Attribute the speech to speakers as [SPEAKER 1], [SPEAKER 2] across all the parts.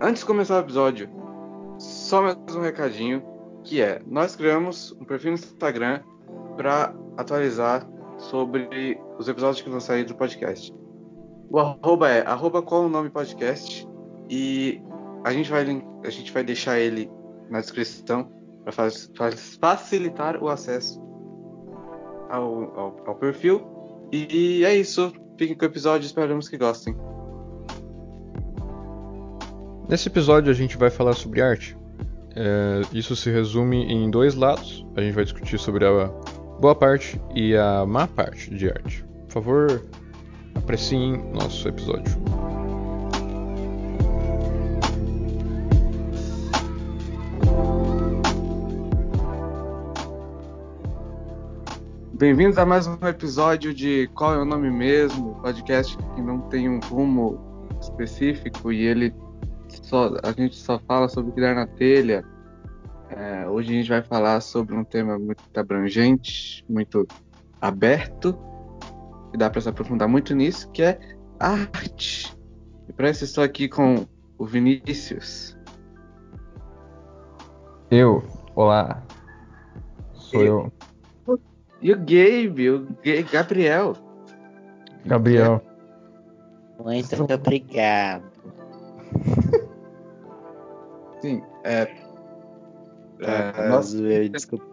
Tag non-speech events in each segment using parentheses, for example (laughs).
[SPEAKER 1] Antes de começar o episódio, só mais um recadinho, que é, nós criamos um perfil no Instagram para atualizar sobre os episódios que vão sair do podcast. O arroba é arroba qual o nome podcast e a gente vai, a gente vai deixar ele na descrição para facilitar o acesso ao, ao, ao perfil. E é isso. Fiquem com o episódio, esperamos que gostem.
[SPEAKER 2] Nesse episódio a gente vai falar sobre arte. É, isso se resume em dois lados. A gente vai discutir sobre a boa parte e a má parte de arte. Por favor, apreciem nosso episódio.
[SPEAKER 1] Bem-vindos a mais um episódio de Qual é o Nome Mesmo? Podcast que não tem um rumo específico e ele só, a gente só fala sobre criar na telha. É, hoje a gente vai falar sobre um tema muito abrangente, muito aberto, e dá para se aprofundar muito nisso, que é arte. E para isso estou aqui com o Vinícius.
[SPEAKER 2] Eu, olá. Sou eu. eu.
[SPEAKER 1] E o Gabe, o Gabriel.
[SPEAKER 2] Gabriel.
[SPEAKER 3] Muito obrigado.
[SPEAKER 1] Sim, é. é nossa, desculpa.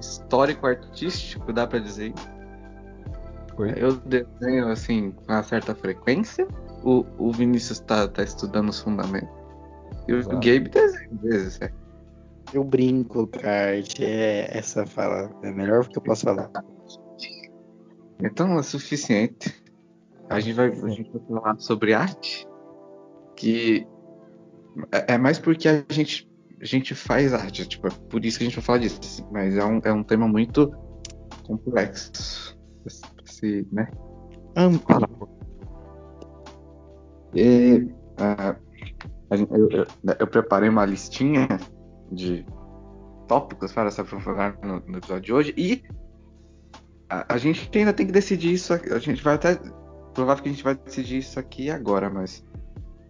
[SPEAKER 1] Histórico artístico, dá pra dizer. Oi? Eu desenho assim com uma certa frequência. O, o Vinícius tá, tá estudando os fundamentos. E o Exato. Gabe desenha às vezes, é.
[SPEAKER 3] Eu brinco, Card. É, essa fala é melhor que eu posso falar.
[SPEAKER 1] Então é suficiente. A gente vai, a gente vai falar sobre arte, que é, é mais porque a gente, a gente faz arte, tipo, é por isso que a gente vai falar disso. Assim, mas é um, é um tema muito complexo. Se, né?
[SPEAKER 3] Amplo.
[SPEAKER 1] E, uh, eu, eu, eu preparei uma listinha de tópicos para se aprofundar no, no episódio de hoje. E a, a, gente ainda tem que decidir isso. A gente vai até. Provável que a gente vai decidir isso aqui agora, mas.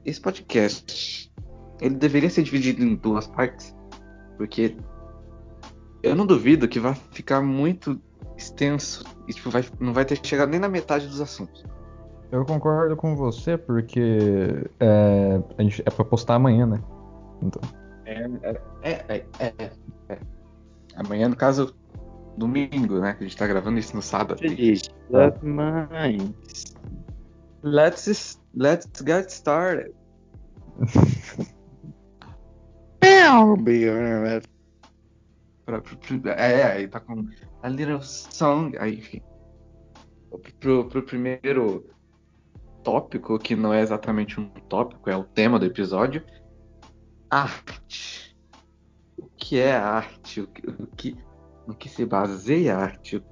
[SPEAKER 1] Esse podcast. Ele deveria ser dividido em duas partes. Porque. Eu não duvido que vai ficar muito extenso. E tipo, vai, não vai ter chegado nem na metade dos assuntos.
[SPEAKER 2] Eu concordo com você, porque é, a gente, é pra postar amanhã, né? Então.
[SPEAKER 1] É, é, é, é, Amanhã, no caso, domingo, né? Que a gente tá gravando isso no sábado.
[SPEAKER 3] Mães.
[SPEAKER 1] Let's, let's get started. (laughs) é, aí tá com a little song. Aí, enfim. Pro, pro primeiro tópico, que não é exatamente um tópico, é o tema do episódio arte. O que é arte? O que, o que, no que se baseia a arte?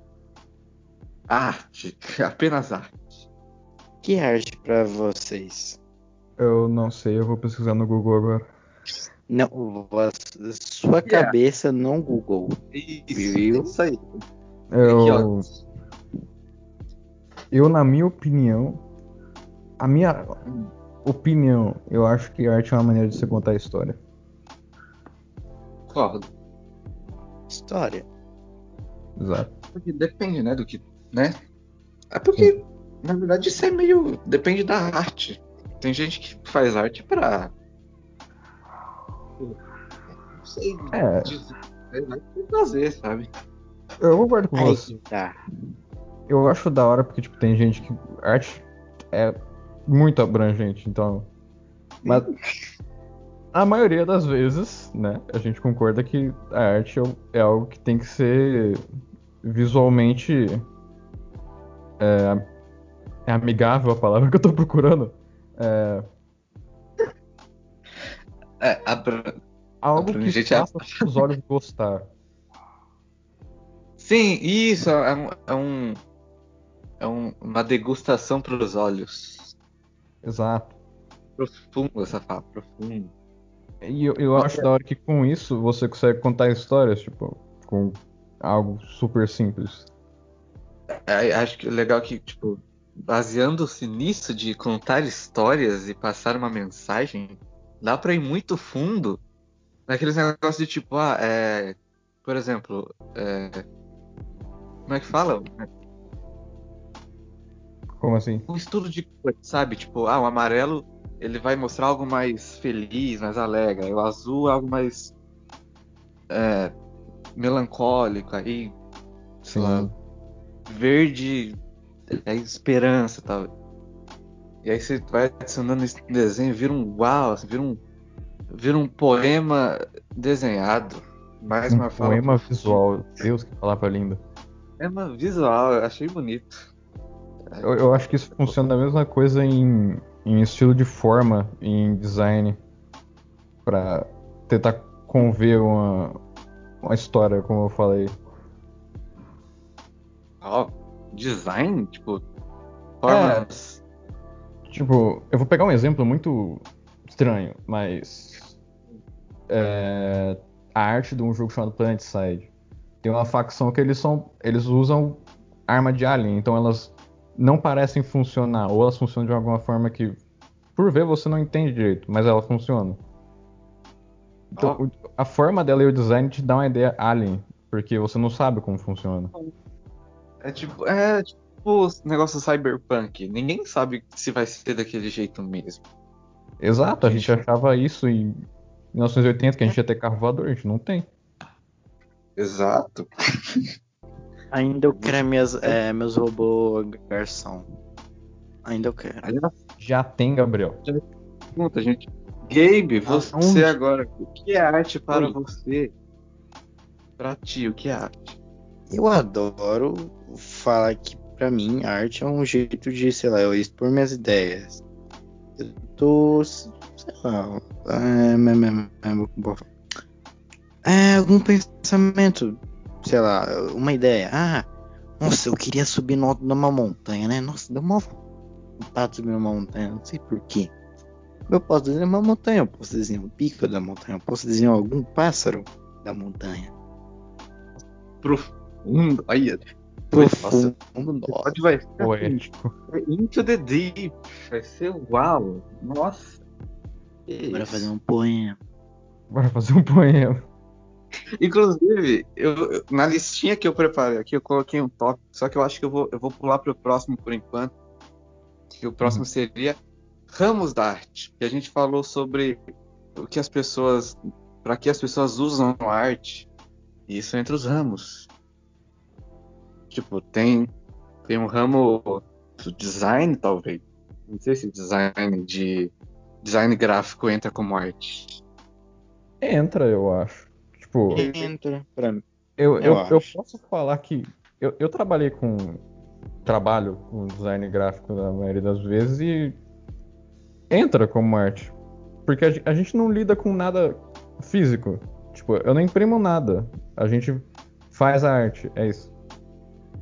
[SPEAKER 1] Arte, (laughs) apenas arte.
[SPEAKER 3] Que arte para vocês?
[SPEAKER 2] Eu não sei, eu vou pesquisar no Google agora.
[SPEAKER 3] Não, sua cabeça yeah. não Google.
[SPEAKER 1] Isso, viu? isso aí.
[SPEAKER 2] Eu, eu, na minha opinião, a minha opinião, eu acho que arte é uma maneira de você contar a história.
[SPEAKER 1] Concordo.
[SPEAKER 3] História.
[SPEAKER 2] Exato.
[SPEAKER 1] Porque depende, né, do que, né? É porque, Sim. na verdade, isso é meio depende da arte. Tem gente que faz arte pra não sei é. dizer, fazer, sabe?
[SPEAKER 2] Eu concordo com Aí, você. Tá. Eu acho da hora porque tipo tem gente que arte é muito abrangente, então. Mas (laughs) a maioria das vezes, né, a gente concorda que a arte é, é algo que tem que ser visualmente é, é amigável a palavra que eu tô procurando. É,
[SPEAKER 1] é abra...
[SPEAKER 2] algo que faça é... os olhos gostar. (laughs)
[SPEAKER 1] Sim, isso é um, é, um, é um, uma degustação para os olhos.
[SPEAKER 2] Exato.
[SPEAKER 1] Profundo essa fala, profundo.
[SPEAKER 2] E eu, eu acho da hora que com isso você consegue contar histórias, tipo, com algo super simples.
[SPEAKER 1] É, acho que legal que, tipo, baseando-se nisso de contar histórias e passar uma mensagem, dá pra ir muito fundo naqueles negócios de tipo, ah, é. Por exemplo, é, como é que fala?
[SPEAKER 2] Como assim?
[SPEAKER 1] Um estudo de cor, sabe? Tipo, ah, o amarelo ele vai mostrar algo mais feliz, mais alegre. O azul é algo mais é, melancólico. Aí, sei lá, verde é esperança tal. E aí você vai adicionando esse desenho, vira um uau, assim, vira um, vira um poema desenhado. Mais
[SPEAKER 2] um
[SPEAKER 1] uma fala.
[SPEAKER 2] Poema visual. Deus, que palavra linda.
[SPEAKER 1] Poema visual, eu achei bonito.
[SPEAKER 2] Eu, eu, acho que isso funciona da mesma coisa em, em estilo de forma, em design, para tentar conver uma, uma história, como eu falei.
[SPEAKER 1] Ó, oh, design? Tipo, formas.
[SPEAKER 2] É, tipo, eu vou pegar um exemplo muito estranho, mas. É, a arte de um jogo chamado Planet Side. Tem uma facção que eles são. Eles usam arma de alien, então elas não parecem funcionar, ou elas funcionam de alguma forma que, por ver, você não entende direito, mas ela funciona. Então, oh. a forma dela e o design te dá uma ideia alien, porque você não sabe como funciona.
[SPEAKER 1] É tipo, é tipo o negócio cyberpunk. Ninguém sabe se vai ser daquele jeito mesmo.
[SPEAKER 2] Exato, a gente achava isso em 1980, que a gente ia ter carro voador, a gente não tem.
[SPEAKER 1] Exato. (laughs)
[SPEAKER 3] Ainda eu quero minhas, é, meus robôs garçom. Ainda eu quero.
[SPEAKER 2] Já tem, Gabriel.
[SPEAKER 1] Pergunta, gente. Gabe, você agora, o que é arte para Oi. você? Pra ti, o que é arte?
[SPEAKER 3] Eu adoro falar que pra mim arte é um jeito de, sei lá, eu expor minhas ideias. Eu tô, sei lá, é, é, algum pensamento sei lá, uma ideia. Ah, nossa, eu queria subir no alto de uma montanha, né? Nossa, deu uma vontade de subir numa montanha, não sei porquê. Eu posso desenhar uma montanha, eu posso desenhar o pico da montanha, eu posso desenhar algum pássaro da montanha.
[SPEAKER 1] Profundo, aí.
[SPEAKER 3] Profundo, nossa.
[SPEAKER 1] Pode vai ser Poético. Into the deep, vai ser uau, nossa.
[SPEAKER 3] Bora fazer um poema.
[SPEAKER 2] Bora fazer um poema.
[SPEAKER 1] Inclusive, eu, na listinha que eu preparei aqui, eu coloquei um tópico, só que eu acho que eu vou, eu vou pular para o próximo por enquanto. Que o próximo uhum. seria ramos da arte. Que a gente falou sobre o que as pessoas. para que as pessoas usam a arte. E isso entre os ramos. Tipo, tem, tem um ramo do design, talvez. Não sei se design de. Design gráfico entra como arte.
[SPEAKER 2] Entra, eu acho. Tipo.
[SPEAKER 3] Entra pra mim.
[SPEAKER 2] Eu, eu, eu, eu posso falar que. Eu, eu trabalhei com. Trabalho com design gráfico na maioria das vezes e. Entra como arte. Porque a, a gente não lida com nada físico. Tipo, eu não imprimo nada. A gente faz a arte. É isso.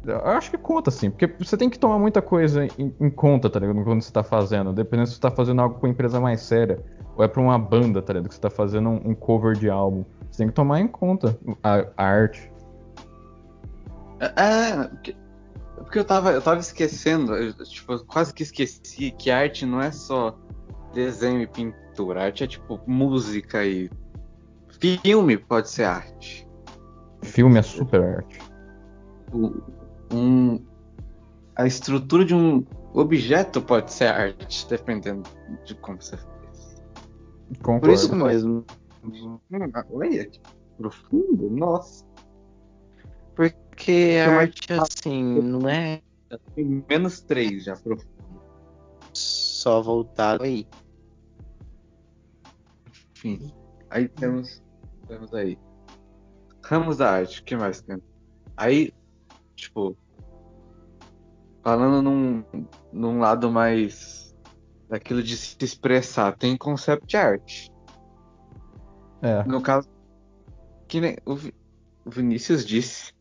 [SPEAKER 2] Eu acho que conta, sim, porque você tem que tomar muita coisa em, em, conta, tá ligado? Quando você tá fazendo. Dependendo se você tá fazendo algo com uma empresa mais séria, ou é pra uma banda, tá ligado? Que você tá fazendo um, um cover de álbum. Você tem que tomar em conta a, a arte.
[SPEAKER 1] É, é porque, porque eu tava, eu tava esquecendo, eu, tipo, eu quase que esqueci que arte não é só desenho e pintura. Arte é tipo música e filme pode ser arte.
[SPEAKER 2] Filme é super arte.
[SPEAKER 1] Um, a estrutura de um objeto pode ser arte, dependendo de como você fez.
[SPEAKER 3] Concordo. Por isso mesmo.
[SPEAKER 1] Hum, olha, que profundo, nossa.
[SPEAKER 3] Porque a arte, assim, não é.
[SPEAKER 1] Menos três já, profundo.
[SPEAKER 3] Só voltado aí.
[SPEAKER 1] Enfim, aí temos, temos aí. Ramos da arte, o que mais tem? Aí, tipo, falando num, num lado mais daquilo de se expressar, tem concept art.
[SPEAKER 2] É.
[SPEAKER 1] No caso, que nem o Vinícius disse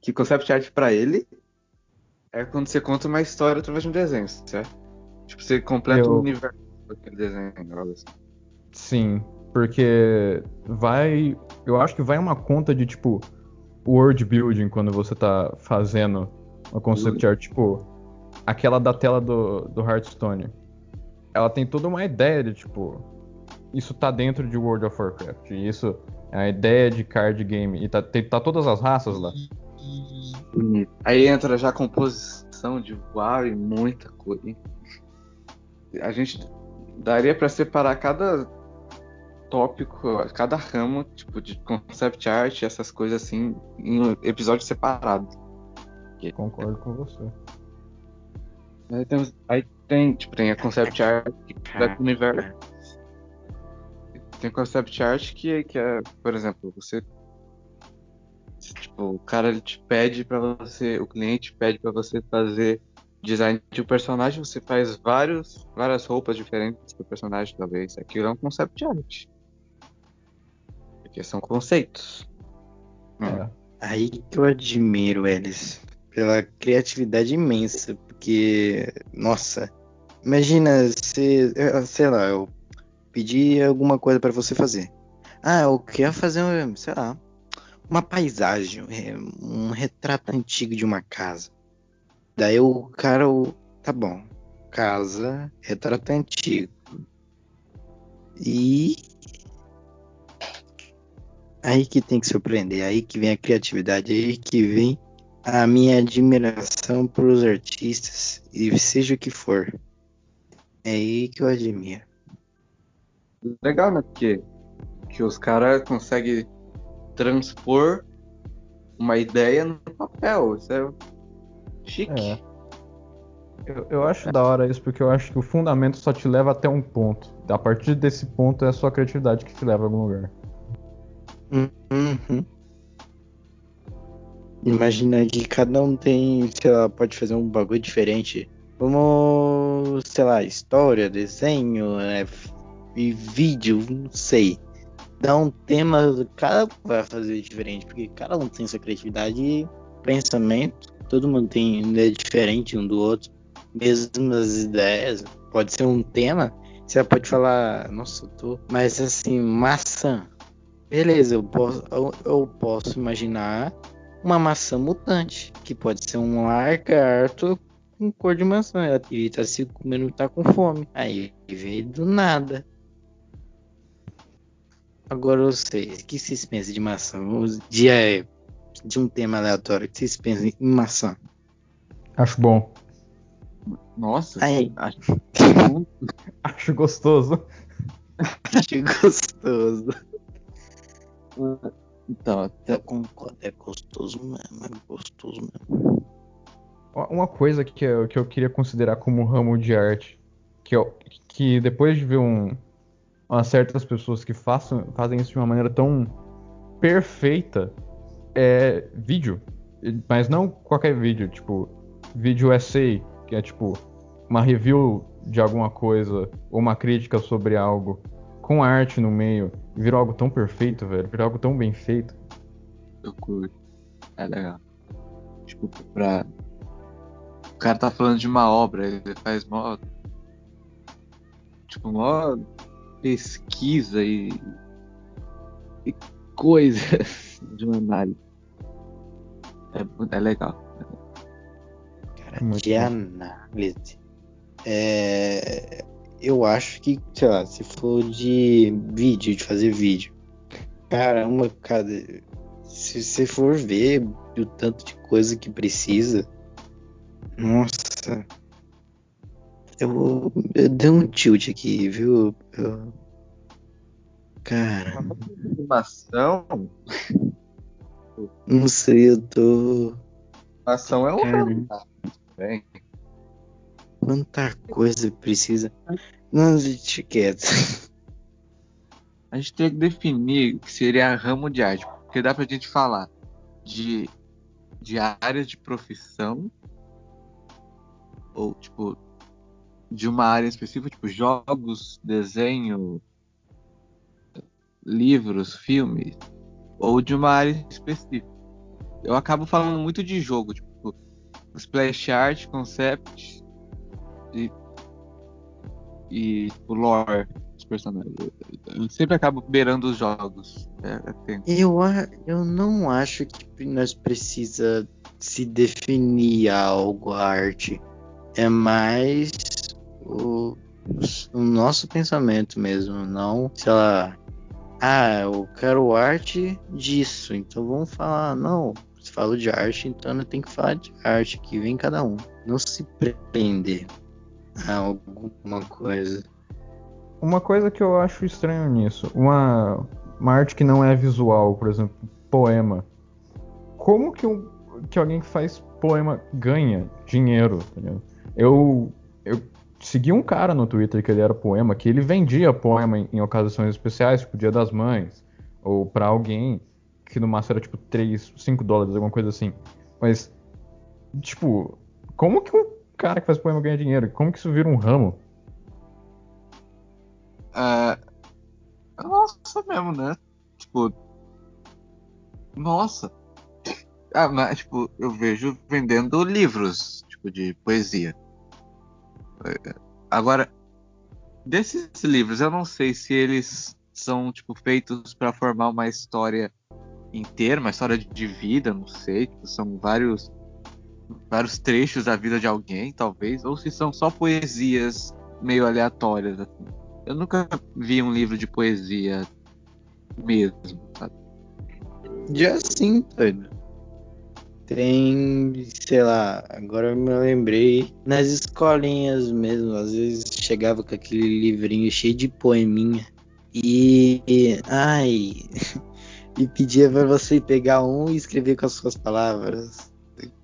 [SPEAKER 1] que concept art para ele é quando você conta uma história através de um desenho, certo? Tipo, você completa o eu... um universo daquele desenho. Assim.
[SPEAKER 2] Sim, porque vai. Eu acho que vai uma conta de tipo world building quando você tá fazendo uma concept art, tipo, aquela da tela do, do Hearthstone. Ela tem toda uma ideia de tipo isso tá dentro de World of Warcraft. E isso é a ideia de card game. E tá, tem, tá todas as raças lá.
[SPEAKER 1] Aí entra já a composição de WoW e muita coisa. A gente daria para separar cada tópico, cada ramo, tipo, de concept art, essas coisas assim, em episódios separados.
[SPEAKER 2] Concordo com você.
[SPEAKER 1] Aí tem, aí tem, tipo, tem a concept art que é do universo. Tem concept art que, que é, por exemplo, você tipo, o cara ele te pede para você, o cliente pede para você fazer design de um personagem, você faz vários, várias roupas diferentes do personagem, talvez. Aquilo é um concept art. Porque são conceitos.
[SPEAKER 3] É. Aí que eu admiro eles pela criatividade imensa, porque nossa, imagina se, sei lá, eu pedi alguma coisa para você fazer. Ah, eu quero fazer, sei lá, uma paisagem, é, um retrato antigo de uma casa. Daí o cara, tá bom, casa, retrato antigo. E aí que tem que surpreender, aí que vem a criatividade, aí que vem a minha admiração por os artistas e seja o que for. É aí que eu admiro.
[SPEAKER 1] Legal, né? Porque que os caras conseguem transpor uma ideia no papel. Isso é chique. É.
[SPEAKER 2] Eu, eu acho é. da hora isso porque eu acho que o fundamento só te leva até um ponto. A partir desse ponto é a sua criatividade que te leva a algum lugar.
[SPEAKER 3] Uhum. Imagina que cada um tem, sei lá, pode fazer um bagulho diferente. Vamos, sei lá, história, desenho, é, e vídeo, não sei. Dá um tema, cada um vai fazer diferente, porque cada um tem sua criatividade e pensamento. Todo mundo tem ideia diferente um do outro, mesmas ideias. Pode ser um tema, você pode falar, nossa, eu tô. Mas assim, maçã. Beleza, eu posso, eu, eu posso imaginar uma maçã mutante, que pode ser um lagarto com cor de maçã. Ele tá se comendo, tá com fome. Aí veio do nada. Agora eu sei. O que vocês pensam de maçã? De, é, de um tema aleatório. O que vocês pensam em maçã?
[SPEAKER 2] Acho bom.
[SPEAKER 1] Nossa.
[SPEAKER 3] Aí.
[SPEAKER 1] Acho, (laughs)
[SPEAKER 2] acho gostoso.
[SPEAKER 3] acho gostoso.
[SPEAKER 1] Então, até...
[SPEAKER 3] concordo. É gostoso mesmo. É gostoso mesmo.
[SPEAKER 2] Uma coisa que eu, que eu queria considerar como ramo de arte, que, eu, que depois de ver um, a certas pessoas que façam, fazem isso de uma maneira tão perfeita é vídeo. Mas não qualquer vídeo, tipo, vídeo essay, que é tipo uma review de alguma coisa ou uma crítica sobre algo com arte no meio. Virou algo tão perfeito, velho. Virou algo tão bem feito.
[SPEAKER 1] Eu curto. É legal. Tipo, pra. O cara tá falando de uma obra, ele faz mó. Tipo, mó pesquisa e, e coisas (laughs) de uma análise. É, é legal.
[SPEAKER 3] Cara, Muito de bom. análise. É, eu acho que, sei lá, se for de vídeo, de fazer vídeo, caramba, cara, se você for ver o tanto de coisa que precisa, nossa, eu, eu dei um tilt aqui, viu? Eu... Cara.
[SPEAKER 1] Animação?
[SPEAKER 3] Não sei, eu tô.
[SPEAKER 1] Animação é um.
[SPEAKER 3] Bem. Quanta coisa precisa. Não, deixa quieto.
[SPEAKER 1] A gente tem que definir o que seria ramo de arte. Porque dá pra gente falar de, de áreas de profissão. Ou, tipo, de uma área específica, tipo jogos, desenho, livros, filmes, ou de uma área específica. Eu acabo falando muito de jogo, tipo splash art, concept e, e tipo, lore dos personagens. Sempre acabo beirando os jogos. É, é
[SPEAKER 3] eu, eu não acho que nós precisa se definir algo a arte. É mais o o nosso pensamento mesmo, não, sei lá, ah, eu quero arte disso, então vamos falar, não, se falo de arte, então eu tenho que falar de arte, que vem cada um. Não se prender alguma coisa.
[SPEAKER 2] Uma coisa que eu acho estranho nisso, uma, uma arte que não é visual, por exemplo, poema. Como que, um, que alguém que faz poema ganha dinheiro? Tá eu, eu segui um cara no Twitter que ele era poema, que ele vendia poema em, em ocasiões especiais, tipo Dia das Mães, ou para alguém que no máximo era tipo 3, 5 dólares, alguma coisa assim. Mas, tipo, como que um cara que faz poema ganha dinheiro? Como que isso vira um ramo?
[SPEAKER 1] É. Nossa, mesmo, né? Tipo. Nossa. Ah, mas, tipo, eu vejo vendendo livros, tipo, de poesia. Agora, desses livros, eu não sei se eles são, tipo, feitos para formar uma história inteira, uma história de vida, não sei. Tipo, são vários, vários trechos da vida de alguém, talvez, ou se são só poesias meio aleatórias. Assim. Eu nunca vi um livro de poesia mesmo, sabe?
[SPEAKER 3] Já sim, doido. Tem, sei lá, agora eu me lembrei, nas escolinhas mesmo, às vezes chegava com aquele livrinho cheio de poeminha. E, ai, (laughs) e pedia para você pegar um e escrever com as suas palavras.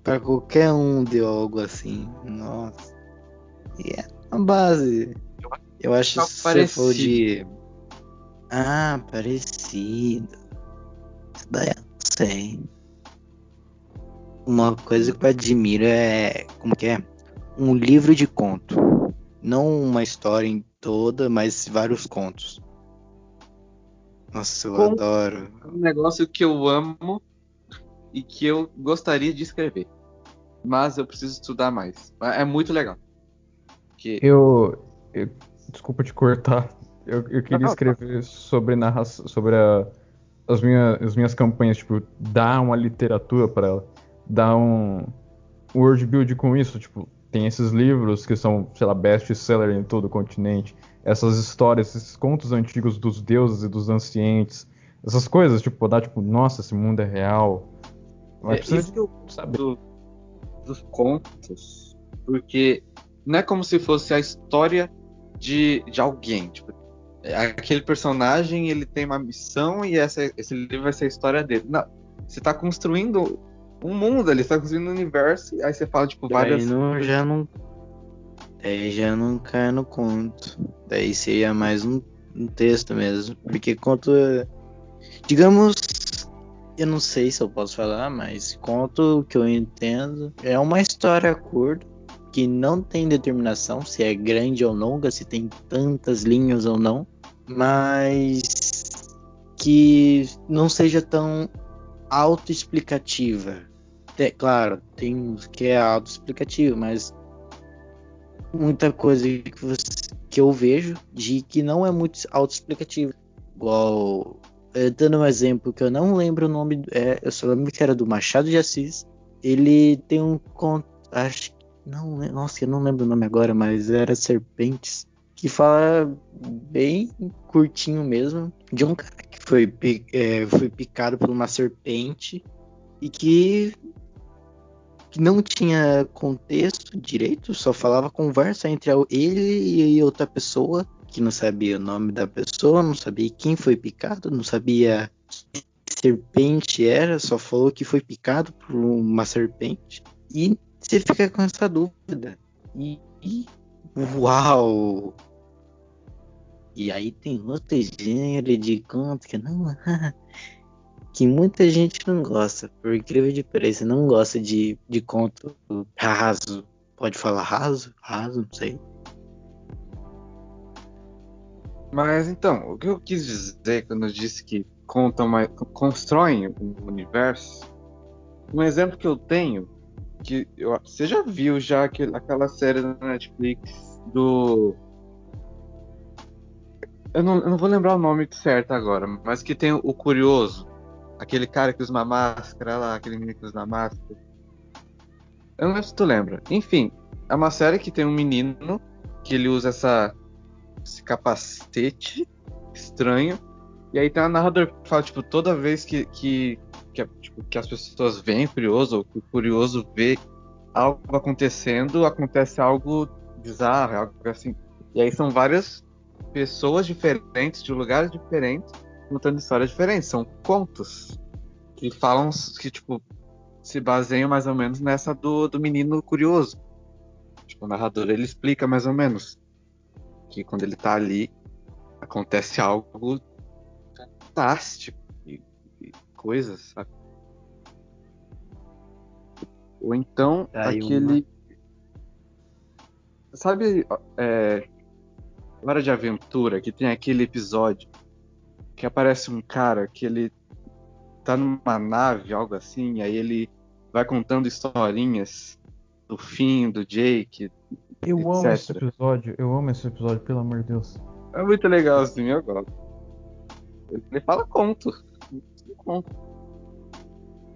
[SPEAKER 3] Para qualquer um deu algo assim. Nossa. E é uma base. Eu acho que você falou de. Ah, parecido. Isso daí eu não sei. Uma coisa que eu admiro é. Como que é? Um livro de conto. Não uma história em toda, mas vários contos. Nossa, eu adoro.
[SPEAKER 1] Um negócio que eu amo e que eu gostaria de escrever. Mas eu preciso estudar mais. É muito legal.
[SPEAKER 2] Que... Eu, eu, Desculpa te cortar. Eu, eu queria escrever sobre narração, sobre a, as, minhas, as minhas campanhas, tipo, dar uma literatura para ela. Dar um word build com isso, tipo, tem esses livros que são, sei lá, best-seller em todo o continente essas histórias, esses contos antigos dos deuses e dos ancientes, essas coisas, tipo, dar tipo, nossa, esse mundo é real.
[SPEAKER 1] Mas é, precisa isso eu saber do, dos contos, porque não é como se fosse a história de, de alguém, tipo, é, aquele personagem ele tem uma missão e essa, esse livro vai ser a história dele. Não, você está construindo um mundo ali, você tá construindo um universo, aí você fala, tipo, várias.
[SPEAKER 3] Aí não, já não Daí já não cai no conto. Daí seria mais um, um texto mesmo. Porque conto. Digamos. Eu não sei se eu posso falar, mas conto que eu entendo é uma história curta que não tem determinação se é grande ou longa, se tem tantas linhas ou não, mas que não seja tão autoexplicativa. É, claro, tem uns que é autoexplicativo, mas muita coisa que, você, que eu vejo de que não é muito autoexplicativo. Igual, dando um exemplo que eu não lembro o nome, é, eu só lembro que era do Machado de Assis. Ele tem um conto, acho não, nossa, eu não lembro o nome agora, mas era Serpentes, que fala bem curtinho mesmo de um cara que foi, é, foi picado por uma serpente e que que não tinha contexto direito, só falava conversa entre ele e outra pessoa, que não sabia o nome da pessoa, não sabia quem foi picado, não sabia que serpente era, só falou que foi picado por uma serpente. E você fica com essa dúvida. E, e uau! E aí tem outro gênero de conto que não. (laughs) que muita gente não gosta, por incrível de pareça, não gosta de, de conto raso. Pode falar raso? Raso, não sei.
[SPEAKER 1] Mas então, o que eu quis dizer quando eu disse que contam mais, constroem um universo, um exemplo que eu tenho, que eu, você já viu já aquela série da Netflix do eu não, eu não, vou lembrar o nome certo agora, mas que tem o Curioso. Aquele cara que usa uma máscara lá, aquele menino que usa uma máscara. Eu não lembro se tu lembra. Enfim, é uma série que tem um menino que ele usa essa esse capacete estranho. E aí tem um narrador que fala, tipo, toda vez que, que, que, tipo, que as pessoas veem curioso, ou que o curioso vê algo acontecendo, acontece algo bizarro, algo assim. E aí são várias pessoas diferentes, de lugares diferentes, contando histórias diferentes. São contos que falam, que, tipo, se baseiam mais ou menos nessa do, do menino curioso. Tipo, o narrador ele explica mais ou menos que quando ele tá ali acontece algo fantástico e, e coisas, sabe? Ou então tá aquele. Uma... Sabe, é... Hora de Aventura, que tem aquele episódio que aparece um cara que ele tá numa nave, algo assim, aí ele vai contando historinhas do fim, do Jake.
[SPEAKER 2] Eu etc. amo esse episódio, eu amo esse episódio, pelo amor de Deus.
[SPEAKER 1] É muito legal assim, eu gosto. Ele fala conto. Conto.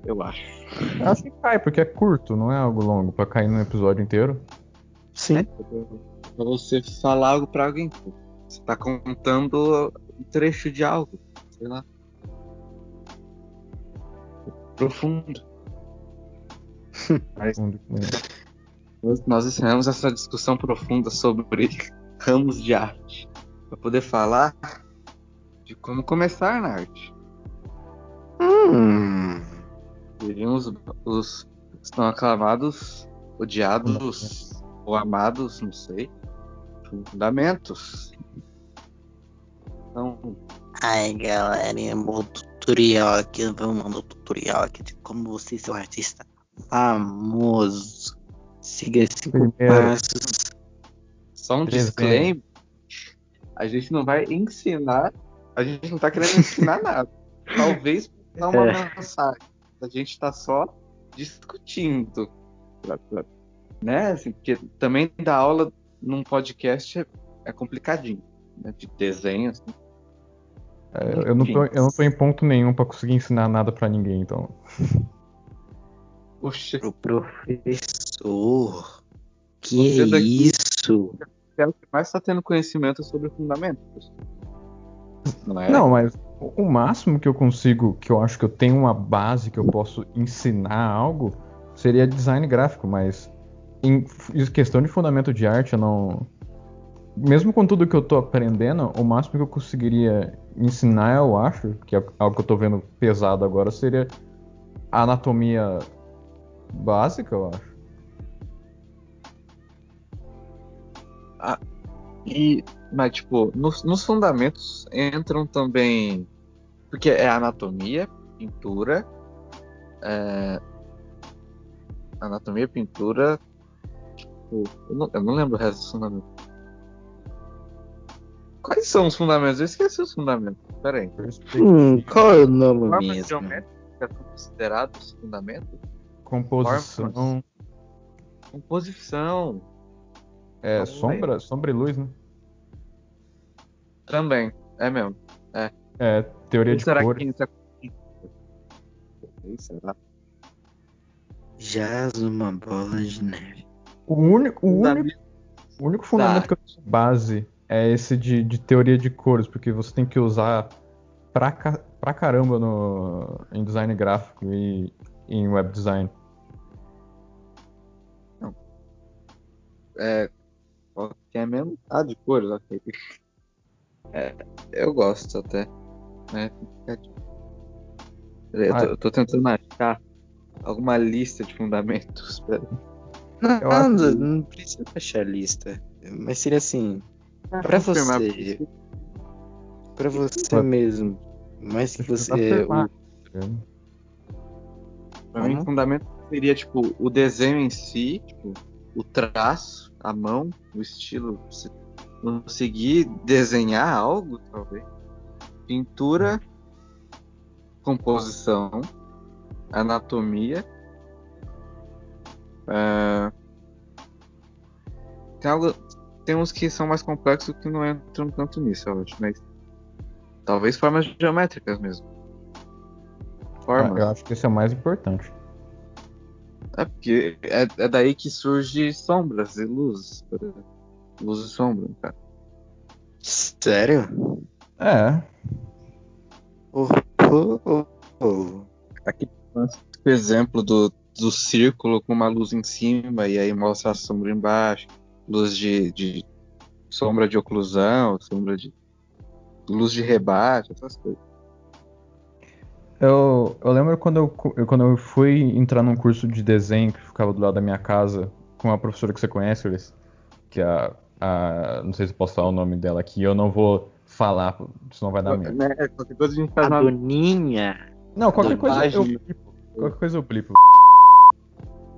[SPEAKER 1] Eu acho.
[SPEAKER 2] Eu acho que cai, porque é curto, não é algo longo pra cair num episódio inteiro.
[SPEAKER 1] Sim. É, pra você falar algo pra alguém. Você tá contando um trecho de algo. Sei lá. Profundo. (laughs) Mas, nós encerramos essa discussão profunda sobre ramos de arte para poder falar de como começar na arte. Hum. Seriam os, os estão aclamados, odiados ou amados, não sei, fundamentos. Então.
[SPEAKER 3] Ai, galera, o tutorial aqui, vamos mandar o tutorial aqui de como você ser um artista famoso. Siga cinco Primeiro. passos.
[SPEAKER 1] Só um disclaimer. A gente não vai ensinar, a gente não tá querendo ensinar (laughs) nada. Talvez não uma é. mensagem. A gente tá só discutindo. Né? Assim, porque também dar aula num podcast é, é complicadinho. Né? De desenho, assim.
[SPEAKER 2] É, eu, não tô, eu não tô em ponto nenhum para conseguir ensinar nada para ninguém, então.
[SPEAKER 3] Oxe. Pro professor. Que é isso?
[SPEAKER 1] É o que mais está tendo conhecimento sobre fundamentos.
[SPEAKER 2] Não, é? não, mas o máximo que eu consigo, que eu acho que eu tenho uma base que eu posso ensinar algo, seria design gráfico, mas em questão de fundamento de arte, eu não. Mesmo com tudo que eu tô aprendendo, o máximo que eu conseguiria ensinar, eu acho, que é algo que eu tô vendo pesado agora, seria a anatomia básica, eu acho.
[SPEAKER 1] Ah, e, mas, tipo, nos, nos fundamentos entram também. Porque é anatomia, pintura. É, anatomia, pintura. Tipo, eu, não, eu não lembro o resto dos fundamentos. Quais são os fundamentos? Eu esqueci os fundamentos. Pera aí.
[SPEAKER 3] Hum, qual é o nome Formas mesmo?
[SPEAKER 1] geométricas são considerados fundamentos?
[SPEAKER 2] Composição.
[SPEAKER 1] Composição.
[SPEAKER 2] É, sombra, sombra e luz, né?
[SPEAKER 1] Também, é mesmo. É,
[SPEAKER 2] é teoria de será cores. Que
[SPEAKER 3] isso é... Jaz uma bola de neve.
[SPEAKER 2] O único, o único, o único fundamento que eu tenho base é esse de, de teoria de cores, porque você tem que usar pra, pra caramba no, em design gráfico e em web design.
[SPEAKER 1] É, que é mesmo? Ah, de cores, ok. É, eu gosto até. Né? Eu, tô, eu tô tentando achar alguma lista de fundamentos.
[SPEAKER 3] Não, não, não precisa achar lista. Mas seria assim. Ah, pra você. Pra você mesmo. Mais que você. O...
[SPEAKER 1] Pra mim, fundamento seria tipo o desenho em si, tipo, o traço, a mão, o estilo, conseguir desenhar algo, talvez. Pintura, composição, anatomia. Uh, tem algo, tem uns que são mais complexos que não entram tanto nisso, eu acho, mas talvez formas geométricas mesmo.
[SPEAKER 2] Formas. Eu acho que esse é o mais importante.
[SPEAKER 1] É porque é, é daí que surge sombras e luzes. Luz e sombra, cara.
[SPEAKER 3] Sério?
[SPEAKER 2] É.
[SPEAKER 3] Oh, oh, oh.
[SPEAKER 1] Aqui o exemplo do, do círculo com uma luz em cima e aí mostra a sombra embaixo, luz de, de sombra de oclusão, sombra de luz de rebate, essas coisas.
[SPEAKER 2] Eu, eu lembro quando eu, eu, quando eu fui entrar num curso de desenho que ficava do lado da minha casa, com uma professora que você conhece, que é a, a. Não sei se posso falar o nome dela aqui, eu não vou falar, senão vai dar merda.
[SPEAKER 1] É, qualquer coisa a gente faz
[SPEAKER 3] A. Doninha.
[SPEAKER 2] Não, qualquer coisa eu blipo. Qualquer coisa eu blipo.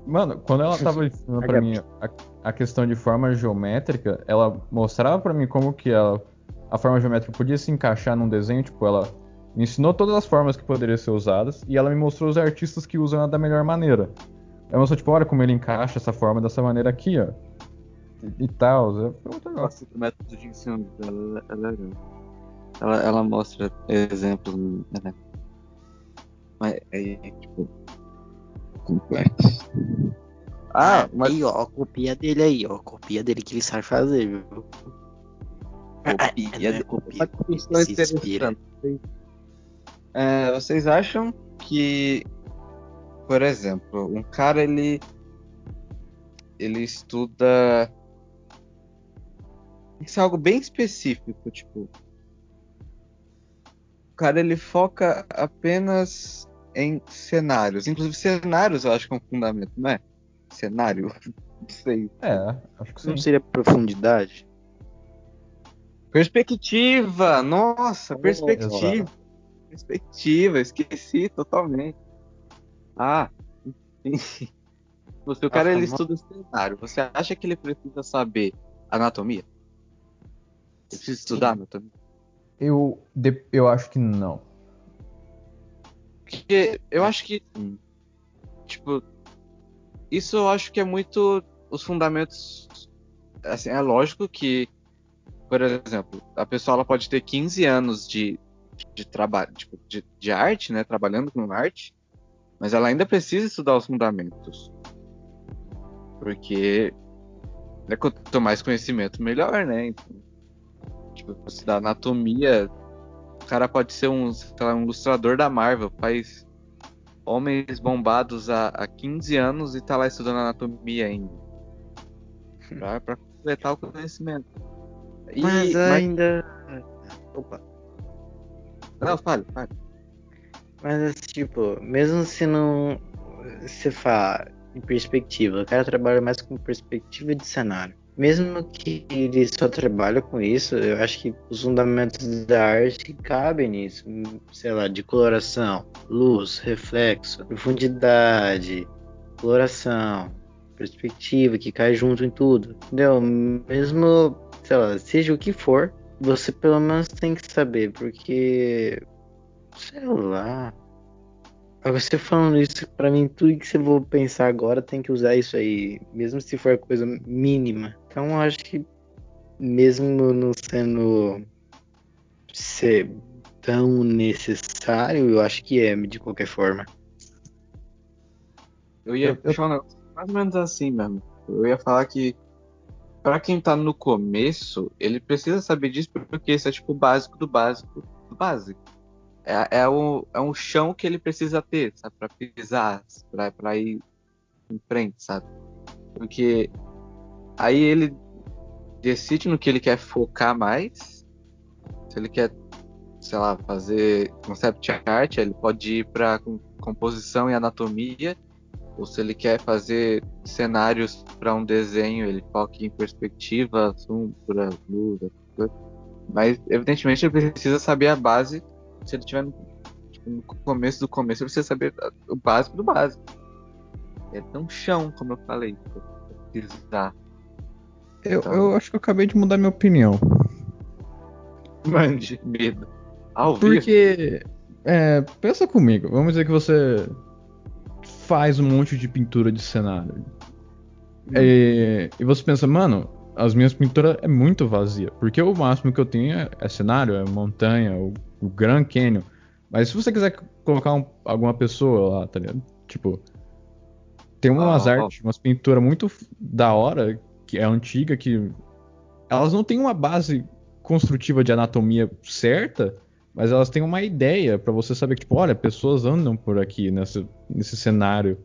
[SPEAKER 2] Mano, quando ela tava (laughs) ensinando pra mim a, a questão de forma geométrica, ela mostrava pra mim como que ela, a forma geométrica podia se encaixar num desenho, tipo, ela me ensinou todas as formas que poderiam ser usadas e ela me mostrou os artistas que usam ela da melhor maneira. Ela mostrou, tipo, olha como ele encaixa essa forma dessa maneira aqui, ó. E, e tal. Foi muito legal.
[SPEAKER 1] Nossa, o método de ensino dela é legal. Ela, ela mostra exemplos, né? Mas é, é, tipo, complexo. Ah, mas
[SPEAKER 3] Aí, ó, a copia dele aí, ó. A copia dele que ele sabe fazer, viu?
[SPEAKER 1] copia
[SPEAKER 3] é,
[SPEAKER 1] de-
[SPEAKER 3] copia.
[SPEAKER 1] discussão
[SPEAKER 3] Se inspira.
[SPEAKER 1] É, vocês acham que, por exemplo, um cara ele ele estuda isso é algo bem específico, tipo o cara ele foca apenas em cenários, inclusive cenários eu acho que é um fundamento, não é? Cenário, (laughs) não sei.
[SPEAKER 2] É, acho que sim.
[SPEAKER 3] Não seria profundidade?
[SPEAKER 1] Perspectiva! Nossa,
[SPEAKER 3] Oh,
[SPEAKER 1] perspectiva! Perspectiva, esqueci totalmente. Ah, enfim. Você, o cara ele estuda cenário. Você acha que ele precisa saber anatomia? Ele precisa estudar anatomia?
[SPEAKER 2] Eu, eu acho que não.
[SPEAKER 1] Porque eu acho que, tipo, isso eu acho que é muito os fundamentos. Assim, é lógico que, por exemplo, a pessoa ela pode ter 15 anos de, de trabalho, tipo, de, de arte, né, trabalhando com arte, mas ela ainda precisa estudar os fundamentos. Porque né, quanto mais conhecimento, melhor, né? Então, tipo, estudar anatomia, o cara pode ser um, lá, um ilustrador da Marvel, faz homens bombados há, há 15 anos e tá lá estudando anatomia ainda. Pra, pra completar o conhecimento. E-
[SPEAKER 3] Mas ainda. Opa.
[SPEAKER 1] Não, fale, fale.
[SPEAKER 3] Mas tipo, mesmo se não. Se fala em perspectiva, o cara trabalha mais com perspectiva de cenário. Mesmo que ele só trabalhe com isso, eu acho que os fundamentos da arte cabem nisso. Sei lá, de coloração, luz, reflexo, profundidade, coloração, perspectiva, que cai junto em tudo. Entendeu? Mesmo, sei lá, seja o que for, você pelo menos tem que saber, porque. Sei lá. Agora, Você falando isso, pra mim, tudo que você for pensar agora tem que usar isso aí, mesmo se for coisa mínima. Então, eu acho que, mesmo não sendo ser tão necessário, eu acho que é, de qualquer forma.
[SPEAKER 1] Eu ia puxar um negócio mais ou menos assim mesmo. Eu ia falar que pra quem tá no começo, ele precisa saber disso porque isso é tipo o básico do básico do básico. É, é, o, é um chão que ele precisa ter, sabe? Pra pisar, pra, pra ir em frente, sabe? Porque aí ele decide no que ele quer focar mais. Se ele quer, sei lá, fazer concept art, ele pode ir pra com- composição e anatomia. Ou se ele quer fazer cenários para um desenho, ele foca em perspectiva, sombra, luz. Mas, evidentemente, ele precisa saber a base. Se ele estiver no, tipo, no começo do começo, ele precisa saber o básico do básico. É tão chão, como eu falei. pra Pisar.
[SPEAKER 2] Eu,
[SPEAKER 1] Então-
[SPEAKER 2] eu acho que eu acabei de mudar minha opinião.
[SPEAKER 1] Mande medo. Ao.
[SPEAKER 2] Porque, é, pensa comigo, vamos dizer que você faz um monte de pintura de cenário. E, e você pensa, mano, as minhas pinturas é muito vazia. Porque o máximo que eu tenho é, é cenário, é montanha, o, o Grand Canyon. Mas se você quiser colocar um- alguma pessoa lá, tá ligado? Tipo, tem umas
[SPEAKER 1] Ah,
[SPEAKER 2] artes, umas pinturas muito da hora, que é antiga, que elas não têm uma base construtiva de anatomia certa, mas elas têm uma ideia para você saber que, tipo, olha, pessoas andam por aqui nesse, nesse cenário.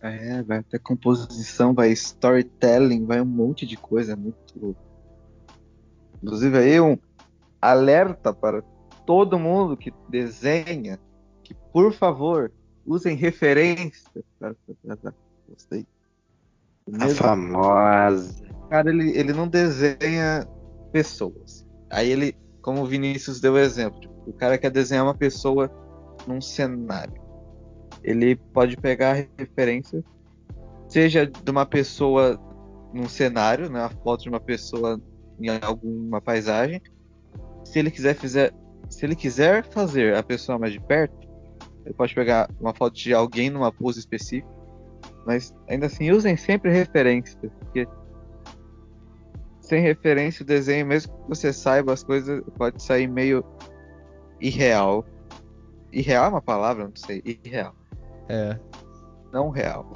[SPEAKER 1] É, vai ter composição, vai storytelling, vai um monte de coisa muito. Inclusive aí um alerta para todo mundo que desenha que, por favor, usem referências.
[SPEAKER 3] Gostei. A famosa.
[SPEAKER 1] Cara, ele, ele não desenha pessoas. Aí ele, como o Vinícius deu exemplo, tipo, o cara quer desenhar uma pessoa num cenário. Ele pode pegar referência, seja de uma pessoa num cenário, né, a foto de uma pessoa em alguma paisagem. Se ele quiser fizer, se ele quiser fazer a pessoa mais de perto, ele pode pegar uma foto de alguém numa pose específica. Mas ainda assim, usem sempre referências, porque sem referência o desenho, mesmo que você saiba as coisas, pode sair meio irreal. Irreal é uma palavra? Não sei. Irreal.
[SPEAKER 2] É.
[SPEAKER 1] Não real.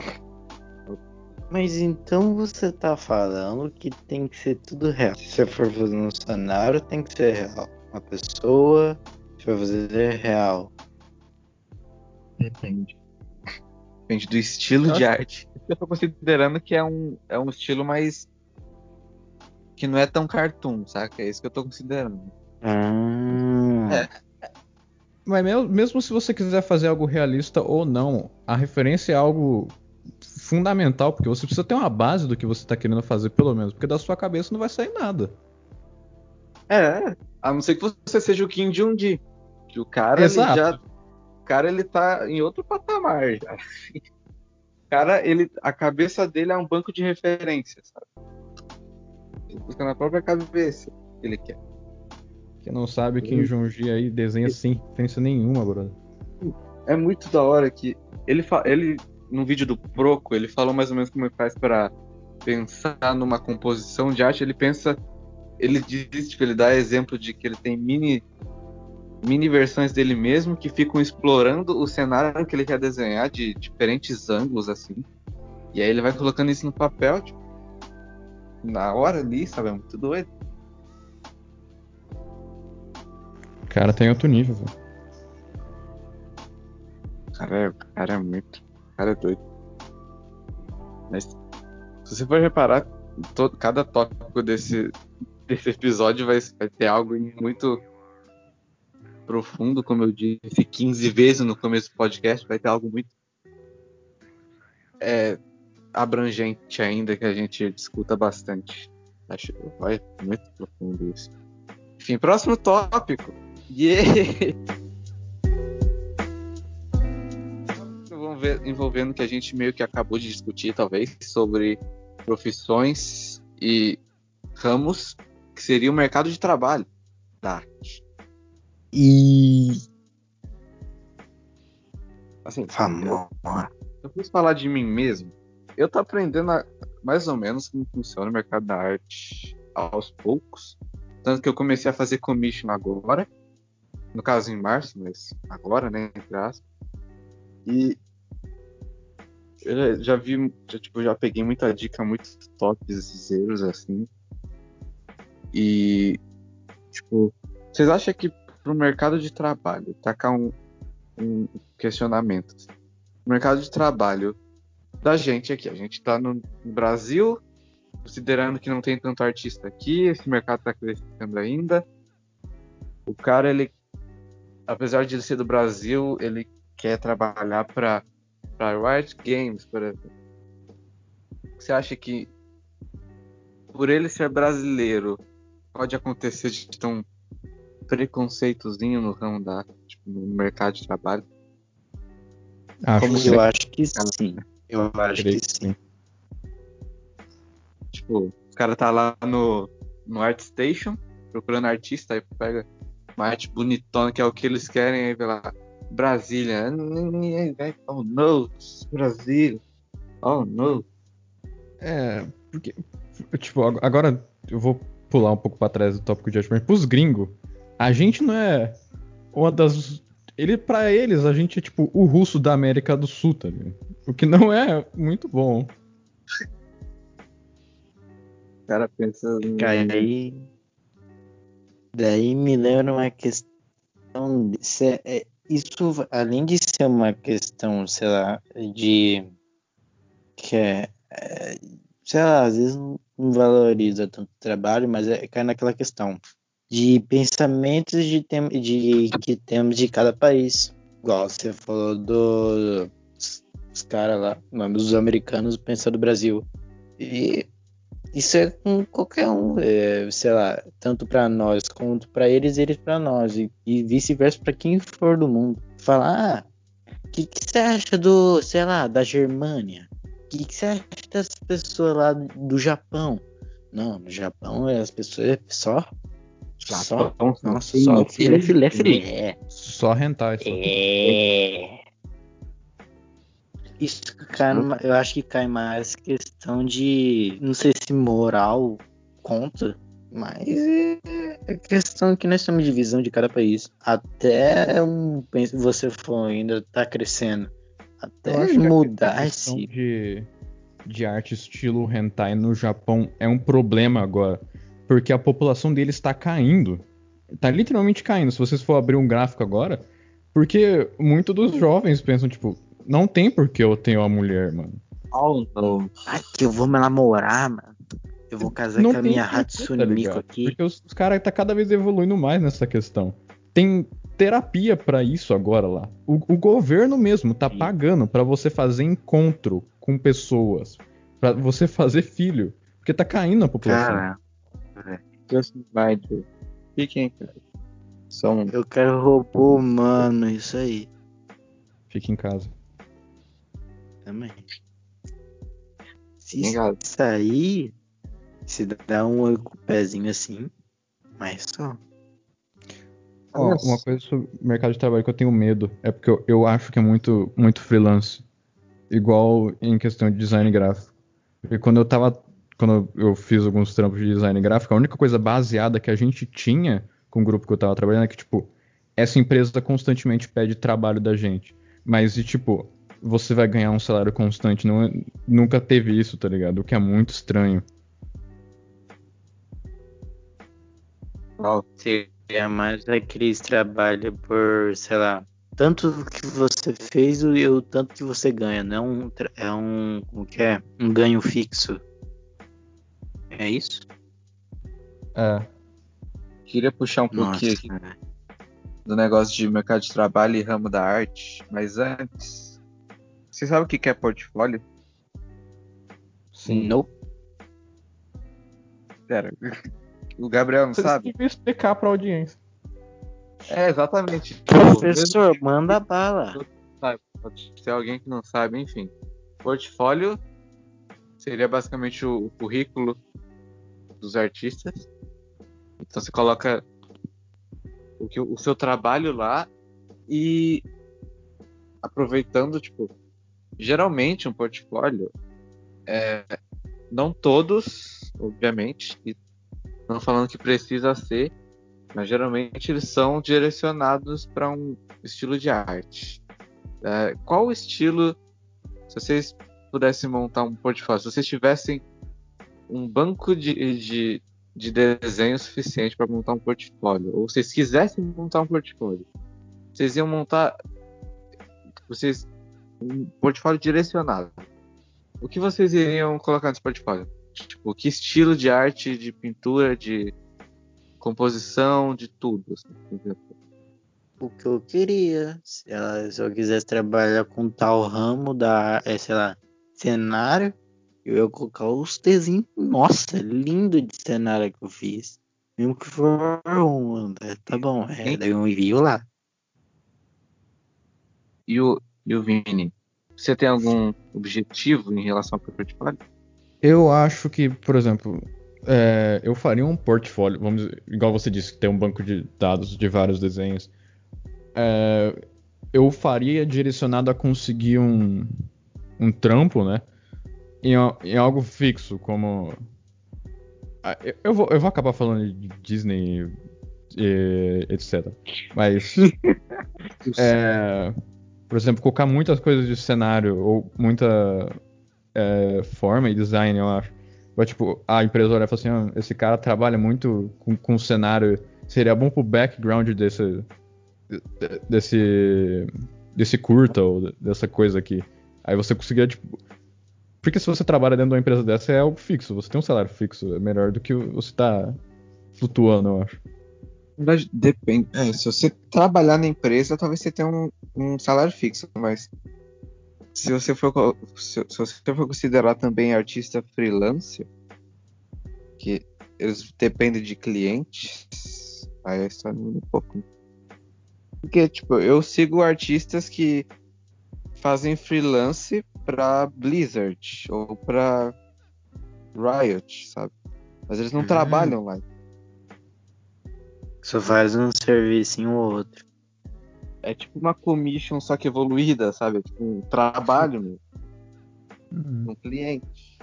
[SPEAKER 3] Mas então você tá falando que tem que ser tudo real. Se você for fazer um cenário, tem que ser real. Uma pessoa, se for fazer real.
[SPEAKER 1] Depende. Depende do estilo eu de arte. Eu tô considerando que é um, é um estilo mais que não é tão cartoon, saca? É isso que eu tô considerando.
[SPEAKER 3] Ah.
[SPEAKER 2] É. Mas mesmo se você quiser fazer algo realista ou não, a referência é algo fundamental, porque você precisa ter uma base do que você tá querendo fazer, pelo menos, porque da sua cabeça não vai sair nada.
[SPEAKER 1] É, a não ser que você seja o Kim Jong-un, que o cara Exato. já o cara ele tá em outro patamar já. (laughs) O cara, ele a cabeça dele é um banco de referências, sabe? Busca na própria cabeça que ele quer.
[SPEAKER 2] Quem não sabe, quem Jonji aí desenha sem referência nenhuma, brother.
[SPEAKER 1] É muito da hora que ele, ele no vídeo do Proco, ele falou mais ou menos como ele faz para pensar numa composição de arte. Ele pensa, ele diz, tipo, ele dá exemplo de que ele tem mini mini versões dele mesmo que ficam explorando o cenário que ele quer desenhar de diferentes ângulos assim. E aí ele vai colocando isso no papel, tipo, na hora ali, sabe? É muito doido.
[SPEAKER 2] O cara tem outro nível, velho.
[SPEAKER 1] Cara, é, cara é muito. O cara é doido. Mas se você for reparar, todo, cada tópico desse, desse episódio vai, vai ter algo muito profundo, como eu disse 15 vezes no começo do podcast, vai ter algo muito é, abrangente ainda que a gente discuta bastante. Acho que vai muito profundo isso. Enfim, próximo tópico. Yeah! Vamos ver, envolvendo o que a gente meio que acabou de discutir, talvez, sobre profissões e ramos que seria o mercado de trabalho da arte.
[SPEAKER 3] E.
[SPEAKER 1] Assim, Famosa. Eu, eu preciso falar de mim mesmo eu tô aprendendo a, mais ou menos como funciona o mercado da arte aos poucos. Tanto que eu comecei a fazer commission agora. No caso em março, mas agora, né? Entre aspas. E eu já vi, já, tipo, já peguei muita dica, muitos toques zeiros assim. E tipo, vocês acham que pro mercado de trabalho, tacar um, um questionamento. O mercado de trabalho da gente aqui. A gente está no Brasil, considerando que não tem tanto artista aqui, esse mercado está crescendo ainda. O cara, ele, apesar de ele ser do Brasil, ele quer trabalhar para Riot Games, por exemplo. Você acha que por ele ser brasileiro pode acontecer de ter um preconceitozinho no ramo da tipo, no mercado de trabalho?
[SPEAKER 3] Acho Como eu acho que sim. Eu acho que sim.
[SPEAKER 1] Tipo, os caras tá lá no, no ArtStation procurando artista, aí pega uma arte bonitona, que é o que eles querem, aí vê lá, Brasília. Oh no, Brasília. Oh no.
[SPEAKER 2] É, porque, tipo, agora eu vou pular um pouco para trás do tópico de hoje, mas pros gringos, a gente não é uma das ele para eles a gente é tipo o russo da América do Sul, tá ligado? O que não é muito bom.
[SPEAKER 1] O cara pensa
[SPEAKER 3] aí Daí me lembra uma questão. Isso, é, é, isso, além de ser uma questão, sei lá, de. que é. é sei lá, às vezes não, valoriza tanto o trabalho, mas é, cai naquela questão de pensamentos de, tem, de que temos de cada país. Igual você falou do, dos caras lá, dos americanos pensando do Brasil. E isso é com qualquer um, é, sei lá, tanto para nós quanto para eles, eles para nós, e, e vice-versa para quem for do mundo. Falar, ah, o que, você acha do, sei lá, da Germânia? O que, que você acha das pessoas lá do Japão? Não, no Japão as pessoas é só só, nossa, só filé, filé, filé.
[SPEAKER 2] Só rentar.
[SPEAKER 3] É. Isso cai numa, eu acho que cai mais questão de. Não sei se moral conta, mas é questão que nós temos divisão de cada país. Até um, você for ainda tá crescendo. Até mudar esse.
[SPEAKER 2] De, de arte estilo hentai no Japão é um problema agora. Porque a população deles está caindo. Tá literalmente caindo. Se vocês for abrir um gráfico agora. Porque muitos dos jovens pensam, tipo, não tem porque eu tenho uma mulher, mano.
[SPEAKER 3] Oh, não. Aqui eu vou me namorar, mano. Eu vou casar não com a minha Hatsune tá Miku aqui.
[SPEAKER 2] Porque os, os caras tá cada vez evoluindo mais nessa questão. Tem terapia para isso agora lá. O, o, governo mesmo tá pagando para você fazer encontro com pessoas, para você fazer filho, porque tá caindo a população. Cara,
[SPEAKER 1] Just vai, Fiquem, cara.
[SPEAKER 3] Só um... Eu quero robô humano, isso aí.
[SPEAKER 2] Fique em casa.
[SPEAKER 3] Também. Se sair, se dá um pezinho assim, mas só.
[SPEAKER 2] Ó, uma coisa sobre o mercado de trabalho que eu tenho medo é porque eu, eu acho que é muito, muito freelance. Igual em questão de design gráfico. Porque quando eu tava. Quando eu fiz alguns trampos de design gráfico, a única coisa baseada que a gente tinha com o grupo que eu tava trabalhando é que, tipo, essa empresa constantemente pede trabalho da gente. Mas, e, tipo, você vai ganhar um salário constante. Não, é, nunca teve isso, tá ligado? O que é muito estranho.
[SPEAKER 3] Seria mais aqueles trabalho por, sei lá, tanto que você fez e o tanto que você ganha, não é um, é um, o que é? Um ganho fixo. É isso?
[SPEAKER 2] É.
[SPEAKER 1] Queria puxar um Nossa, pouquinho aqui do negócio de mercado de trabalho e ramo da arte, mas antes você sabe o que é portfólio?
[SPEAKER 3] Sim. Não.
[SPEAKER 1] Pera, o Gabriel não Você sabe? Você
[SPEAKER 2] explicar pra audiência.
[SPEAKER 1] É, exatamente.
[SPEAKER 3] Professor, manda bala.
[SPEAKER 1] Pode ser alguém que não sabe, enfim. Portfólio seria basicamente o, currículo dos artistas. Então você coloca o, que, o seu trabalho lá e aproveitando, tipo, geralmente um portfólio, é, não todos, obviamente, e não falando que precisa ser, mas geralmente eles são direcionados para um estilo de arte. É, qual estilo, se vocês pudessem montar um portfólio, se vocês tivessem um banco de, de, de desenho suficiente para montar um portfólio, ou vocês quisessem montar um portfólio, vocês iam montar, vocês um portfólio direcionado. O que vocês iriam colocar nesse portfólio? Tipo, que estilo de arte, de pintura, de composição, de tudo? Assim,
[SPEAKER 3] o que eu queria. Se, ela, se eu quisesse trabalhar com tal ramo da, é, sei lá, cenário, eu ia colocar os desenhos. Nossa, lindo de cenário que eu fiz. Mesmo que for um, né? tá bom. É, daí eu envio lá.
[SPEAKER 1] E o, e o Vini, você tem algum objetivo em relação ao portfólio?
[SPEAKER 2] Eu acho que, por exemplo, é, eu faria um portfólio, vamos, igual você disse, que tem um banco de dados de vários desenhos. É, eu faria direcionado a conseguir um, um trampo, né? Em, em algo fixo, como. Eu, eu, vou, eu vou acabar falando de Disney, e, etc. Mas. (laughs) é, por exemplo, colocar muitas coisas de cenário ou muita é, forma e design, eu acho. Ou, tipo, a empresa olha e fala assim, ah, esse cara trabalha muito com, com cenário seria bom pro background desse. desse. desse curta ou dessa coisa aqui. Aí você conseguiria, tipo. Porque se você trabalha dentro de uma empresa dessa é algo fixo, você tem um salário fixo, é melhor do que você tá flutuando, eu acho.
[SPEAKER 1] Depende. É, se você trabalhar na empresa, talvez você tenha um, um salário fixo, mas se você for se, se, você for considerar também artista freelancer, que eles dependem de clientes, aí a história muda um pouco. Porque, tipo, eu sigo artistas que fazem freelance pra Blizzard ou pra Riot, sabe? Mas eles não uhum. trabalham lá.
[SPEAKER 3] Só faz um serviço ou outro.
[SPEAKER 1] É tipo uma commission, só que evoluída, sabe? É tipo um trabalho meu. Uhum. Um cliente.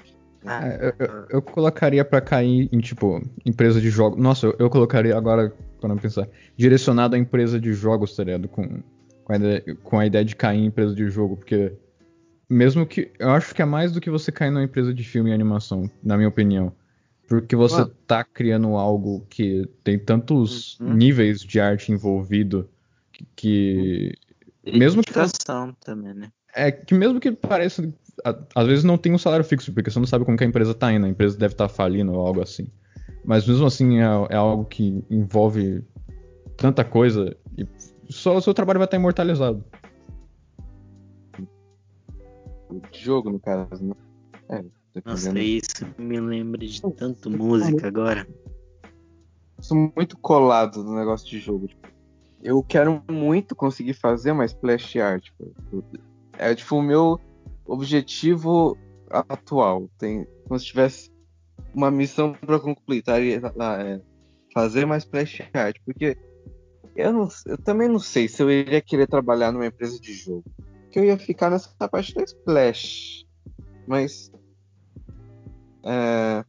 [SPEAKER 2] Ah, é, eu, eu, eu, colocaria para cair em, tipo, empresa de jogos. Nossa, eu, eu colocaria agora, para não pensar, direcionado à empresa de jogos, tá ligado? Com, com, a ideia, com a ideia de cair em empresa de jogo, porque mesmo que. Eu acho que é mais do que você cair numa empresa de filme e animação, na minha opinião. Porque você ah. tá criando algo que tem tantos uhum. níveis de arte envolvido que. que mesmo que.
[SPEAKER 3] também, né?
[SPEAKER 2] É que mesmo que pareça. Às vezes não tem um salário fixo, porque você não sabe como que a empresa tá indo. A empresa deve estar tá falindo ou algo assim. Mas mesmo assim é, é, algo que envolve tanta coisa e só o seu trabalho vai estar imortalizado.
[SPEAKER 1] Jogo, no caso, né?
[SPEAKER 3] É, nossa, isso me lembra de tanto música agora.
[SPEAKER 1] Sou muito colado no negócio de jogo. Tipo, eu quero muito conseguir fazer uma splash art. Tipo, é tipo o meu objetivo atual. Tem, como se tivesse uma missão para concluir, tá? É, fazer mais splash art. Porque eu, não, eu também não sei se eu iria querer trabalhar numa empresa de jogo. Que eu ia ficar nessa parte da splash. Mas é...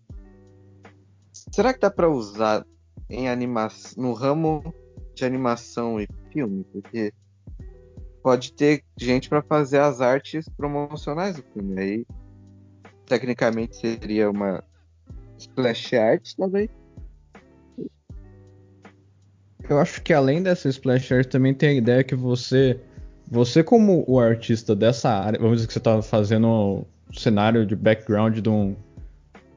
[SPEAKER 1] Será que dá para usar em animação, no ramo de animação e filme? Porque pode ter gente para fazer as artes promocionais do filme. Aí, tecnicamente, seria uma splash art, talvez.
[SPEAKER 2] Eu acho que além dessa splash art também tem a ideia que você, você como o artista dessa área, vamos dizer que você está fazendo um cenário de background de um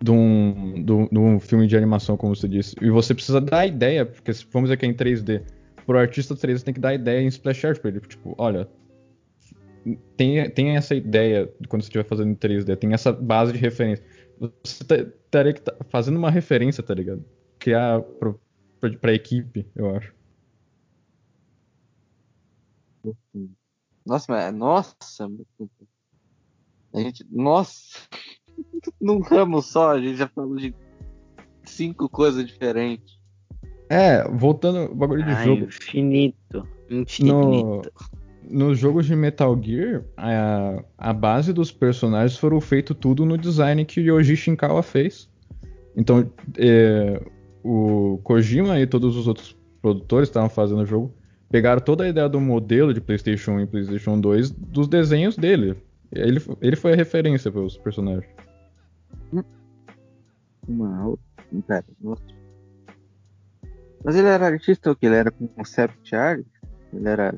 [SPEAKER 2] de um, de um filme de animação, como você disse. E você precisa dar ideia, porque vamos dizer que é em 3D. Pro artista 3D tem que dar ideia em splash art pra ele. Tipo, olha, tem, tem essa ideia quando você estiver fazendo em 3D, tem essa base de referência. Você teria que estar tá fazendo uma referência, tá ligado? Criar pro, pra, pra equipe, eu acho.
[SPEAKER 1] Nossa, mas, nossa, a gente, nossa, (laughs) num ramo só, a gente já falou de cinco coisas diferentes.
[SPEAKER 2] É, voltando ao bagulho de Ai, jogo.
[SPEAKER 3] Infinito. Infinito.
[SPEAKER 2] No, nos jogos de Metal Gear, a, a base dos personagens foram feito tudo no design que Yoji Shinkawa fez. Então, é, o Kojima e todos os outros produtores estavam fazendo o jogo pegaram toda a ideia do modelo de PlayStation 1 e PlayStation 2 dos desenhos dele. Ele, ele foi a referência para os personagens.
[SPEAKER 1] Uma Pera, Mas ele era artista ou que? Ele era concept art? Ele era.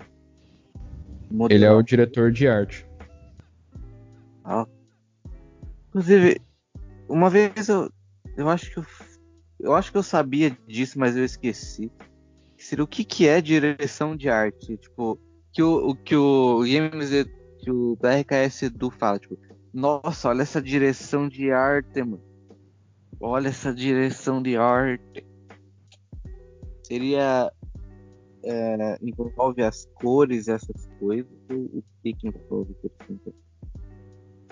[SPEAKER 2] Modelo. Ele é o diretor de arte.
[SPEAKER 1] Ah. Inclusive, uma vez eu. Eu acho que eu. Eu acho que eu sabia disso, mas eu esqueci. Seria o que, que é direção de arte? Tipo, que o, o que o Games que o BRKS Edu fala, tipo, nossa, olha essa direção de arte, mano. Olha essa direção de arte. Seria. É, envolve as cores, essas coisas, o que, que envolve?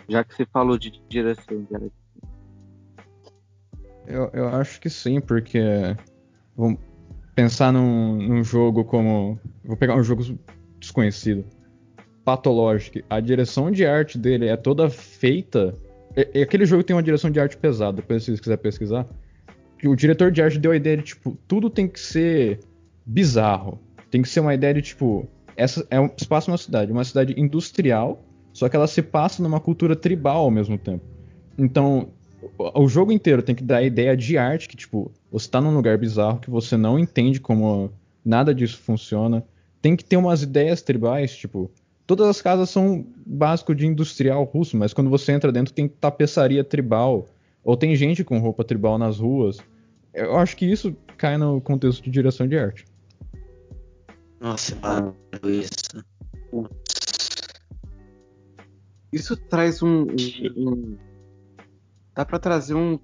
[SPEAKER 1] Já que você falou de direção de arte.
[SPEAKER 2] Eu, eu acho que sim, porque. Pensar num, num jogo como. Vou pegar um jogo desconhecido. Pathologic, a direção de arte dele é toda feita. É, é, aquele jogo tem uma direção de arte pesada, depois se você quiser pesquisar. O diretor de arte deu a ideia de, tipo, tudo tem que ser bizarro. Tem que ser uma ideia de, tipo, essa é um espaço numa cidade, uma cidade industrial, só que ela se passa numa cultura tribal ao mesmo tempo. Então, o jogo inteiro tem que dar a ideia de arte que, tipo, você tá num lugar bizarro que você não entende como nada disso funciona. Tem que ter umas ideias tribais, tipo, todas as casas são básico de industrial russo, mas quando você entra dentro tem tapeçaria tribal, ou tem gente com roupa tribal nas ruas. Eu acho que isso cai no contexto de direção de arte.
[SPEAKER 3] Nossa, mano, isso.
[SPEAKER 1] Isso traz um, um, um dá para trazer um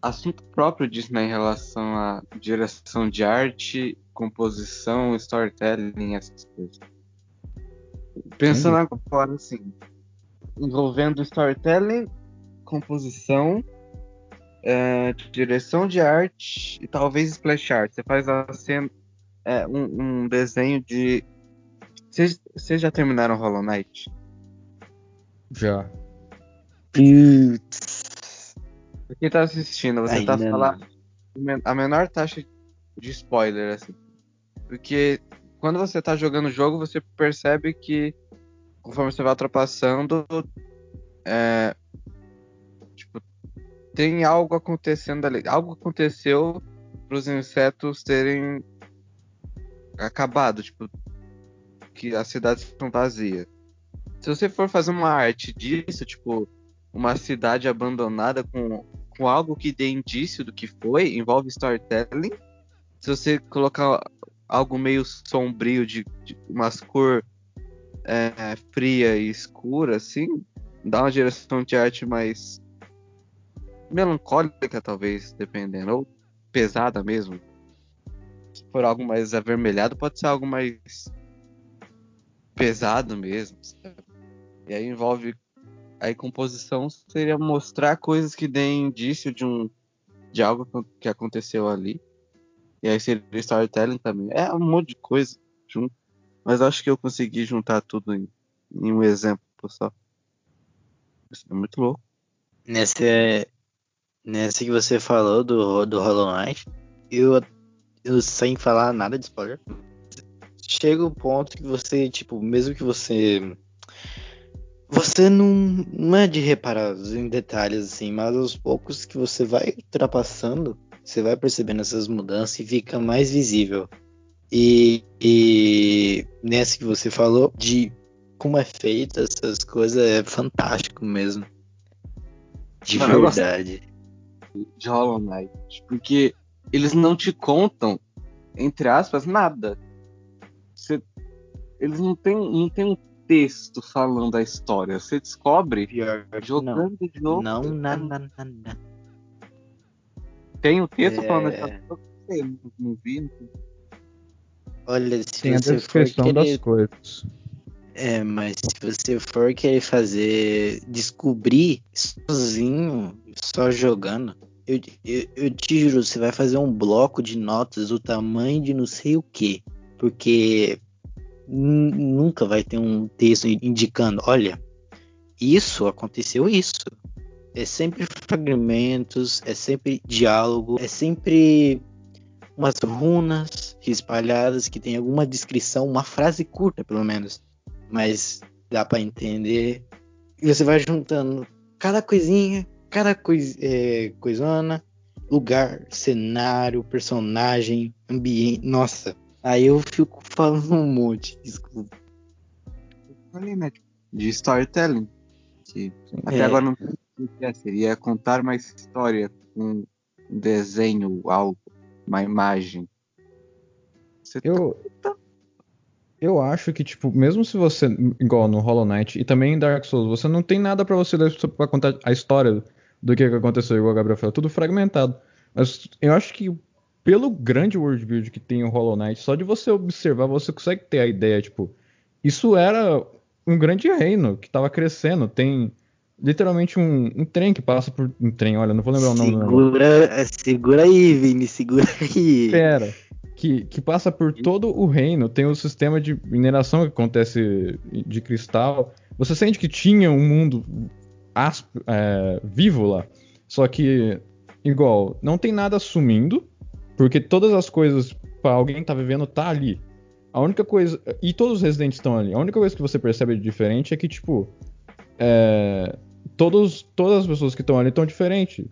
[SPEAKER 1] assunto próprio disso né, em relação à direção de arte, composição, storytelling, essas coisas. Pensando agora, assim, envolvendo storytelling, composição, é, direção de arte e talvez splash art. Você faz a cena, é, um, um, desenho de. Vocês já terminaram Hollow Knight?
[SPEAKER 2] Já.
[SPEAKER 3] Putz.
[SPEAKER 1] Quem tá assistindo, você tá Ainda tá falando a menor taxa de spoiler, assim. Porque quando você tá jogando o jogo, você percebe que conforme você vai ultrapassando, é, tipo, tem algo acontecendo ali. Algo aconteceu para os insetos terem acabado, tipo, que as cidades estão vazias. Se você for fazer uma arte disso, tipo, uma cidade abandonada com, com algo que dê indício do que foi, envolve storytelling. Se você colocar algo meio sombrio de, de umas cor é, fria e escura, assim, dá uma direção de arte mais melancólica, talvez, dependendo, ou pesada mesmo. Se for algo mais avermelhado, pode ser algo mais pesado mesmo. Sabe? E aí envolve Aí composição seria mostrar coisas que deem indício de um de algo que aconteceu ali. E aí seria storytelling também. É um monte de coisa junto. Mas acho que eu consegui juntar tudo em, em um exemplo só. Isso é muito louco.
[SPEAKER 3] Nessa, nessa que você falou do, do Hollow Knight, eu, eu sem falar nada de spoiler, chega o ponto que você, tipo, mesmo que você você não, não é de reparar em detalhes assim, mas aos poucos que você vai ultrapassando, você vai percebendo essas mudanças e fica mais visível. E, e nessa que você falou de como é feita essas coisas é fantástico mesmo. De Mano, verdade.
[SPEAKER 1] De Hollow Knight. Porque eles não te contam, entre aspas, nada. Você, eles não têm, não têm um texto falando a história. Você descobre
[SPEAKER 3] Pior, jogando não. de novo. Não, não, não, não,
[SPEAKER 1] Tem o texto é... falando a história. Não vi.
[SPEAKER 3] Olha, se
[SPEAKER 2] Tem
[SPEAKER 3] você
[SPEAKER 2] a descrição
[SPEAKER 3] for
[SPEAKER 2] querer... das coisas.
[SPEAKER 3] É, mas se você for querer fazer descobrir sozinho, só jogando, eu, eu, eu te juro, você vai fazer um bloco de notas do tamanho de não sei o que. Porque nunca vai ter um texto indicando, olha, isso aconteceu isso. É sempre fragmentos, é sempre diálogo, é sempre umas runas espalhadas que tem alguma descrição, uma frase curta pelo menos, mas dá para entender. E você vai juntando cada coisinha, cada cois, é, coisona, lugar, cenário, personagem, ambiente. Nossa, Aí eu fico (laughs) falando um monte, desculpa.
[SPEAKER 1] Falei, né? De storytelling. Que até é. agora não sei o que é. Seria contar uma história com um desenho, algo, uma imagem.
[SPEAKER 2] Você eu, tá... eu acho que, tipo, mesmo se você, igual no Hollow Knight e também em Dark Souls, você não tem nada para você ler pra contar a história do que aconteceu, igual a Gabriel falou, tudo fragmentado. Mas eu acho que pelo grande world build que tem o Hollow Knight, só de você observar, você consegue ter a ideia, tipo, isso era um grande reino que estava crescendo. Tem literalmente um, um, trem que passa por. Um trem, olha, não vou lembrar o nome.
[SPEAKER 3] Segura, segura aí, Vini, segura aí.
[SPEAKER 2] Pera. Que, que passa por todo o reino, tem o sistema de mineração que acontece de cristal. Você sente que tinha um mundo asp, é, vivo lá. Só que, igual, não tem nada sumindo, porque todas as coisas para alguém que tá vivendo tá ali. A única coisa. E todos os residentes estão ali. A única coisa que você percebe de diferente é que, tipo. É, todos, todas as pessoas que estão ali estão diferentes.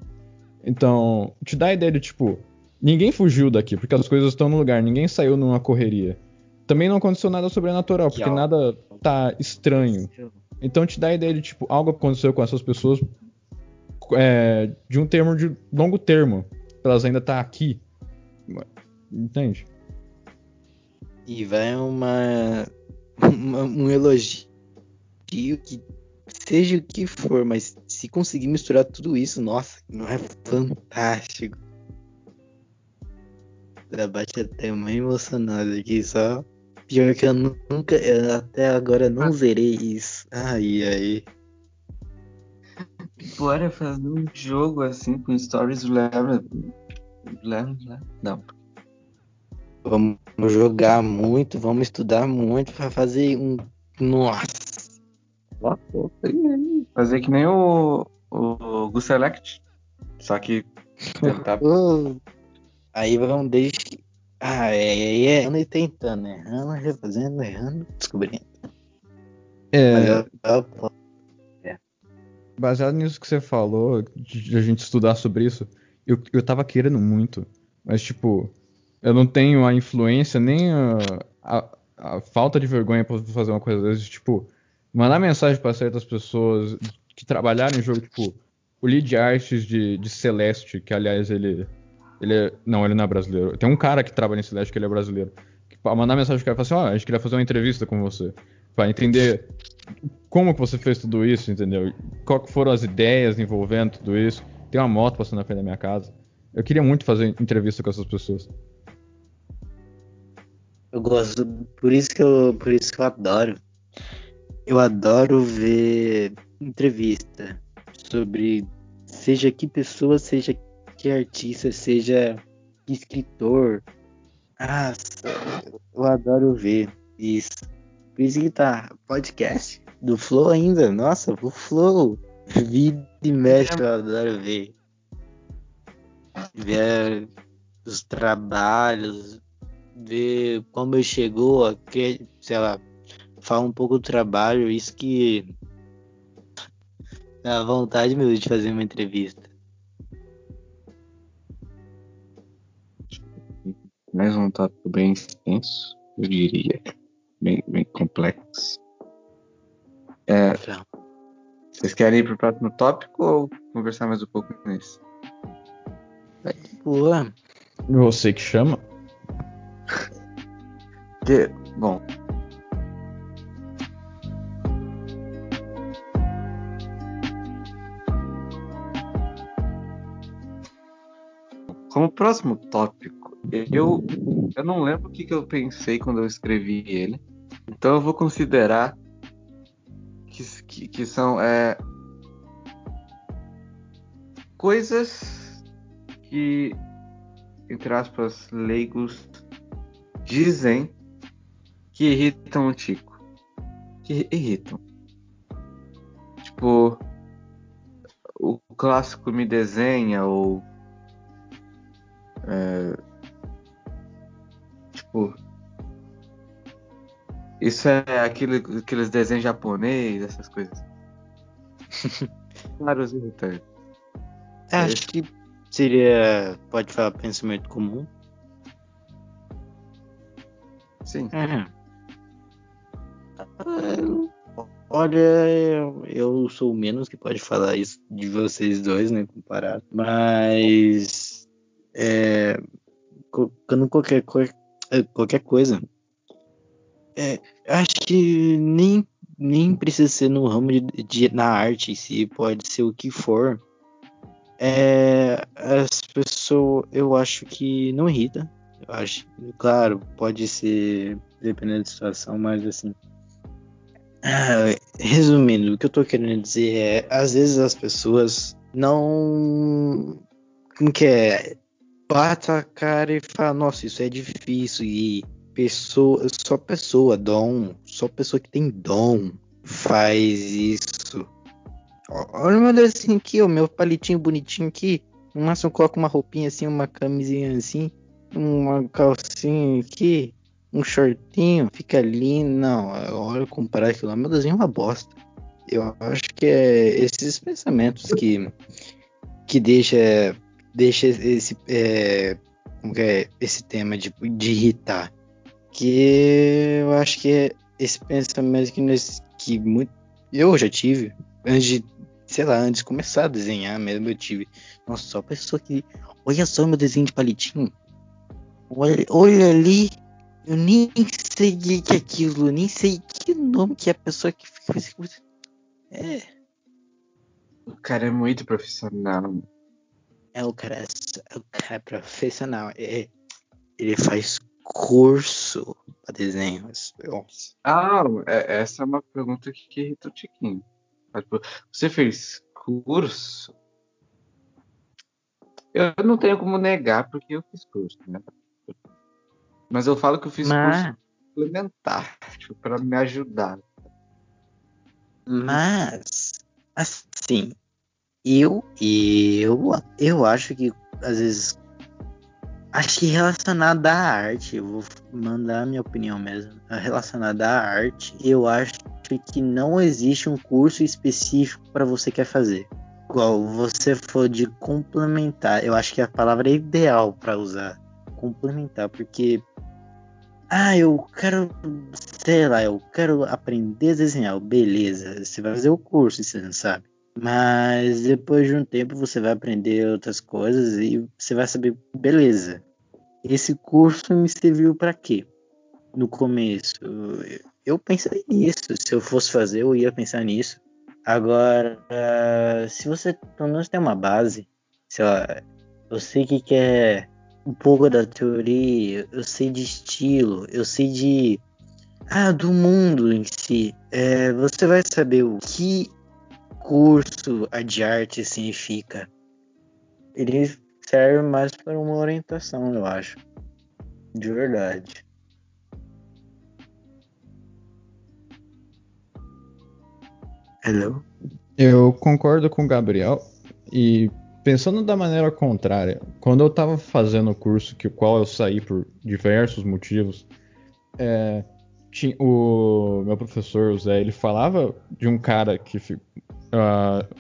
[SPEAKER 2] Então, te dá a ideia de, tipo, ninguém fugiu daqui, porque as coisas estão no lugar, ninguém saiu numa correria. Também não aconteceu nada sobrenatural, porque nada tá estranho. Então te dá a ideia de, tipo, algo aconteceu com essas pessoas é, de um termo de longo termo. Elas ainda tá aqui. Entende?
[SPEAKER 3] E vai uma, uma, um elogio que seja o que for, mas se conseguir misturar tudo isso, nossa, não é fantástico. Bate até uma emocionada aqui só. Pior que eu nunca, eu até agora não zerei isso. Ai, ai.
[SPEAKER 1] Bora fazer um jogo assim com stories leva. Leva, Não.
[SPEAKER 3] Vamos jogar muito, vamos estudar muito pra fazer um. Nossa!
[SPEAKER 1] Fazer que nem o, o, o Select. Só que (laughs)
[SPEAKER 3] tentar. Aí vamos desde. Ah, é, é, é, tentando, errando, refazendo, errando, descobrindo.
[SPEAKER 2] É. Eu, eu, é. Baseado nisso que você falou, de a gente estudar sobre isso, eu, eu tava querendo muito. Mas, tipo, eu não tenho a influência nem a, a, a falta de vergonha pra fazer uma coisa dessas. Tipo, mandar mensagem para certas pessoas que trabalharam em jogo, tipo, o lead artist de, de Celeste, que aliás ele. Ele é, não, ele não é brasileiro. Tem um cara que trabalha em Celeste que ele é brasileiro. Que, mandar mensagem pro cara e falar assim, ó, oh, a gente queria fazer uma entrevista com você. Pra entender como que você fez tudo isso, entendeu? Qual foram as ideias envolvendo tudo isso. Tem uma moto passando na frente da minha casa. Eu queria muito fazer entrevista com essas pessoas.
[SPEAKER 3] Eu gosto, por isso que eu, por isso que eu adoro eu adoro ver entrevista sobre seja que pessoa, seja que artista, seja que escritor. Ah, eu adoro ver isso. Por isso que tá podcast do Flow ainda. Nossa, o Flow. Vida e mexe, eu adoro ver. Ver os trabalhos, ver como chegou, aquele, sei lá, fala um pouco do trabalho, isso que dá vontade mesmo de fazer uma entrevista.
[SPEAKER 1] Mais um tópico bem extenso, eu diria. Bem, bem complexo. É, vocês querem ir para o próximo tópico ou conversar mais um pouco nesse?
[SPEAKER 3] Boa.
[SPEAKER 2] Você que chama.
[SPEAKER 1] Que, bom, Como próximo tópico, eu, eu não lembro o que, que eu pensei quando eu escrevi ele. Então eu vou considerar que, que, que são é, coisas que, entre aspas, leigos dizem que irritam o Tico. Que irritam. Tipo, o clássico me desenha ou é, tipo, isso é aquele, aqueles desenhos japonês, essas coisas. (laughs) claro, irritantes.
[SPEAKER 3] Acho que seria, pode falar, pensamento comum.
[SPEAKER 1] Sim.
[SPEAKER 3] É. Olha, eu sou menos que pode falar isso de vocês dois, né, comparado. Mas é, colocando qualquer, é, qualquer coisa. É, acho que nem, nem precisa ser no ramo de, de, na arte em si, pode ser o que for. É, as pessoas, eu acho que não irrita. Eu acho, claro, pode ser dependendo da situação, mas assim. Ah, resumindo, o que eu tô querendo dizer é, às vezes as pessoas não. Como que é? bata a cara e fala, nossa, isso é difícil. E pessoa, só pessoa, dom, só pessoa que tem dom faz isso. Olha meu desenho aqui, o meu palitinho bonitinho aqui. No máximo eu coloco uma roupinha assim, uma camisinha assim, uma calcinha aqui, um shortinho, fica lindo. Não, olha comparar aquilo lá, meu desenho é uma bosta. Eu acho que é esses pensamentos que, que deixa, deixa esse, é, é, esse tema de, de irritar. Que eu acho que é esse pensamento que, nesse, que muito, eu já tive, antes de, sei lá, antes de começar a desenhar mesmo, eu tive. Nossa, só pessoa que. Olha só meu desenho de palitinho. Olha, olha ali. Eu nem sei o que é aquilo, nem sei que nome que é a pessoa que fica. É.
[SPEAKER 1] O cara é muito profissional.
[SPEAKER 3] É, o cara é, o cara é profissional. É, ele faz curso para desenhos. Nossa.
[SPEAKER 1] Ah, é, essa é uma pergunta que irrita o Tiquinho. Tipo, você fez curso? Eu não tenho como negar porque eu fiz curso, né? Mas eu falo que eu fiz Mas... curso complementar, tipo, para me ajudar.
[SPEAKER 3] Mas, assim, eu, eu, eu acho que às vezes, acho que relacionado à arte, eu vou mandar a minha opinião mesmo, relacionado à arte, eu acho que não existe um curso específico para você quer fazer. Igual você for de complementar, eu acho que a palavra é ideal para usar, complementar, porque ah, eu quero, sei lá, eu quero aprender a desenhar. Beleza, você vai fazer o curso, você não sabe. Mas depois de um tempo você vai aprender outras coisas e você vai saber, beleza. Esse curso me serviu para quê? No começo, eu pensei nisso. Se eu fosse fazer, eu ia pensar nisso. Agora, se você pelo menos tem uma base, sei lá, eu sei que quer um pouco da teoria, eu sei de estilo, eu sei de. Ah, do mundo em si. É, você vai saber o que curso de arte significa. Ele serve mais para uma orientação, eu acho. De verdade. Hello?
[SPEAKER 2] Eu concordo com o Gabriel e pensando da maneira contrária, quando eu estava fazendo o curso, que o qual eu saí por diversos motivos, é, tinha, o meu professor, o Zé, ele falava de um cara que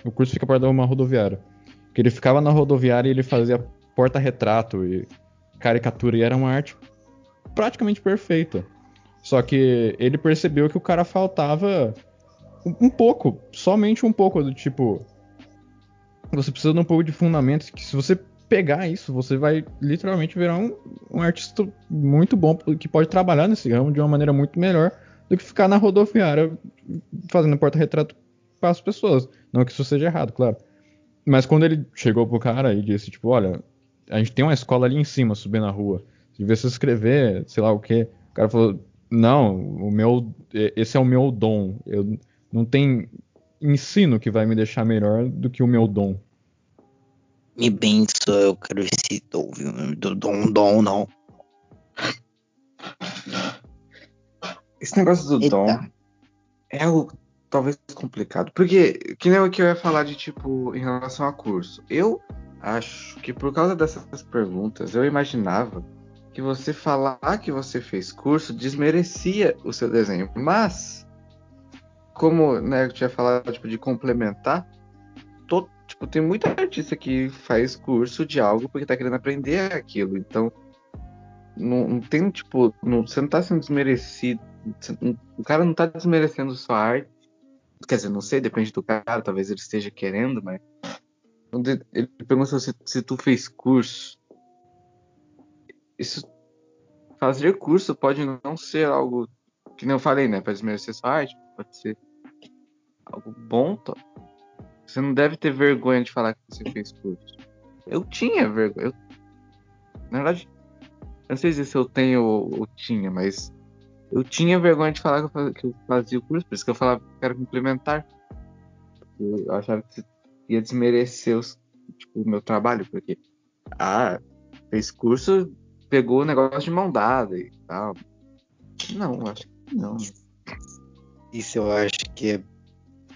[SPEAKER 2] o curso fica perto de uma rodoviária, que ele ficava na rodoviária e ele fazia porta-retrato e caricatura e era uma arte praticamente perfeita. Só que ele percebeu que o cara faltava um, um pouco, somente um pouco do tipo você precisa de um pouco de fundamentos que se você pegar isso, você vai literalmente virar um, um artista muito bom que pode trabalhar nesse ramo de uma maneira muito melhor do que ficar na rodoviária fazendo porta-retrato para as pessoas. Não que isso seja errado, claro. Mas quando ele chegou pro cara e disse, tipo, olha, a gente tem uma escola ali em cima, subir na rua. Se devia se escrever, sei lá o quê. O cara falou, não, o meu, esse é o meu dom. Eu não tem ensino que vai me deixar melhor do que o meu dom.
[SPEAKER 3] Me benção, eu quero esse dom, viu? Do dom, dom, não.
[SPEAKER 1] Esse negócio do Eita. dom é o talvez complicado. Porque, que nem o que eu ia falar de tipo, em relação a curso. Eu acho que por causa dessas perguntas, eu imaginava que você falar que você fez curso desmerecia o seu desenho. Mas como né, eu tinha falado tipo, de complementar, tô, tipo, tem muita artista que faz curso de algo porque tá querendo aprender aquilo. Então, não, não tem, tipo, não, você não tá sendo desmerecido. Não, o cara não tá desmerecendo sua arte. Quer dizer, não sei, depende do cara, talvez ele esteja querendo, mas. Ele pergunta se, se tu fez curso. Isso. Fazer curso pode não ser algo. Que nem eu falei, né? Pra desmerecer sua arte pode ser algo bom, Tó. Você não deve ter vergonha de falar que você fez curso. Eu tinha vergonha. Eu... Na verdade, não sei se eu tenho ou, tinha, mas eu tinha vergonha de falar que eu, fazia, o curso, por isso que eu falava que quero complementar. Eu achava que ia desmerecer os, tipo, o meu trabalho, porque, ah, fez curso, pegou o negócio de mão dada e tal. Não, acho que não.
[SPEAKER 3] Isso eu acho que é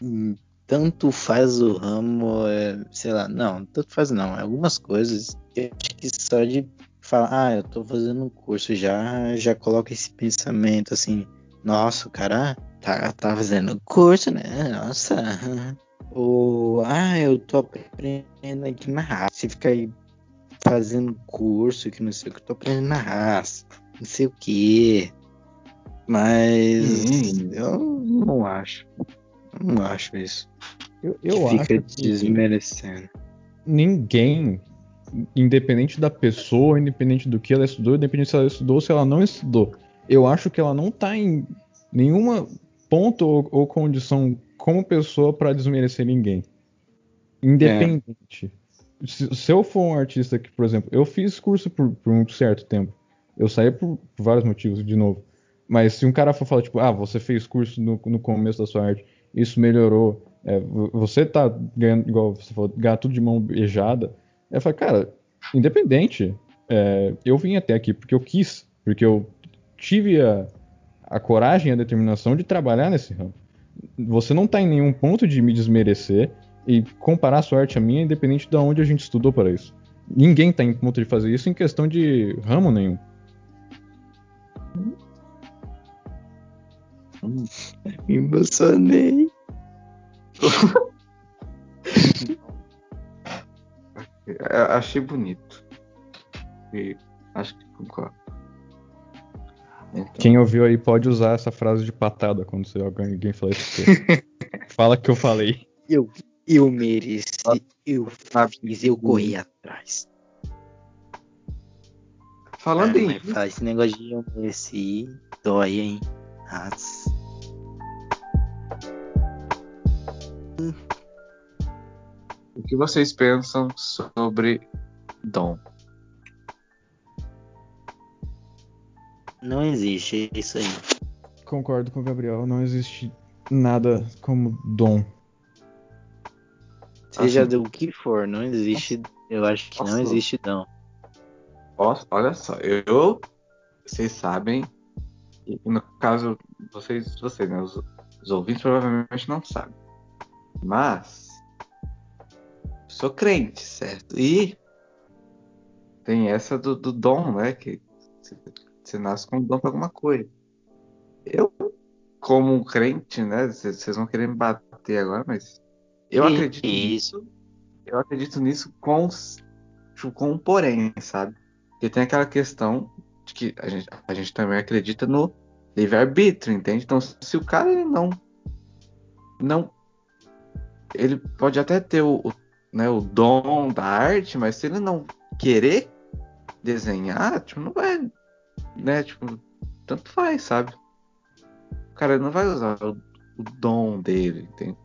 [SPEAKER 3] hum, tanto faz o ramo, é, sei lá, não, tanto faz não. Algumas coisas eu acho que só de falar, ah, eu tô fazendo um curso, já já coloca esse pensamento assim, nossa, o cara tá, tá fazendo curso, né? Nossa. Ou, ah, eu tô aprendendo aqui na raça. Você fica aí fazendo curso que não sei o que, eu tô aprendendo na raça. Não sei o que. Mas hum. eu não acho. Não acho isso.
[SPEAKER 2] Eu, eu
[SPEAKER 3] fica acho desmerecendo.
[SPEAKER 2] Ninguém, independente da pessoa, independente do que ela estudou, independente se ela estudou ou se ela não estudou, eu acho que ela não tá em nenhuma ponto ou, ou condição como pessoa para desmerecer ninguém. Independente. É. Se, se, eu for um artista que, por exemplo, eu fiz curso por, por um certo tempo. Eu saí por, por, vários motivos, de novo. Mas se um cara for falar, tipo, ah, você fez curso no, no começo da sua arte, isso melhorou, é, você tá ganhando, igual você falou, ganhar tudo de mão beijada. Eu falo, cara, independente, é, eu vim até aqui porque eu quis, porque eu tive a, a coragem e a determinação de trabalhar nesse ramo. Você não está em nenhum ponto de me desmerecer e comparar a sua arte à minha, independente de onde a gente estudou para isso. Ninguém está em ponto de fazer isso em questão de ramo nenhum.
[SPEAKER 3] Me emocionei. (laughs)
[SPEAKER 1] Achei bonito. E acho que concordo.
[SPEAKER 2] Então... Quem ouviu aí pode usar essa frase de patada quando você, alguém fala isso. (laughs) Fala que eu falei.
[SPEAKER 3] Eu, eu mereci, eu fiz, eu corri atrás.
[SPEAKER 1] Falando
[SPEAKER 3] é, em. Fala, esse negócio de eu mereci, dói, hein? Nossa.
[SPEAKER 1] O que vocês pensam sobre Dom?
[SPEAKER 3] Não existe isso aí.
[SPEAKER 2] Concordo com o Gabriel, não existe nada como dom.
[SPEAKER 3] Seja assim, do que for, não existe. Eu acho que posso, não existe dom.
[SPEAKER 1] Posso, olha só, eu. Vocês sabem. No caso, vocês, vocês né, os, os ouvintes provavelmente não sabem. Mas. Sou crente, certo? E. Tem essa do, do dom, né? Que você nasce com dom para alguma coisa. Eu, como um crente, né? Vocês vão querer me bater agora, mas eu acredito isso. Nisso, eu acredito nisso com, com um porém, sabe? Porque tem aquela questão de que a gente, a gente também acredita no livre-arbítrio, entende? Então, se o cara ele não. Não. Ele pode até ter o, o, né, o dom da arte, mas se ele não querer desenhar, tipo, não vai né? Tipo, tanto faz, sabe? O cara não vai usar o, o dom dele, entende?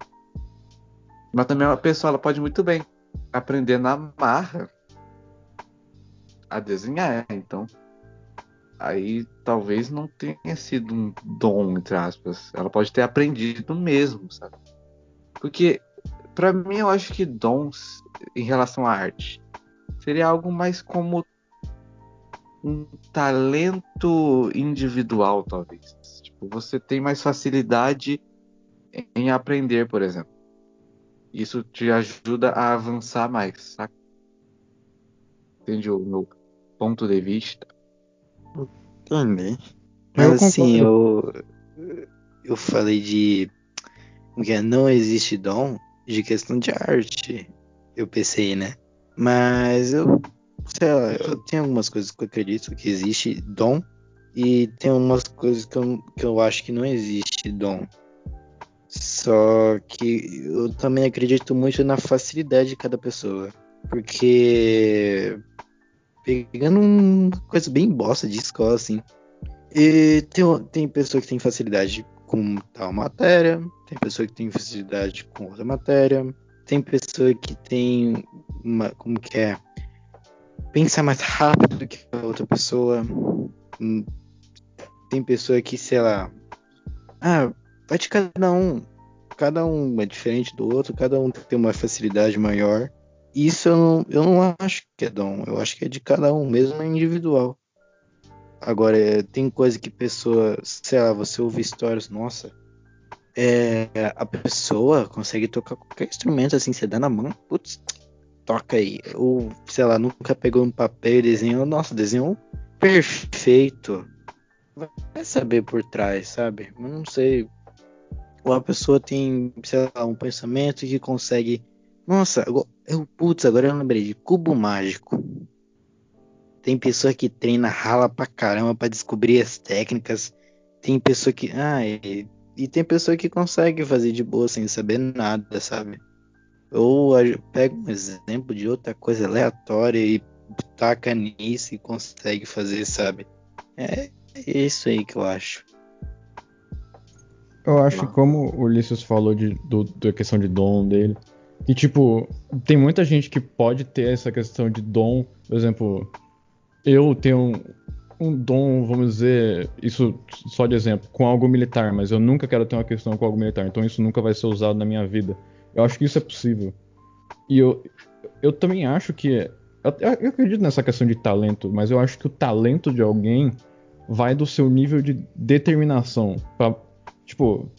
[SPEAKER 1] Mas também uma pessoa ela pode muito bem aprender na marra a desenhar, então aí talvez não tenha sido um dom, entre aspas. Ela pode ter aprendido mesmo, sabe? Porque, para mim, eu acho que dons em relação à arte seria algo mais como um talento individual, talvez. Tipo, você tem mais facilidade em aprender, por exemplo. Isso te ajuda a avançar mais, saca? Entende o meu ponto de vista?
[SPEAKER 3] Entendi. Mas eu assim, eu, eu falei de que não existe dom de questão de arte. Eu pensei, né? Mas eu sei lá, eu tenho algumas coisas que eu acredito que existe dom e tem algumas coisas que eu, que eu acho que não existe dom. Só que eu também acredito muito na facilidade de cada pessoa. Porque pegando uma coisa bem bosta de escola, assim. E tem, tem pessoa que tem facilidade com tal matéria, tem pessoa que tem facilidade com outra matéria, tem pessoa que tem uma. como que é? pensa mais rápido que a outra pessoa. Hum, tem pessoa que, sei lá. Ah, vai de cada um. Cada um é diferente do outro, cada um tem uma facilidade maior. Isso eu não, eu não acho que é dom, eu acho que é de cada um, mesmo é individual. Agora, tem coisa que pessoa, sei lá, você ouve histórias, nossa, é, a pessoa consegue tocar qualquer instrumento assim, você dá na mão, putz, toca aí. Ou, sei lá, nunca pegou um papel e desenhou. Nossa, desenhou perfeito. Vai saber por trás, sabe? Eu não sei. ou a pessoa tem, sei lá, um pensamento que consegue. Nossa, eu, putz, agora eu lembrei de cubo mágico. Tem pessoa que treina rala pra caramba pra descobrir as técnicas. Tem pessoa que. Ah, e, e tem pessoa que consegue fazer de boa sem saber nada, sabe? Ou pega um exemplo de outra coisa aleatória e taca nisso e consegue fazer, sabe? É isso aí que eu acho.
[SPEAKER 2] Eu acho que como o Ulisses falou de, do, da questão de dom dele, e tipo, tem muita gente que pode ter essa questão de dom, por exemplo, eu tenho um, um dom, vamos dizer, isso só de exemplo, com algo militar, mas eu nunca quero ter uma questão com algo militar, então isso nunca vai ser usado na minha vida. Eu acho que isso é possível. E eu, eu também acho que. Eu, eu acredito nessa questão de talento, mas eu acho que o talento de alguém vai do seu nível de determinação. Pra, tipo,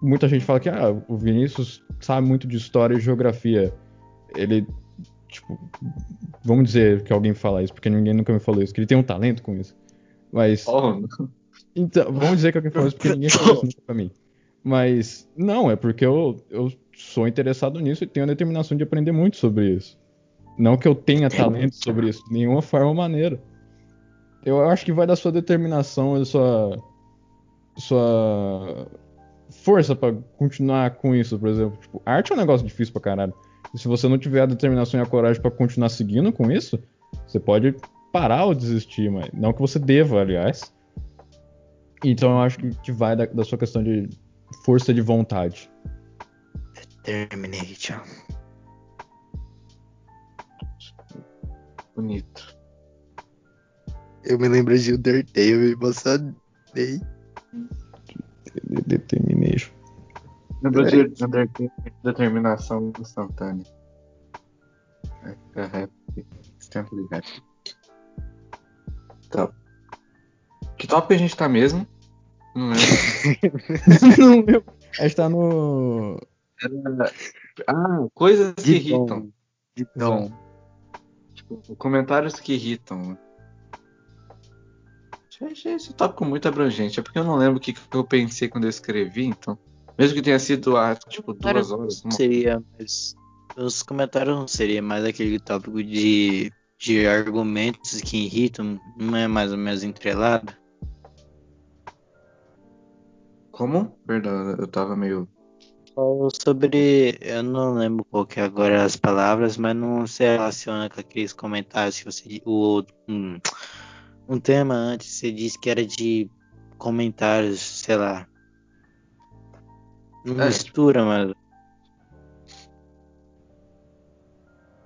[SPEAKER 2] muita gente fala que ah, o Vinícius sabe muito de história e geografia. Ele, tipo, vamos dizer que alguém fala isso, porque ninguém nunca me falou isso, que ele tem um talento com isso. Mas. Oh. Então, vamos dizer que alguém falou isso porque ninguém falou isso nunca pra mim. Mas, não, é porque eu, eu sou interessado nisso e tenho a determinação de aprender muito sobre isso. Não que eu tenha talento sobre isso, de nenhuma forma ou maneira. Eu acho que vai da sua determinação, da sua sua força para continuar com isso, por exemplo. Tipo, arte é um negócio difícil pra caralho. E se você não tiver a determinação e a coragem para continuar seguindo com isso, você pode parar ou desistir, mas não que você deva, aliás. Então eu acho que, vai da, da sua questão de força de vontade.
[SPEAKER 3] Determination.
[SPEAKER 1] Bonito.
[SPEAKER 3] Eu me lembro de Undertale, eu me emocionei.
[SPEAKER 2] Determination.
[SPEAKER 1] Lembro de Undertale, determinação instantânea. É, é rap. Tempo de rap. Tá. Que top a gente tá mesmo? Não lembro. (laughs)
[SPEAKER 2] Não lembro. A gente tá no.
[SPEAKER 1] Ah, coisas de que irritam. De tom. Tipo, comentários que irritam. Achei esse tópico muito abrangente. É porque eu não lembro o que, que eu pensei quando eu escrevi, então. Mesmo que tenha sido há, tipo, duas horas.
[SPEAKER 3] Não seria, mas. Os comentários não seria mais aquele tópico de, de argumentos que irritam, não é mais ou menos entrelado?
[SPEAKER 1] Como? Perdão, eu tava meio
[SPEAKER 3] sobre. Eu não lembro qual que é agora as palavras, mas não se relaciona com aqueles comentários que você. O, um, um tema antes, você disse que era de comentários, sei lá. Não é, mistura, mas.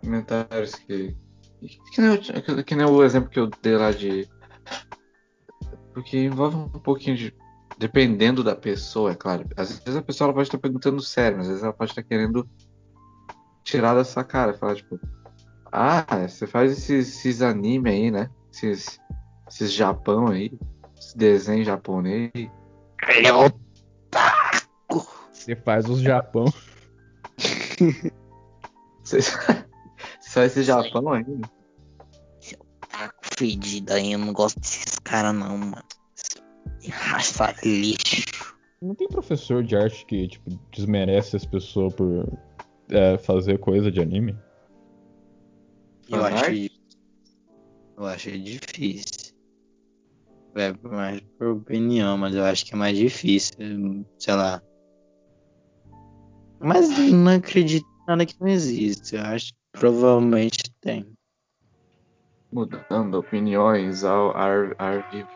[SPEAKER 1] Comentários que. Que nem, que nem o exemplo que eu dei lá de. Porque envolve um pouquinho de dependendo da pessoa, é claro. Às vezes a pessoa pode estar perguntando sério, mas às vezes ela pode estar querendo tirar da sua cara, falar tipo, ah, você faz esses, esses anime aí, né? Esses, esses Japão aí, esse desenho japonês.
[SPEAKER 3] Ele é.
[SPEAKER 2] Você faz os Japão. (laughs)
[SPEAKER 1] você faz esse Japão aí?
[SPEAKER 3] Seu otaku fedido aí, eu não gosto desses caras não, mano. Raça lixo.
[SPEAKER 2] Não tem professor de arte que, tipo, desmerece as pessoas por é, fazer coisa de anime?
[SPEAKER 3] Eu achei. Eu achei difícil. É mais por opinião, mas eu acho que é mais difícil. Sei lá. Mas não acredito em nada que não existe. Eu acho que provavelmente tem.
[SPEAKER 1] Mudando opiniões ao ar, ar vivo.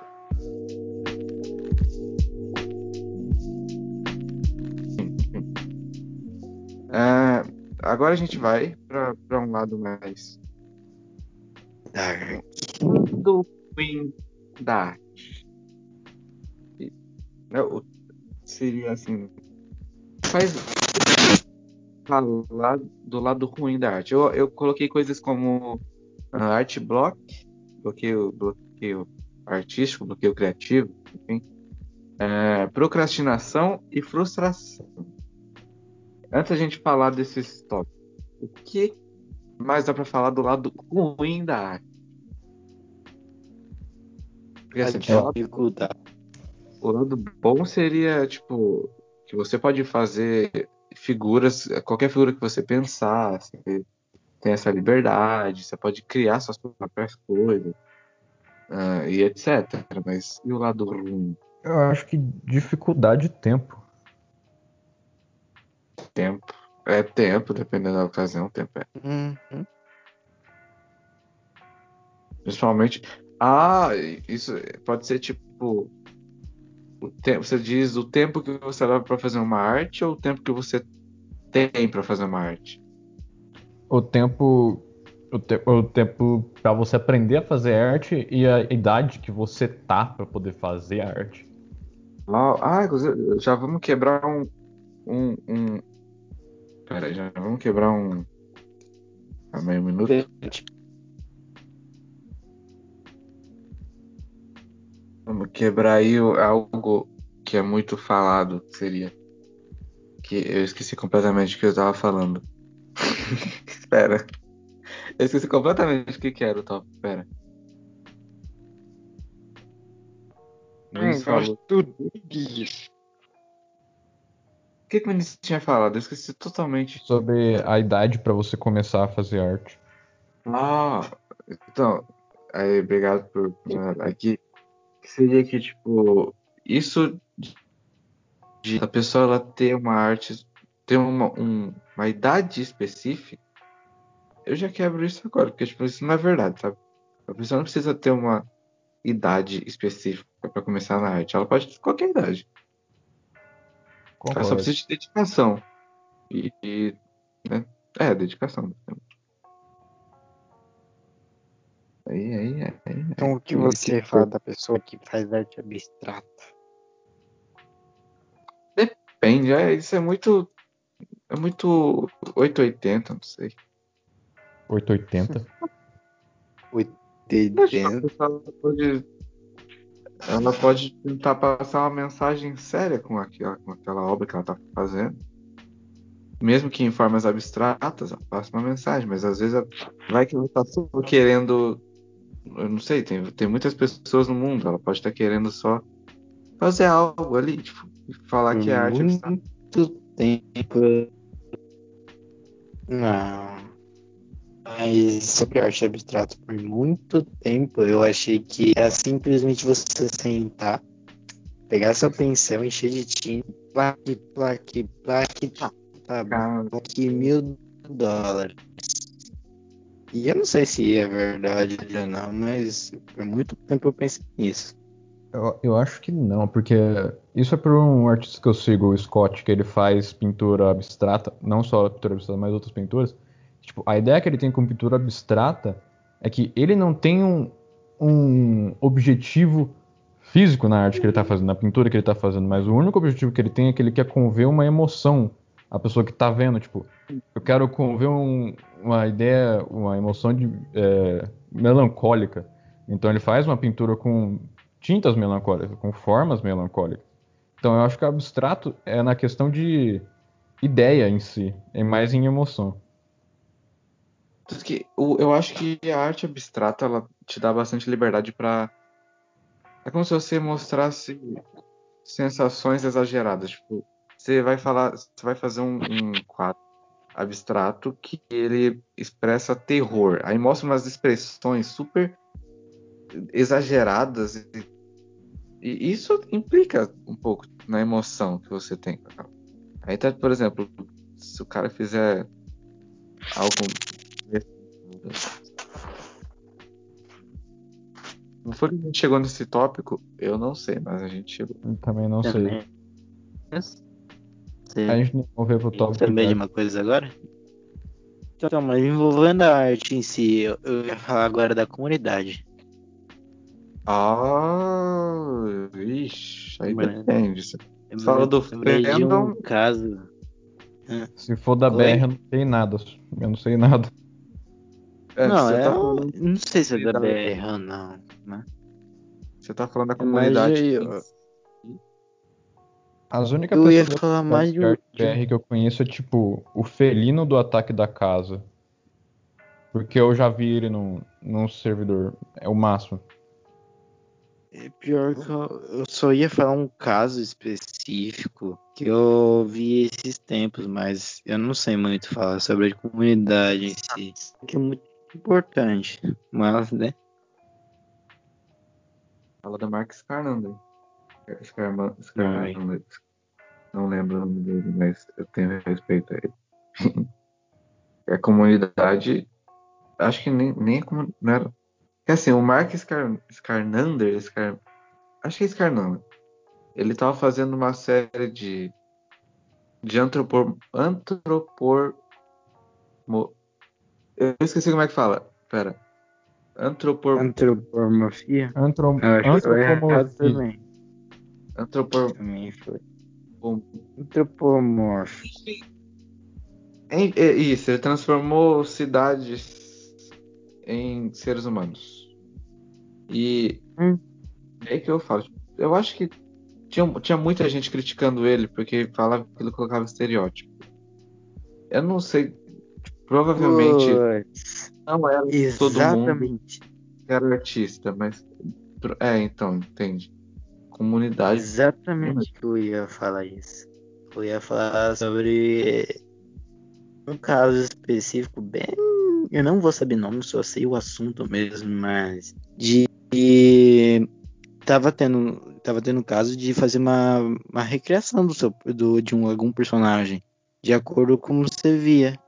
[SPEAKER 1] É, agora a gente vai para um lado mais
[SPEAKER 3] dark
[SPEAKER 1] do Dark. Seria assim. Faz falar do lado ruim da arte. Eu, eu coloquei coisas como uh, art block, bloqueio, bloqueio artístico, bloqueio criativo, enfim. É, procrastinação e frustração. Antes a gente falar desses tópicos, o que mais dá para falar do lado ruim da arte? Porque, assim, o, lado, o lado bom seria, tipo, que você pode fazer figuras, qualquer figura que você pensar, você tem essa liberdade, você pode criar suas próprias coisas uh, e etc. Mas e o lado ruim?
[SPEAKER 2] Eu acho que dificuldade de tempo.
[SPEAKER 1] Tempo. É tempo, dependendo da ocasião, tempo é.
[SPEAKER 3] Uhum.
[SPEAKER 1] Principalmente. Ah, isso pode ser tipo. Você diz o tempo que você leva para fazer uma arte ou o tempo que você tem para fazer uma arte?
[SPEAKER 2] O tempo. O, te, o tempo para você aprender a fazer arte e a idade que você tá para poder fazer arte.
[SPEAKER 1] Ah, já vamos quebrar um. um, um... Pera aí, já vamos quebrar um. A meio minuto. Vamos quebrar aí algo que é muito falado, seria. Que eu esqueci completamente o que eu tava falando. (laughs) Espera. Eu esqueci completamente o que, que era o top. Espera.
[SPEAKER 3] Luiz falou. tudo disso.
[SPEAKER 1] O que, que o Vinícius tinha falado? Eu esqueci totalmente.
[SPEAKER 2] Sobre a idade para você começar a fazer arte.
[SPEAKER 1] Ah, então. Aí, obrigado por. Aqui seria que, tipo, isso de a pessoa ela ter uma arte, ter uma, um, uma idade específica, eu já quebro isso agora, porque tipo, isso não é verdade, sabe? A pessoa não precisa ter uma idade específica para começar na arte, ela pode ter qualquer idade. Concordo. Ela só precisa de dedicação. E, e né? É, dedicação. Aí, aí, aí,
[SPEAKER 3] então, o que você fala da pessoa que faz arte abstrata?
[SPEAKER 1] Depende, é, isso é muito. É muito 880, não sei.
[SPEAKER 2] 880?
[SPEAKER 3] 880.
[SPEAKER 1] Ela pode, ela pode tentar passar uma mensagem séria com aquela, com aquela obra que ela está fazendo. Mesmo que em formas abstratas, ela passa uma mensagem, mas às vezes vai que ela está só querendo eu não sei, tem, tem muitas pessoas no mundo, ela pode estar querendo só fazer algo ali, tipo, falar que é arte
[SPEAKER 3] Muito tempo. Não. Mas sobre arte abstrata, por muito tempo eu achei que era simplesmente você sentar, pegar seu pincel, encher de tinta, plaque, plaque, plaque, tá, tá, plaque mil dólares. E eu não sei se é verdade ou não, mas por muito tempo eu pensei nisso.
[SPEAKER 2] Eu, eu acho que não, porque isso é por um artista que eu sigo, o Scott, que ele faz pintura abstrata, não só pintura abstrata, mas outras pinturas. Tipo, a ideia que ele tem com pintura abstrata é que ele não tem um, um objetivo físico na arte que ele está fazendo, na pintura que ele está fazendo, mas o único objetivo que ele tem é que ele quer conver uma emoção à pessoa que está vendo. Tipo, eu quero conver um, uma ideia, uma emoção de, é, melancólica. Então ele faz uma pintura com tintas melancólicas, com formas melancólicas. Então eu acho que o abstrato é na questão de ideia em si, é mais em emoção.
[SPEAKER 1] Eu acho que a arte abstrata ela te dá bastante liberdade para é como se você mostrasse sensações exageradas. Tipo, você vai falar, você vai fazer um, um quadro abstrato que ele expressa terror. Aí mostra umas expressões super exageradas e, e isso implica um pouco na emoção que você tem. Aí tá, por exemplo, se o cara fizer algo não foi que a gente chegou nesse tópico, eu não sei, mas a gente chegou.
[SPEAKER 2] Eu também não também.
[SPEAKER 3] sei.
[SPEAKER 2] Você a gente não ver pro tópico.
[SPEAKER 3] Também de uma coisa agora? Então, mas envolvendo a arte em si, eu, eu ia falar agora da comunidade.
[SPEAKER 1] Ah, ixi, aí Mano, depende. Você fala do fandom.
[SPEAKER 3] Um caso.
[SPEAKER 2] Se for da Oi? BR, eu não sei nada. Eu não sei nada.
[SPEAKER 3] É, não, é, tá falando... não sei se é da BR ou não. Né?
[SPEAKER 1] Você tá falando da comunidade. Eu,
[SPEAKER 2] as únicas
[SPEAKER 3] eu ia falar mais
[SPEAKER 2] de BR que eu conheço é tipo o felino do ataque da casa. Porque eu já vi ele num, num servidor. É o máximo.
[SPEAKER 3] É pior que eu, eu, só ia falar um caso específico que eu vi esses tempos, mas eu não sei muito falar sobre a comunidade em si. Que é muito importante, mas, né?
[SPEAKER 1] Fala da Mark Scarnander. Scarman, Scarnander. Não lembro o nome dele, mas eu tenho respeito a ele. a (laughs) comunidade. Acho que nem, nem a comunidade. Não era, porque assim, o Mark Scar, Scarnander, Scar, acho que é Scarnander, ele tava fazendo uma série de de antropor, antropor mo, eu esqueci como é que fala. Pera. Antropor...
[SPEAKER 3] Antropomorfia?
[SPEAKER 2] Antro... Antropomorfia.
[SPEAKER 1] Antropor...
[SPEAKER 3] Também foi. Antropomorfo.
[SPEAKER 1] Isso, ele transformou cidades em seres humanos. E hum. é que eu falo. Eu acho que tinha, tinha muita gente criticando ele porque falava que ele colocava estereótipo. Eu não sei. Provavelmente não era Exatamente. todo mundo que era artista, mas. É, então, entende. Comunidade.
[SPEAKER 3] Exatamente que eu ia falar isso. Eu ia falar sobre um caso específico bem eu não vou saber nome, só sei o assunto mesmo, mas de tava tendo tava tendo caso de fazer uma, uma recriação do seu do, de um algum personagem de acordo com você via.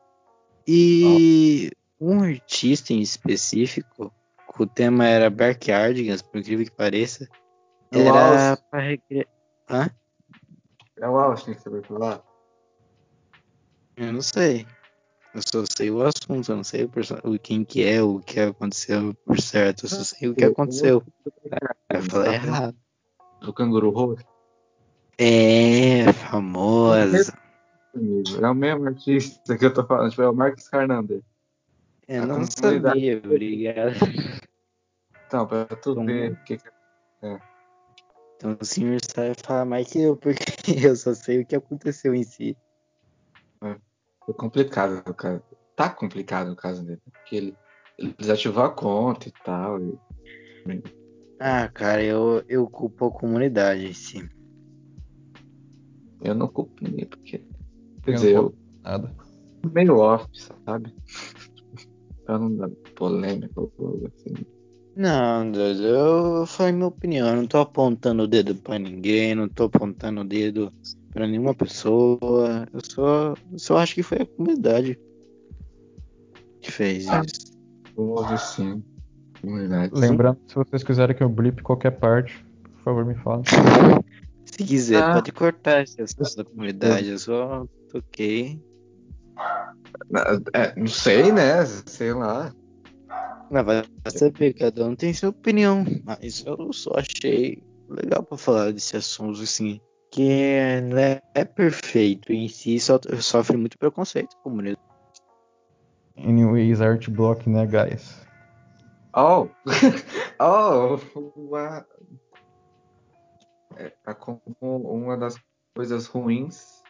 [SPEAKER 3] E oh. um artista em específico, o tema era Backyardigans, por incrível que pareça, é era recriar. Hã?
[SPEAKER 1] É o Austin que você vai falar?
[SPEAKER 3] Eu não sei. Eu só sei o assunto, eu não sei o, o quem que é, o que aconteceu por certo. Eu só sei o que aconteceu. Eu falei errado.
[SPEAKER 1] Do canguru roxo?
[SPEAKER 3] É, famosa.
[SPEAKER 1] É o mesmo artista que eu tô falando, tipo, é o Marcos Carnander.
[SPEAKER 3] Eu não sabia, obrigado.
[SPEAKER 1] Então, pra tu Como... ver o que, que é.
[SPEAKER 3] Então o senhor sabe falar mais que eu, porque (laughs) eu só sei o que aconteceu em si.
[SPEAKER 1] É. Foi complicado, cara. Tá complicado o caso dele. Porque ele, ele desativou a conta e tal. E...
[SPEAKER 3] Ah, cara, eu, eu culpo a comunidade em si.
[SPEAKER 1] Eu não culpo ninguém, porque. Quer dizer, eu. Nada. Meio off, sabe? (laughs) pra não dar polêmica ou algo assim.
[SPEAKER 3] Não, eu falei minha opinião. Eu não tô apontando o dedo pra ninguém, não tô apontando o dedo para nenhuma pessoa. Eu só, eu só acho que foi a comunidade que fez ah, isso.
[SPEAKER 1] Houve sim. Comunidade.
[SPEAKER 2] Lembrando, se vocês quiserem que eu blip qualquer parte, por favor me falem. (laughs)
[SPEAKER 3] se quiser, ah. pode cortar esse assunto da comunidade. Eu só toquei.
[SPEAKER 1] É, não sei, né? Sei lá.
[SPEAKER 3] Não, vai saber, cada um tem sua opinião. Mas eu só achei legal pra falar desse assunto assim que né, é perfeito em si, só, sofre muito preconceito comunidade.
[SPEAKER 2] Anyways, art block, né, guys?
[SPEAKER 1] Oh! (laughs) oh! Uma... É, tá como uma das coisas ruins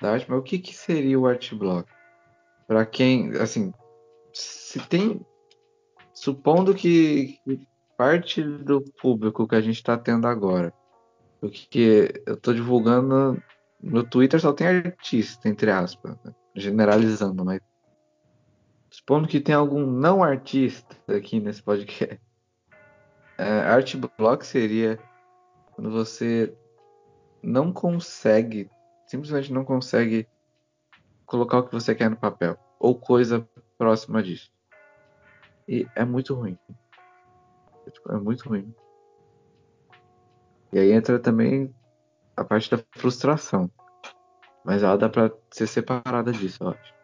[SPEAKER 1] da arte, mas o que, que seria o art block? Para quem, assim, se tem. Supondo que, que parte do público que a gente está tendo agora porque eu tô divulgando. No Twitter só tem artista, entre aspas. Né? Generalizando, mas. Supondo que tem algum não artista aqui nesse podcast. É, art block seria quando você não consegue, simplesmente não consegue colocar o que você quer no papel. Ou coisa próxima disso. E é muito ruim. É muito ruim. E aí entra também a parte da frustração. Mas ela dá pra ser separada disso, eu acho.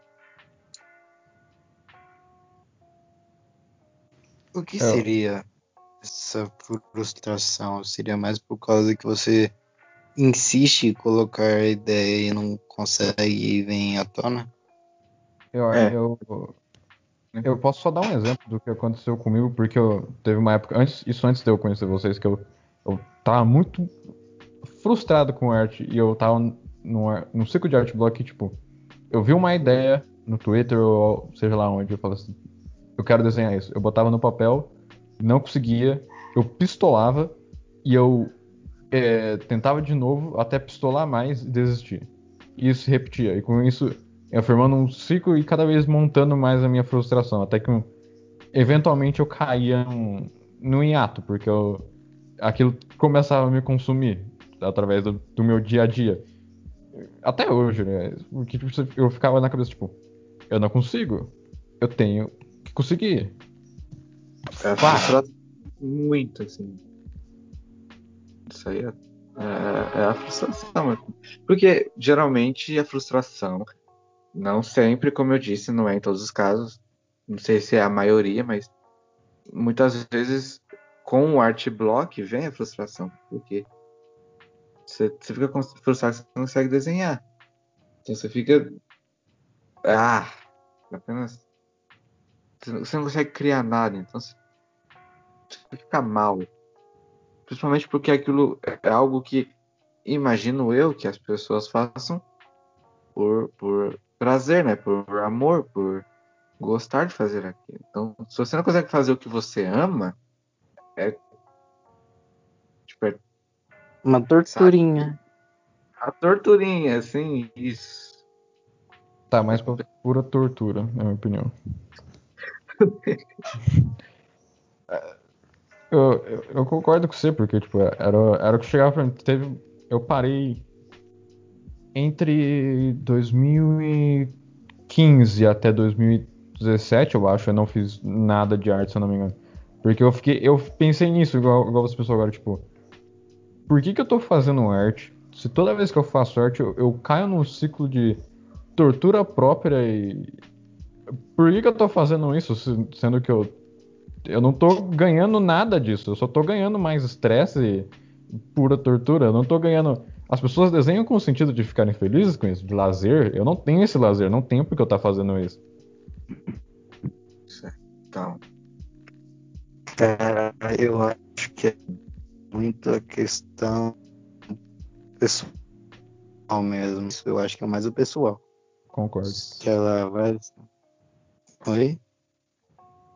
[SPEAKER 3] O que é. seria essa frustração? Seria mais por causa que você insiste em colocar a ideia e não consegue e vem à tona?
[SPEAKER 2] Eu, é. eu, eu posso só dar um exemplo do que aconteceu comigo, porque eu teve uma época, antes, isso antes de eu conhecer vocês, que eu eu tava muito frustrado com arte e eu tava no, no ciclo de art block, tipo, eu vi uma ideia no Twitter ou seja lá onde, eu falava assim, eu quero desenhar isso. Eu botava no papel, não conseguia, eu pistolava e eu é, tentava de novo até pistolar mais e desistir. E isso se repetia. E com isso, eu formando um ciclo e cada vez montando mais a minha frustração. Até que eventualmente eu caía num, num hiato, porque eu, aquilo começava a me consumir através do, do meu dia a dia. Até hoje, né? Porque tipo, eu ficava na cabeça, tipo, eu não consigo. Eu tenho que conseguir.
[SPEAKER 1] É frustrado muito, assim. Isso aí é, é, é a frustração. Porque geralmente a frustração, não sempre, como eu disse, não é em todos os casos. Não sei se é a maioria, mas muitas vezes com o art block vem a frustração. Porque você, você fica frustrado que você não consegue desenhar. Então você fica. Ah! Apenas. Você não consegue criar nada, então você fica mal. Principalmente porque aquilo é algo que imagino eu que as pessoas façam por, por prazer, né? Por amor, por gostar de fazer aquilo. Então, se você não consegue fazer o que você ama, é.
[SPEAKER 3] Tipo, é uma torturinha.
[SPEAKER 1] A torturinha, sim, isso.
[SPEAKER 2] Tá, mas pra pura tortura, na minha opinião. (laughs) eu, eu, eu, concordo com você, porque, tipo, era, era o que chegava pra mim. Teve, eu parei entre 2015 até 2017, eu acho, eu não fiz nada de arte, se eu não me engano. Porque eu fiquei, eu pensei nisso, igual, igual você pensou agora, tipo, por que, que eu tô fazendo arte? Se toda vez que eu faço arte eu, eu caio num ciclo de tortura própria e. Por que, que eu tô fazendo isso? Sendo que eu. Eu não tô ganhando nada disso. Eu só tô ganhando mais estresse e pura tortura. Eu não tô ganhando. As pessoas desenham com o sentido de ficarem felizes com isso, de lazer. Eu não tenho esse lazer, não tenho porque eu tá fazendo isso.
[SPEAKER 3] Então. Cara, eu acho que é muito a questão pessoal mesmo. Eu acho que é mais o pessoal.
[SPEAKER 2] Concordo.
[SPEAKER 3] Que ela vai. Oi?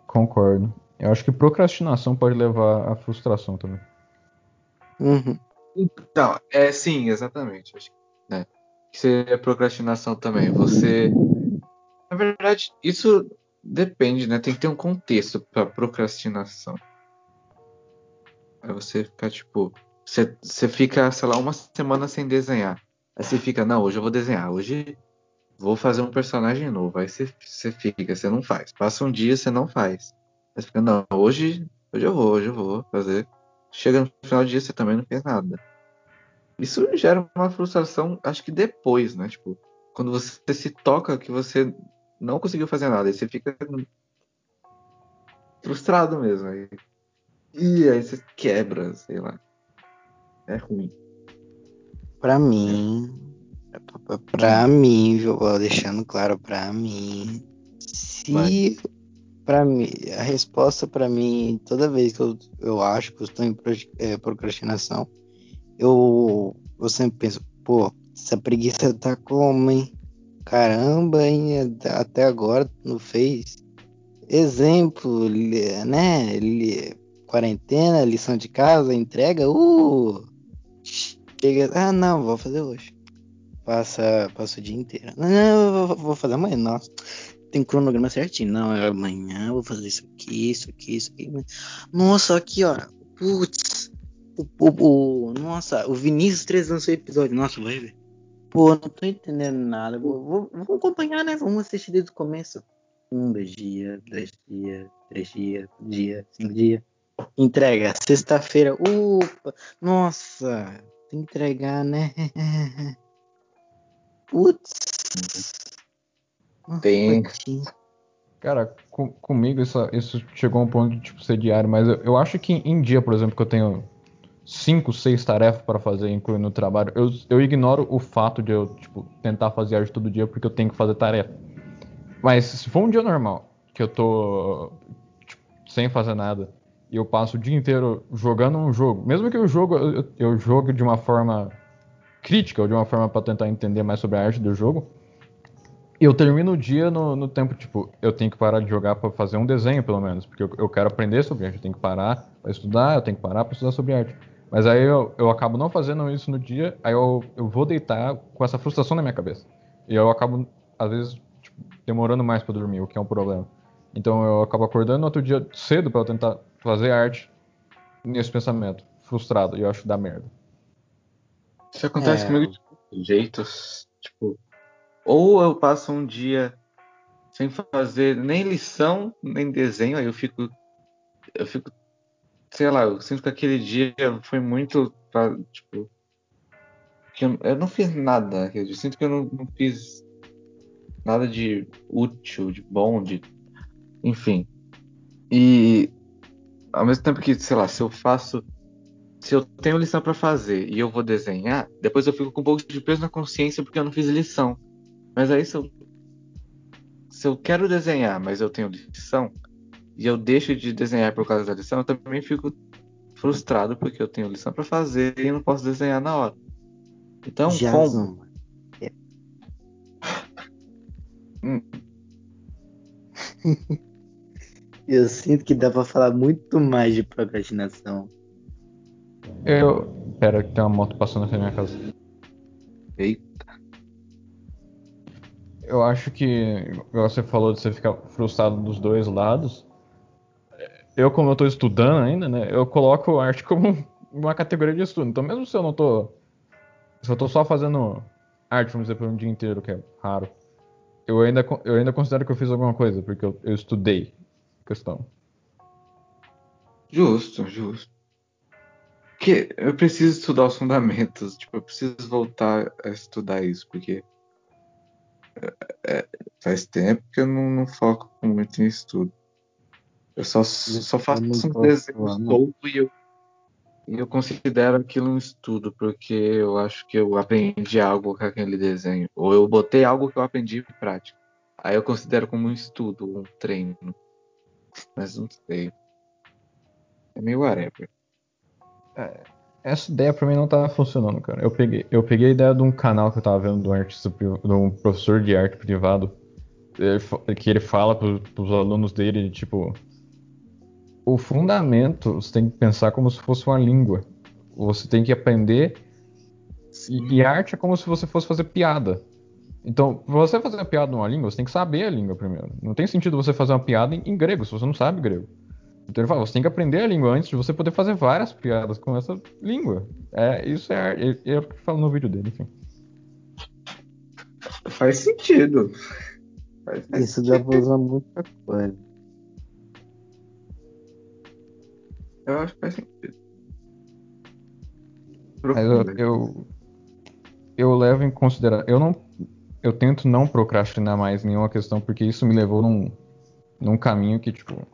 [SPEAKER 2] Concordo. Eu acho que procrastinação pode levar à frustração também.
[SPEAKER 3] Uhum.
[SPEAKER 1] Então, é sim, exatamente. Acho que, né, que seria procrastinação também. Você. Na verdade, isso depende, né? Tem que ter um contexto para procrastinação. Aí você fica tipo. Você, você fica, sei lá, uma semana sem desenhar. Aí você fica, não, hoje eu vou desenhar. Hoje vou fazer um personagem novo. Aí você, você fica, você não faz. Passa um dia, você não faz. Aí você fica, não, hoje, hoje eu vou, hoje eu vou fazer. Chega no final do dia, você também não fez nada. Isso gera uma frustração, acho que depois, né? Tipo, quando você se toca que você não conseguiu fazer nada. Aí você fica frustrado mesmo. Aí e aí você quebra, sei lá. É ruim.
[SPEAKER 3] Pra mim. Pra mim, vou deixando claro pra mim. Se. Vai. Pra mim, a resposta pra mim, toda vez que eu, eu acho que eu estou em é, procrastinação, eu, eu sempre penso, pô, essa preguiça tá como, hein? Caramba, hein? Até agora não fez. Exemplo, né? quarentena, lição de casa, entrega, uh! Chega, ah não, vou fazer hoje. Passa, passa o dia inteiro. Não, não vou, vou fazer amanhã, nossa. Tem cronograma certinho. Não, é amanhã vou fazer isso aqui, isso aqui, isso aqui. Nossa, aqui, ó. Putz. O, o, o, nossa, o Vinícius 3 lançou episódio. Nossa, vai ver. Pô, não tô entendendo nada. Vou, vou, vou acompanhar, né? Vamos assistir desde o começo. Um, dois dias, dois dias, três dias, dia, cinco dias. Entrega, sexta-feira. Upa, nossa, tem que entregar, né? (laughs) Putz.
[SPEAKER 1] Tem.
[SPEAKER 2] Cara, com, comigo isso, isso chegou a um ponto de tipo, ser diário, mas eu, eu acho que em dia, por exemplo, que eu tenho cinco, seis tarefas para fazer, incluindo o trabalho, eu, eu ignoro o fato de eu tipo, tentar fazer arte todo dia porque eu tenho que fazer tarefa. Mas se for um dia normal, que eu tô tipo, sem fazer nada, e eu passo o dia inteiro jogando um jogo, mesmo que o jogo eu, eu jogue de uma forma crítica ou de uma forma para tentar entender mais sobre a arte do jogo, eu termino o dia no, no, tempo, tipo, eu tenho que parar de jogar para fazer um desenho, pelo menos, porque eu, eu, quero aprender sobre arte, eu tenho que parar para estudar, eu tenho que parar para estudar sobre arte. Mas aí eu, eu acabo não fazendo isso no dia, aí eu, eu vou deitar com essa frustração na minha cabeça. E eu acabo, às vezes, tipo, demorando mais para dormir, o que é um problema. Então eu acabo acordando no outro dia cedo para tentar fazer arte nesse pensamento, frustrado, e eu acho da merda.
[SPEAKER 1] Isso acontece é... comigo de jeitos, tipo, ou eu passo um dia sem fazer nem lição, nem desenho, aí eu fico. Eu fico. Sei lá, eu sinto que aquele dia foi muito. Pra, tipo. Eu, eu, não fiz nada. Eu sinto que eu não, não fiz nada de útil, de bom, de. Enfim. E ao mesmo tempo que, sei lá, se eu faço. Se eu tenho lição para fazer e eu vou desenhar, depois eu fico com um pouco de peso na consciência porque eu não fiz lição. Mas aí se eu, se eu quero desenhar, mas eu tenho lição, e eu deixo de desenhar por causa da lição, eu também fico frustrado porque eu tenho lição para fazer e não posso desenhar na hora. Então, Já como? É. (laughs)
[SPEAKER 3] hum. eu sinto que dá para falar muito mais de procrastinação.
[SPEAKER 2] Eu. Pera, que tem uma moto passando aqui na minha casa.
[SPEAKER 1] Eita
[SPEAKER 2] eu acho que você falou de você ficar frustrado dos dois lados. Eu, como eu estou estudando ainda, né, eu coloco arte como (laughs) uma categoria de estudo. Então, mesmo se eu não tô. Se eu tô só fazendo arte, vamos dizer, por um dia inteiro, que é raro, eu ainda, eu ainda considero que eu fiz alguma coisa, porque eu, eu estudei questão.
[SPEAKER 1] Justo, justo. Que eu preciso estudar os fundamentos, tipo, eu preciso voltar a estudar isso, porque é, faz tempo que eu não, não, foco muito em estudo. Eu só, só faço um desenho solto e eu, e eu considero aquilo um estudo, porque eu acho que eu aprendi algo com aquele desenho. Ou eu botei algo que eu aprendi em prática. Aí eu considero como um estudo, um treino. Mas não sei. É meio whatever.
[SPEAKER 2] É, essa ideia pra mim não tava funcionando, cara. Eu peguei, eu peguei a ideia de um canal que eu tava vendo de um, artista, de um professor de arte privado, que ele fala pros, pros alunos dele, tipo, o fundamento você tem que pensar como se fosse uma língua. Você tem que aprender. E, e, arte é como se você fosse fazer piada. Então, pra você fazer uma piada numa língua, você tem que saber a língua primeiro. Não tem sentido você fazer uma piada em, em grego, se você não sabe grego. Então ele fala, você tem que aprender a língua antes de você poder fazer várias piadas com essa língua. É, isso é, é, é o que fala no vídeo dele, enfim.
[SPEAKER 1] Faz sentido. Faz,
[SPEAKER 3] faz isso dá pra usar muita coisa.
[SPEAKER 1] Eu acho que faz sentido.
[SPEAKER 2] Mas eu, eu, eu levo em consideração. Eu não. Eu tento não procrastinar mais nenhuma questão, porque isso me levou num, num caminho que, tipo,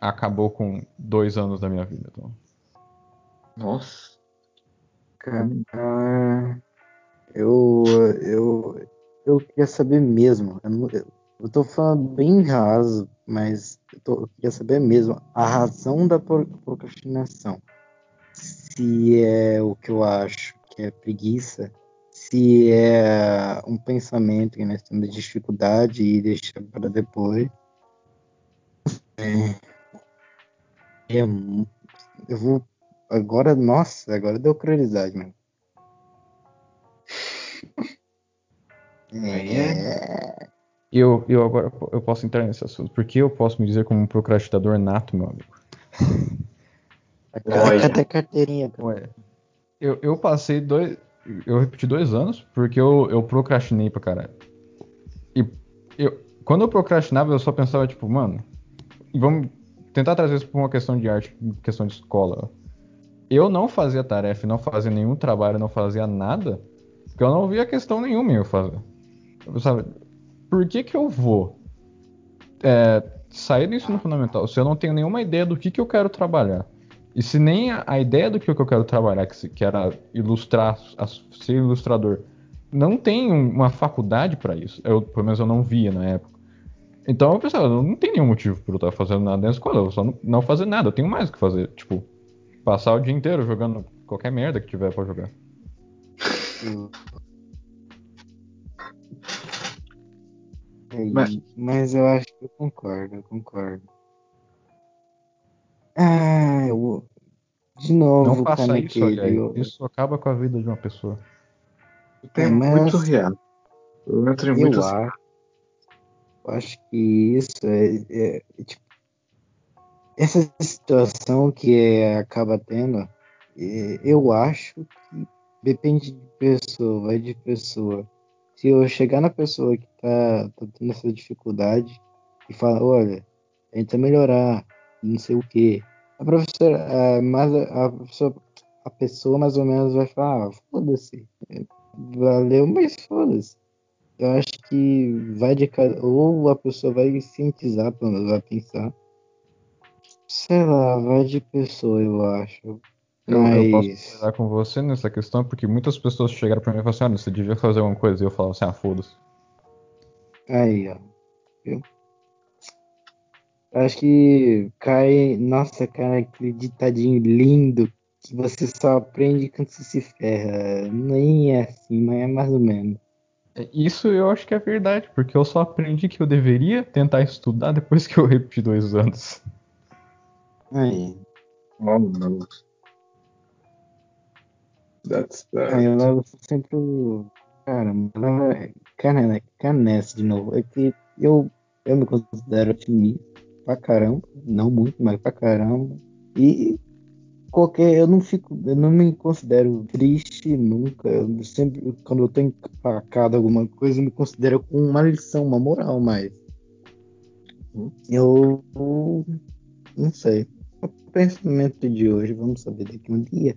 [SPEAKER 2] acabou com dois anos da minha vida. Então.
[SPEAKER 1] Nossa.
[SPEAKER 3] Cara, eu, eu, eu queria saber mesmo. Eu, não, eu tô falando bem raso, mas eu, tô, eu queria saber mesmo a razão da procrastinação. Se é o que eu acho que é preguiça, se é um pensamento que nós temos dificuldade e deixa para depois. É, é, eu vou. Agora, nossa, agora deu curiosidade, mano.
[SPEAKER 2] É. Eu, eu agora eu posso entrar nesse assunto, porque eu posso me dizer como um procrastinador nato, meu amigo. (laughs)
[SPEAKER 3] Cadê a carteirinha?
[SPEAKER 2] Ué, eu, eu passei dois. Eu repeti dois anos, porque eu, eu procrastinei pra caralho. E eu, quando eu procrastinava, eu só pensava, tipo, mano, vamos tentar trazer isso para uma questão de arte, questão de escola. Eu não fazia tarefa, não fazia nenhum trabalho, não fazia nada, porque eu não via questão nenhuma em eu fazer. Sabe, por que que eu vou é, sair do ensino fundamental se eu não tenho nenhuma ideia do que que eu quero trabalhar? E se nem a, a ideia do que, eu quero trabalhar, que, que era ilustrar, a, ser ilustrador, não tem uma faculdade para isso. Eu, pelo menos eu não via na época. Então eu pensava, não tem nenhum motivo para eu estar fazendo nada na escola, eu só não, não fazer nada, eu tenho mais o que fazer. Tipo, passar o dia inteiro jogando qualquer merda que tiver pra jogar.
[SPEAKER 3] mas... mas eu acho que eu concordo, eu concordo. Ah, eu... De novo,
[SPEAKER 2] Não faça isso, olha aí. Isso acaba com a vida de uma pessoa.
[SPEAKER 1] É, mas... muito real. Eu entro em
[SPEAKER 3] eu acho, eu acho que isso é, é, é tipo, essa situação que é, acaba tendo, é, eu acho que depende de pessoa, vai de pessoa. Se eu chegar na pessoa que tá, tá tendo essa dificuldade e falar, olha, tenta melhorar, não sei o que, a professora, a, mas a, a, pessoa, a pessoa mais ou menos vai falar, ah, foda-se, valeu, mas foda-se. Eu acho que vai de cada. Ou a pessoa vai cientizar, vai pensar. Sei lá, vai de pessoa, eu acho.
[SPEAKER 2] Eu, Mas... eu posso falar com você nessa questão, porque muitas pessoas chegaram pra mim e falaram assim, olha, você devia fazer alguma coisa. E eu falava assim, ah, foda-se.
[SPEAKER 3] Aí, ó. Viu? Acho que cai. Nossa, cara, aquele ditadinho lindo que você só aprende quando você se ferra. Nem é assim, mas é mais ou menos.
[SPEAKER 2] É, isso eu acho que é verdade, porque eu só aprendi que eu deveria tentar estudar depois que eu repeti dois anos.
[SPEAKER 3] Aí.
[SPEAKER 1] Oh, não. That's
[SPEAKER 3] bad. Aí eu levo sempre. Cara, leva. Cara, cara nessa de novo. É que eu, eu me considero otimista pra caramba. Não muito, mas pra caramba. E qualquer. Eu não fico. Eu não me considero triste nunca. Eu sempre, quando eu tô empacado alguma coisa, eu me considero com uma lição, uma moral, mas. Eu. Não sei. O pensamento de hoje, vamos saber daqui um dia.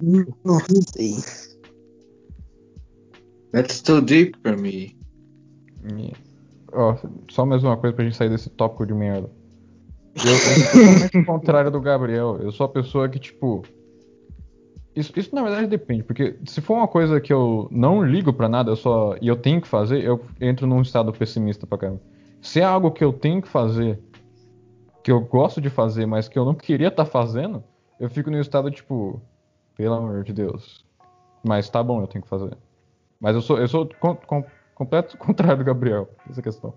[SPEAKER 3] Não sei.
[SPEAKER 1] That's too deep for me.
[SPEAKER 2] Ó, oh, só mais uma coisa pra gente sair desse tópico de merda. Eu, sou totalmente (laughs) contrário do Gabriel. Eu sou a pessoa que, tipo. Isso, isso na verdade depende, porque se for uma coisa que eu não ligo para nada, eu só e eu tenho que fazer, eu entro num estado pessimista pra caramba. Se é algo que eu tenho que fazer, que eu gosto de fazer, mas que eu não queria estar tá fazendo, eu fico num estado tipo, pelo amor de Deus. Mas tá bom, eu tenho que fazer. Mas eu sou, eu sou com, com, completo (laughs) contrário do Gabriel, essa questão.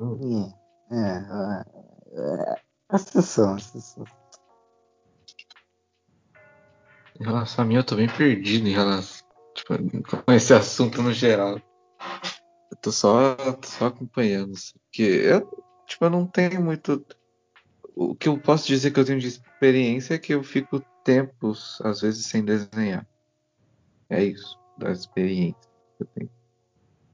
[SPEAKER 3] É. É, é, é, a situação, a situação.
[SPEAKER 1] Em relação a mim, eu tô bem perdido em relação tipo, com esse assunto no geral. Eu tô só, tô só acompanhando. Assim, porque eu, tipo, eu não tenho muito. O que eu posso dizer que eu tenho de experiência é que eu fico tempos, às vezes, sem desenhar. É isso, da experiência que eu tenho.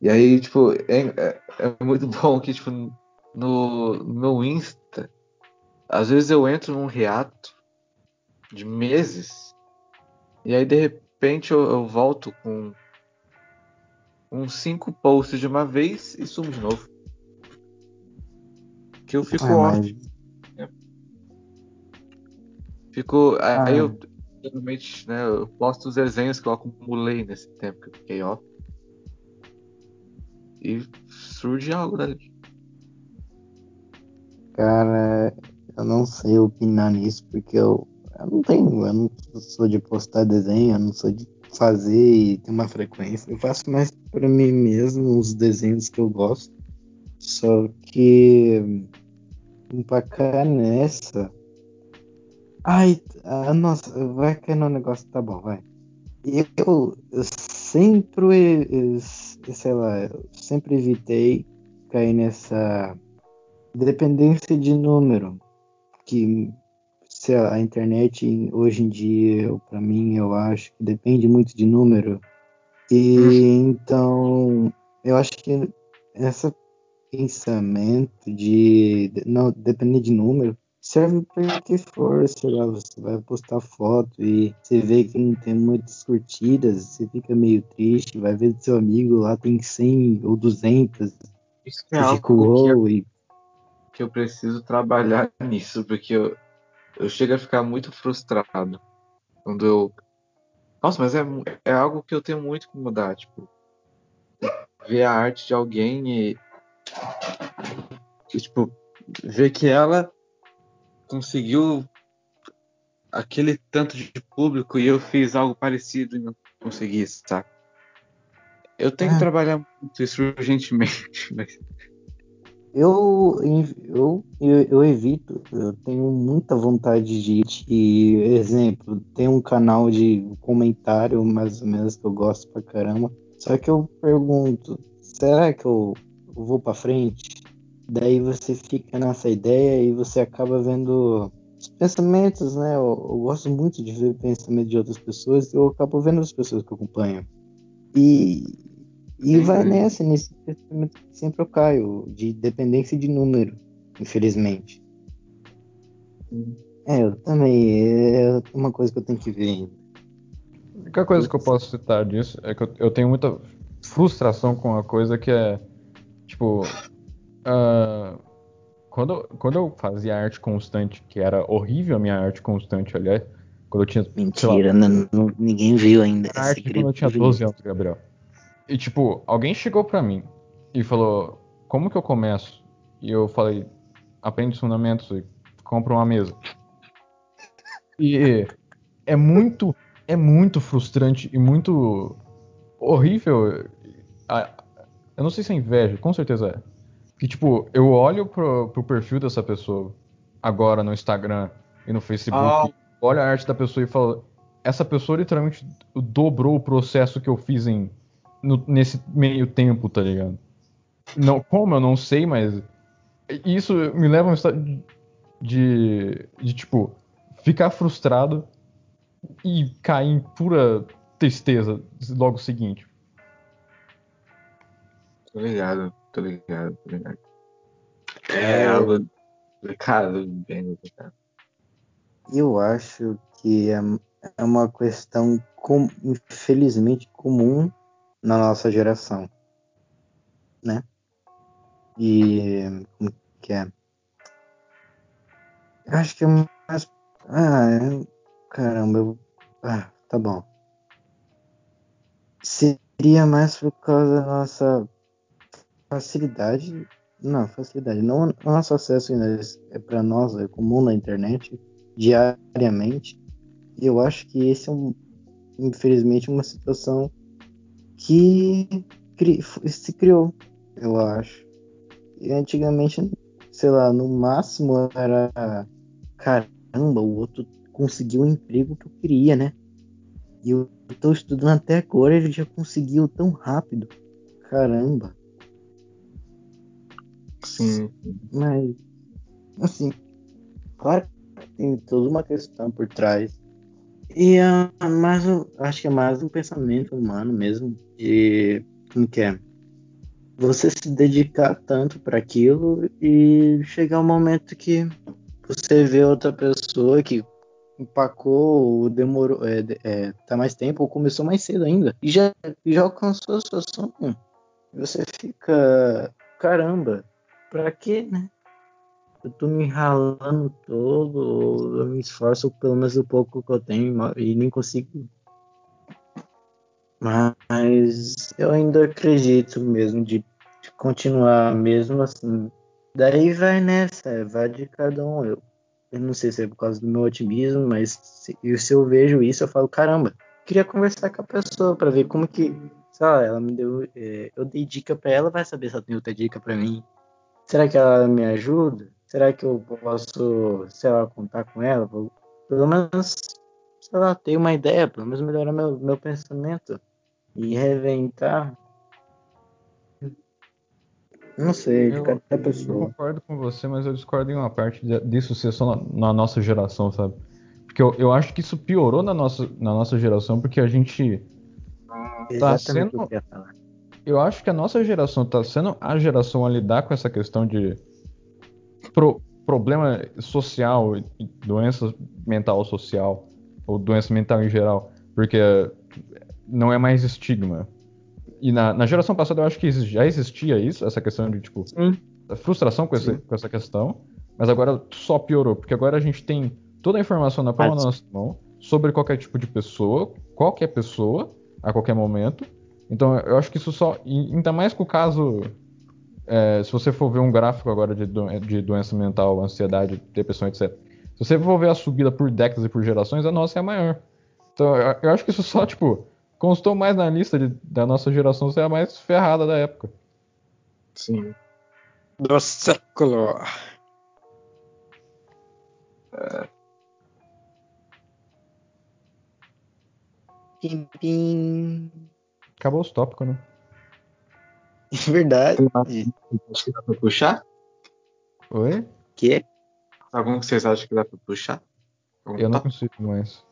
[SPEAKER 1] E aí, tipo, é, é, é muito (laughs) bom que, tipo, no, no meu Insta, às vezes eu entro num reato de meses e aí de repente eu, eu volto com uns cinco posts de uma vez e sumo de novo. Que eu fico ah, off. Mas... Fico. Ah. Aí eu geralmente né, eu posto os desenhos que eu acumulei nesse tempo que eu fiquei off. E surge algo dali.
[SPEAKER 3] Cara, eu não sei opinar nisso, porque eu, eu não tenho, eu não sou de postar desenho, eu não sou de fazer e ter uma frequência. Eu faço mais para mim mesmo os desenhos que eu gosto. Só que empacar nessa. Ai, ah, nossa, vai cair no negócio, tá bom, vai. Eu, eu sempre, sei lá, eu sempre evitei cair nessa dependência de número, que se a internet hoje em dia, para mim, eu acho que depende muito de número. E uhum. então, eu acho que esse pensamento de não depender de número serve para que for, sei lá, você vai postar foto e você vê que não tem muitas curtidas, você fica meio triste, vai ver seu amigo lá tem 100 ou 200,
[SPEAKER 1] Isso é você ficou e que eu preciso trabalhar (laughs) nisso, porque eu, eu chego a ficar muito frustrado quando eu. Nossa, mas é, é algo que eu tenho muito que mudar, tipo, ver a arte de alguém e, e tipo, ver que ela conseguiu aquele tanto de público e eu fiz algo parecido e não consegui, sabe? Eu tenho que trabalhar muito isso urgentemente, (laughs) mas.
[SPEAKER 3] Eu, eu, eu, eu, evito, eu tenho muita vontade de, de, exemplo, tem um canal de comentário mais ou menos que eu gosto pra caramba. Só que eu pergunto, será que eu vou pra frente? Daí você fica nessa ideia e você acaba vendo os pensamentos, né? Eu, eu gosto muito de ver o pensamento de outras pessoas eu acabo vendo as pessoas que eu acompanho. E, e vai nessa, nesse pensamento que sempre eu caio, de dependência de número, infelizmente. É, eu também. É uma coisa que eu tenho que ver ainda.
[SPEAKER 2] A única coisa que eu posso citar disso é que eu, eu tenho muita frustração com uma coisa que é. Tipo. Uh, quando, quando eu fazia arte constante, que era horrível a minha arte constante, aliás, quando eu tinha.
[SPEAKER 3] Mentira, lá, não, não, ninguém viu ainda.
[SPEAKER 2] Arte quando eu tinha 12 anos, Gabriel. E tipo, alguém chegou pra mim e falou: Como que eu começo? E eu falei: Aprende os fundamentos e compra uma mesa. E é muito, é muito frustrante e muito horrível. Eu não sei se é inveja, com certeza é. Que tipo, eu olho pro, pro perfil dessa pessoa agora no Instagram e no Facebook, oh. olho a arte da pessoa e falo: Essa pessoa literalmente dobrou o processo que eu fiz em no, nesse meio tempo, tá ligado? Não, como eu não sei, mas isso me leva a um estado de, de, de tipo ficar frustrado e cair em pura tristeza logo seguinte.
[SPEAKER 1] Tô ligado, tô ligado, tô ligado. É, é algo complicado, bem complicado.
[SPEAKER 3] Eu acho que é, é uma questão, com, infelizmente, comum na nossa geração, né? E como que é? Eu acho que é mais. Ah, é... caramba, eu... ah, tá bom. Seria mais por causa da nossa facilidade. Não, facilidade. Não nosso acesso é para nós, é comum na internet, diariamente. E eu acho que esse é um, infelizmente, uma situação que cri se criou, eu acho. E antigamente, sei lá, no máximo era caramba, o outro conseguiu o emprego que eu queria, né? E eu tô estudando até agora, ele já conseguiu tão rápido. Caramba.
[SPEAKER 1] Sim.
[SPEAKER 3] Mas, assim, claro que tem toda uma questão por trás e uh, mais, acho que é mais um pensamento humano mesmo, de como que é? Você se dedicar tanto para aquilo e chegar um momento que você vê outra pessoa que empacou, demorou, é, é, tá mais tempo ou começou mais cedo ainda e já, já alcançou a sua sonho. Você fica, caramba, pra quê, né? eu tô me ralando todo, eu me esforço pelo menos o pouco que eu tenho e nem consigo. Mas eu ainda acredito mesmo de, de continuar mesmo assim. Daí vai nessa, vai de cada um. Eu, eu não sei se é por causa do meu otimismo, mas se, se eu vejo isso, eu falo, caramba, queria conversar com a pessoa para ver como que, sei lá, ela me deu, é, eu dei dica para ela, vai saber se ela tem outra dica para mim. Será que ela me ajuda? Será que eu posso, sei lá, contar com ela? Pelo menos, sei lá, ter uma ideia, pelo menos melhorar meu, meu pensamento e reinventar. Não sei, de cada pessoa.
[SPEAKER 2] Eu concordo com você, mas eu discordo em uma parte disso ser só na, na nossa geração, sabe? Porque eu, eu acho que isso piorou na nossa, na nossa geração, porque a gente tá sendo. Eu, acho que a nossa geração tá sendo a geração a lidar com essa questão de pro, problema social, doença mental social, ou doença mental em geral, porque não é mais estigma. E na, na geração passada eu acho que já existia isso, essa questão de, tipo, Sim. frustração com, esse, com essa questão, mas agora só piorou, porque agora a gente tem toda a informação na palma da nossa mão sobre qualquer tipo de pessoa, qualquer pessoa, a qualquer momento. Então eu acho que isso só. Ainda mais com o caso é, se você for ver um gráfico agora de, do, de doença mental, ansiedade, depressão, etc. Se você for ver a subida por décadas e por gerações, a nossa é a maior. Então, eu, eu acho que isso só, tipo, constou mais na lista de, da nossa geração ser a mais ferrada da época.
[SPEAKER 1] Sim.
[SPEAKER 3] Do século.
[SPEAKER 1] É,
[SPEAKER 3] Pim, pim.
[SPEAKER 2] Acabou os tópicos, né?
[SPEAKER 3] É (laughs) verdade.
[SPEAKER 1] acho que dá pra puxar?
[SPEAKER 2] Oi?
[SPEAKER 3] Que?
[SPEAKER 1] Algum que vocês acham que dá pra puxar? Algum
[SPEAKER 2] Eu não consigo mais.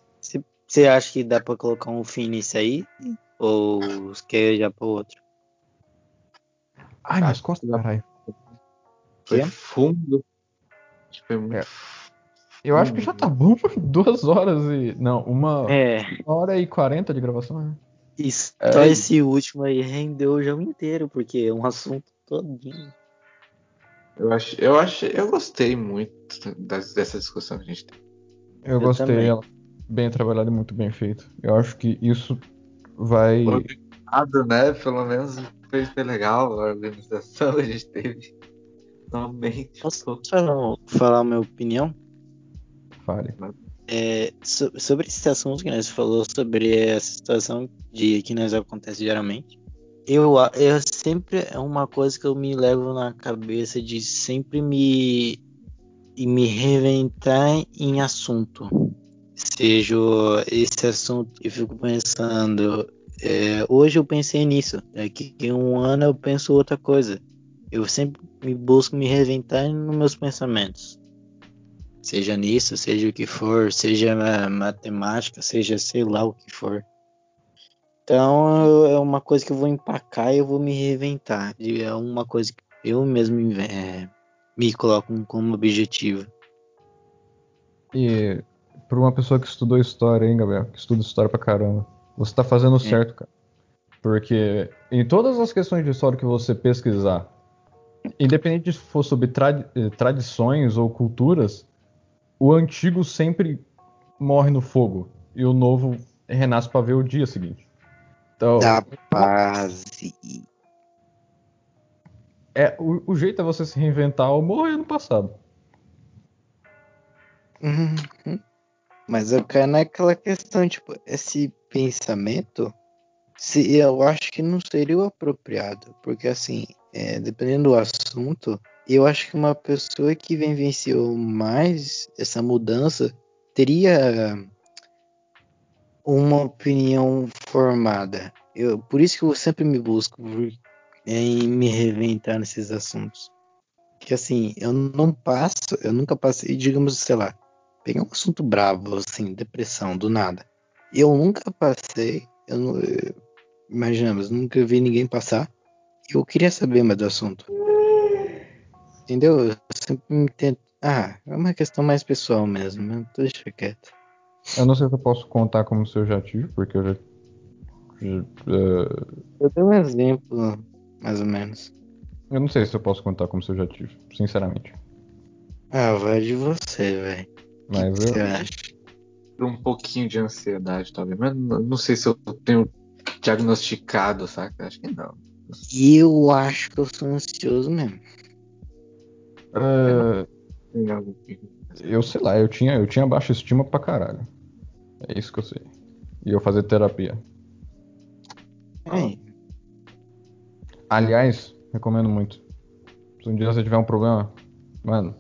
[SPEAKER 3] Você acha que dá pra colocar um fim nisso aí? Ou quer já pro outro?
[SPEAKER 2] Ai, minhas
[SPEAKER 1] que
[SPEAKER 2] costas,
[SPEAKER 1] dá-
[SPEAKER 2] caralho.
[SPEAKER 1] Foi
[SPEAKER 3] Quê?
[SPEAKER 1] fundo. Que foi muito.
[SPEAKER 2] É. Eu acho que já tá bom (laughs) duas horas e. Não, uma,
[SPEAKER 3] É,
[SPEAKER 2] uma hora e quarenta de gravação, né?
[SPEAKER 1] É.
[SPEAKER 3] só esse último aí rendeu o jogo inteiro, porque é um assunto todinho.
[SPEAKER 1] Eu acho, eu acho, eu gostei muito das- dessa discussão que a gente teve.
[SPEAKER 2] Eu,
[SPEAKER 3] Eu
[SPEAKER 2] gostei,
[SPEAKER 3] também.
[SPEAKER 2] ela bem trabalhada e muito bem feita. Eu acho que isso vai.
[SPEAKER 1] Obrigado, né? Pelo menos foi, foi legal a organização que a gente teve. Realmente.
[SPEAKER 3] Posso
[SPEAKER 1] pô.
[SPEAKER 3] falar, falar a minha opinião?
[SPEAKER 2] Fale.
[SPEAKER 3] É, so- sobre esse assunto que nós falou, sobre essa situação de que nós acontece diariamente, eu, eu sempre é uma coisa que eu me levo na cabeça de sempre me me reinventar em assunto. Seja esse assunto, eu fico pensando, é, hoje eu pensei nisso, daqui a um ano eu penso outra coisa. Eu sempre me busco me reinventar nos meus pensamentos. Seja nisso, seja o que for, seja ma- matemática, seja sei lá o que for. Então é uma coisa que eu vou empacar e eu vou me reinventar. E É uma coisa que eu mesmo é, me coloco como objetivo.
[SPEAKER 2] E pra uma pessoa que estudou história, hein, Gabriel? Que estuda história pra caramba. Você tá fazendo certo, cara. Porque em todas as questões de história que você pesquisar, independente se for sobre tradi- eh, tradições ou culturas, o antigo sempre morre no fogo e o novo renasce pra ver o dia seguinte. Então,
[SPEAKER 3] Da paz. e-
[SPEAKER 2] é, o, o jeito é você se reinventar ou morrer no passado.
[SPEAKER 3] Uhum. Mas eu caio naquela questão, tipo, esse pensamento, se eu acho que não seria o apropriado, porque assim, é, dependendo do assunto, eu acho que uma pessoa que vivenciou mais essa mudança teria uma opinião formada. Eu, por isso que eu sempre me busco em me reinventar nesses assuntos. Que assim, eu não passo, eu nunca passei, digamos, sei lá, pegar um assunto bravo, assim, depressão, do nada. Eu nunca passei, eu não, imaginamos, nunca vi ninguém passar. Eu queria saber mais do assunto. Entendeu? Eu sempre me tento. Ah, é uma questão mais pessoal mesmo, né? deixa quieto.
[SPEAKER 2] Eu não sei se eu posso contar como se eu já tive, porque eu já. eh,
[SPEAKER 3] Eu dei um exemplo, mais ou menos.
[SPEAKER 2] eu não sei se eu posso contar como se eu já tive, sinceramente.
[SPEAKER 3] Ah, vai de você, velho. Que
[SPEAKER 2] Mas
[SPEAKER 3] que você
[SPEAKER 2] eu.
[SPEAKER 3] acha?
[SPEAKER 1] Um pouquinho de ansiedade, talvez. Mas não não sei se eu tenho diagnosticado, saca? Acho que não.
[SPEAKER 3] Eu acho que eu sou ansioso mesmo.
[SPEAKER 1] Que-
[SPEAKER 2] eu sei lá, eu tinha, eu tinha baixa estima pra caralho. É isso que eu sei. E eu fazer terapia.
[SPEAKER 3] Aí,
[SPEAKER 2] Aliás, recomendo muito. Se um dia você tiver um problema, mano,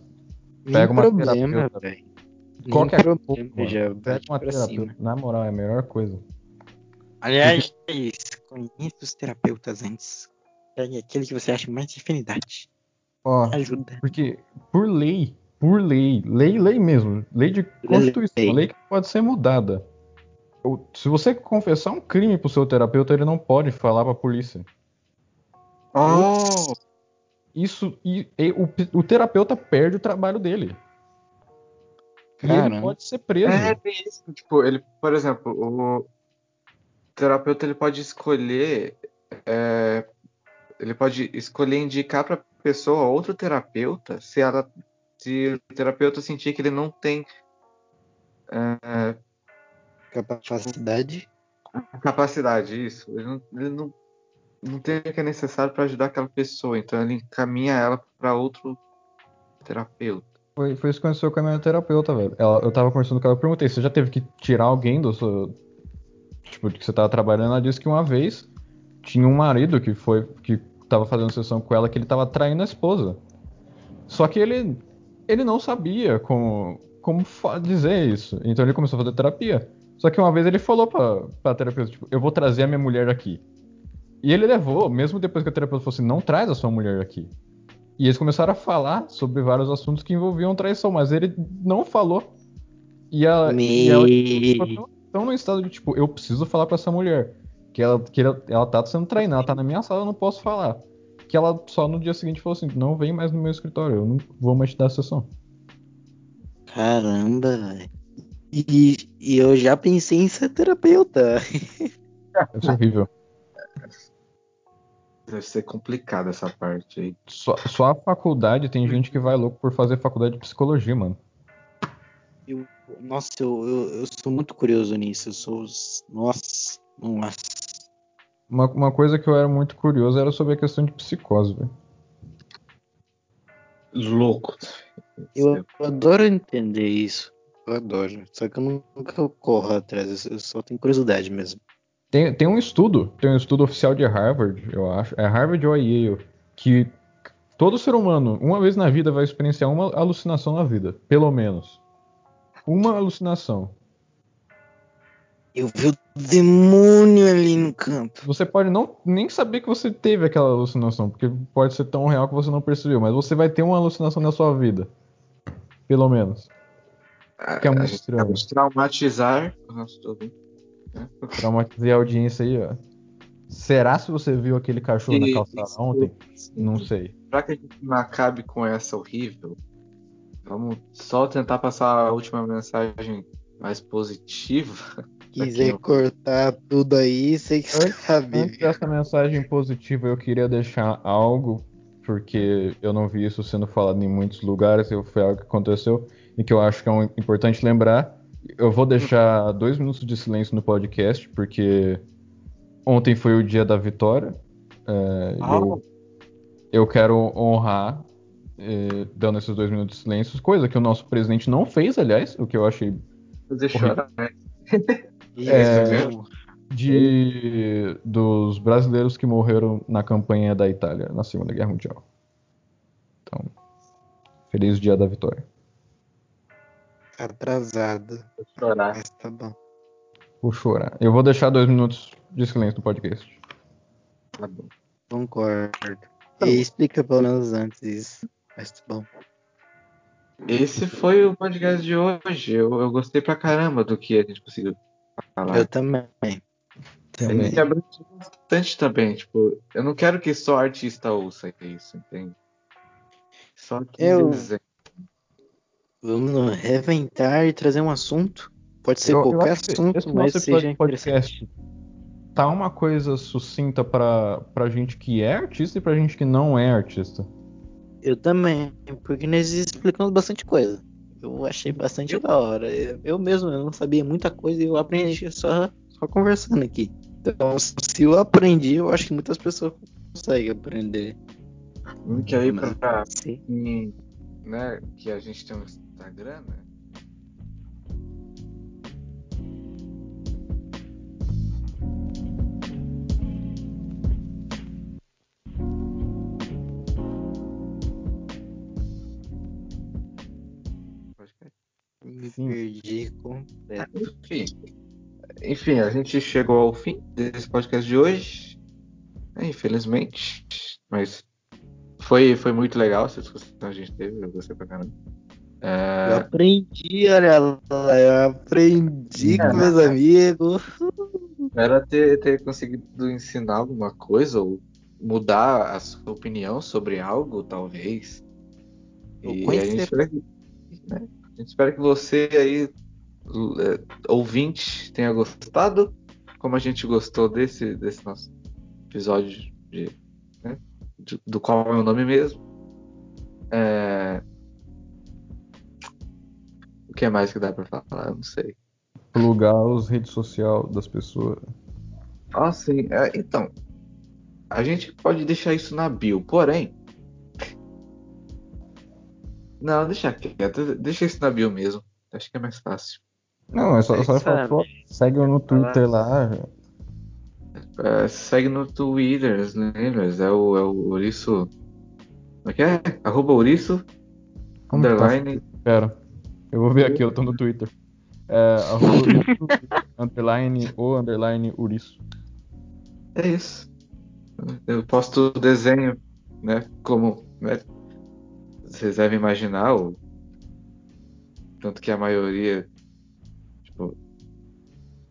[SPEAKER 3] nem
[SPEAKER 2] Pega uma
[SPEAKER 3] problema,
[SPEAKER 2] terapeuta.
[SPEAKER 3] velho. Nem
[SPEAKER 2] qualquer
[SPEAKER 3] problema,
[SPEAKER 2] coisa, mano,
[SPEAKER 3] já
[SPEAKER 2] pega uma
[SPEAKER 3] pra
[SPEAKER 2] terapeuta.
[SPEAKER 3] cima.
[SPEAKER 2] Na moral, é a melhor coisa.
[SPEAKER 3] Aliás, conheça os terapeutas antes. Pegue aquele que você acha mais de afinidade.
[SPEAKER 2] Ó,
[SPEAKER 3] Ajuda.
[SPEAKER 2] porque por lei, por lei, lei, lei mesmo, lei de constituição,
[SPEAKER 3] Lei.
[SPEAKER 2] lei que pode ser mudada. Se você confessar um crime pro seu terapeuta, ele não pode falar pra polícia.
[SPEAKER 1] Oh!
[SPEAKER 2] Isso e, e o, o terapeuta perde o trabalho dele. E ele pode ser preso.
[SPEAKER 1] É, tem isso. Tipo, ele, por exemplo, o terapeuta ele pode escolher. é, ele pode escolher indicar pra pessoa outro terapeuta se ela. Se o terapeuta sentir que ele não tem é,
[SPEAKER 3] Capacidade.
[SPEAKER 1] capacidade, isso. Ele não, ele não, não tem o que é necessário pra ajudar aquela pessoa. Então ele encaminha ela pra outro terapeuta.
[SPEAKER 2] Foi, foi isso que aconteceu com a minha terapeuta, velho. Ela- eu tava conversando com ela, eu perguntei, você já teve que tirar alguém do seu. Tipo, tipo, que você tava trabalhando, ela disse que uma vez tinha um marido que foi que tava fazendo sessão com ela que ele tava traindo a esposa. Só que ele ele não sabia como como dizer isso. Então ele começou a fazer terapia. Só que uma vez ele falou pra, pra terapeuta, tipo, eu vou trazer a minha mulher aqui. E ele levou, mesmo depois que a terapeuta falou assim, não traz a sua mulher aqui. E eles começaram a falar sobre vários assuntos que envolviam traição, mas ele não falou. E ela, Me... e ela ficou tão no estado de, tipo, eu preciso falar pra essa mulher. Que ela, que ela, ela tá sendo treinada, ela tá na minha sala, eu não posso falar. Que ela só no dia seguinte falou assim, não vem mais no meu escritório, eu não vou mais te dar a sessão.
[SPEAKER 3] Caramba, velho. E, e, eu já pensei em ser terapeuta.
[SPEAKER 2] Isso é horrível.
[SPEAKER 1] Deve ser complicado essa parte aí.
[SPEAKER 2] Só, só a faculdade tem gente que vai louco por fazer faculdade de psicologia, mano.
[SPEAKER 3] Eu, nossa, eu, eu, eu, sou muito curioso nisso. Eu sou. Nossa, nossa.
[SPEAKER 2] Uma, uma coisa que eu era muito curioso era sobre a questão de psicose, velho.
[SPEAKER 1] Louco.
[SPEAKER 3] Eu adoro entender isso. Eu adoro. Só que eu nunca corro atrás. Eu só tenho curiosidade mesmo.
[SPEAKER 2] Tem, tem um estudo, tem um estudo oficial de Harvard, eu acho, é Harvard ou Yale, que todo ser humano, uma vez na vida, vai experienciar uma alucinação na vida, pelo menos. Uma alucinação.
[SPEAKER 3] Eu vi o demônio ali no canto.
[SPEAKER 2] Você pode não nem saber que você teve aquela alucinação, porque pode ser tão real que você não percebeu, mas você vai ter uma alucinação na sua vida. Pelo menos.
[SPEAKER 1] Que é muito estranho. Vamos traumatizar nosso
[SPEAKER 2] Traumatizei a audiência aí, ó. Será se você viu aquele cachorro na calçada ontem? Não sei.
[SPEAKER 1] Pra que a gente não acabe com essa horrível, vamos só tentar passar a última mensagem mais positiva.
[SPEAKER 3] Quiser cortar tudo aí, sei que sabe.
[SPEAKER 2] Antes dessa mensagem positiva, eu queria deixar algo, porque eu não vi isso sendo falado em muitos lugares, foi algo que aconteceu, e que eu acho que é importante lembrar eu vou deixar dois minutos de silêncio no podcast, porque ontem foi o dia da vitória. É, ah. eu, eu, quero honrar é, dando esses dois minutos de silêncio, coisa que o nosso presidente não fez, aliás, o que eu achei.
[SPEAKER 1] Fazer chorar, né? (laughs)
[SPEAKER 2] é, de dos brasileiros que morreram na campanha da Itália na Segunda Guerra Mundial. Então, feliz dia da vitória.
[SPEAKER 3] Atrasado.
[SPEAKER 1] Vou chorar.
[SPEAKER 3] Mas tá bom.
[SPEAKER 2] Vou chorar. Eu vou deixar dois minutos de silêncio no podcast.
[SPEAKER 3] Tá bom. Concordo. Tá e explica pelo menos antes isso. Mas tá bom.
[SPEAKER 1] Esse foi o podcast de hoje. Eu, eu gostei pra caramba do que a gente conseguiu falar.
[SPEAKER 3] Eu também.
[SPEAKER 1] Também. Ele abrange bastante também. Tipo, eu não quero que só artista ouça isso, entende? Só que
[SPEAKER 3] eu... desenho. Vamos reventar e trazer um assunto. Pode ser eu, qualquer eu assunto, mas seja podcast
[SPEAKER 2] tá uma coisa sucinta pra, pra gente que é artista e pra gente que não é artista.
[SPEAKER 3] Eu também, porque nós explicamos bastante coisa. Eu achei bastante da hora. Eu, eu mesmo eu não sabia muita coisa e eu aprendi só, só conversando aqui. Então, se eu aprendi, eu acho que muitas pessoas conseguem aprender.
[SPEAKER 1] Que aí pra, né, que a gente tem um Instagram, né?
[SPEAKER 3] Me perdi completo.
[SPEAKER 1] Enfim, enfim, a gente chegou ao fim desse podcast de hoje. É, infelizmente, mas foi, foi muito legal essa discussão que a gente teve. Eu gostei pra caramba.
[SPEAKER 3] É... Eu aprendi, olha lá, eu aprendi é, com meus amigos.
[SPEAKER 1] Era ter, ter conseguido ensinar alguma coisa ou mudar a sua opinião sobre algo, talvez. E a gente, né, a gente espera que você aí, é, ouvinte, tenha gostado, como a gente gostou desse, desse nosso episódio de, né, de, do qual é o nome mesmo. É, o que mais que dá pra falar? Eu não sei.
[SPEAKER 2] Plugar os redes sociais das pessoas.
[SPEAKER 1] Ah, sim. É, então, a gente pode deixar isso na bio, porém. Não, deixa quieto. Deixa isso na bio mesmo. Acho que é mais fácil.
[SPEAKER 2] Não, é só, só falar, pô, segue no Twitter lá.
[SPEAKER 1] É, segue no Twitter, lembra? É o, é o Ouriço. Como é que é? Arroba Ouriço.
[SPEAKER 2] Como tá?
[SPEAKER 1] Underline.
[SPEAKER 2] Pera. Eu vou ver aqui, eu tô no Twitter. É, arroba Ouriço, (laughs) underline o underline Ouriço.
[SPEAKER 1] É isso. Eu posto desenho, né? Como né? Vocês devem imaginar, o... tanto que a maioria. Tipo,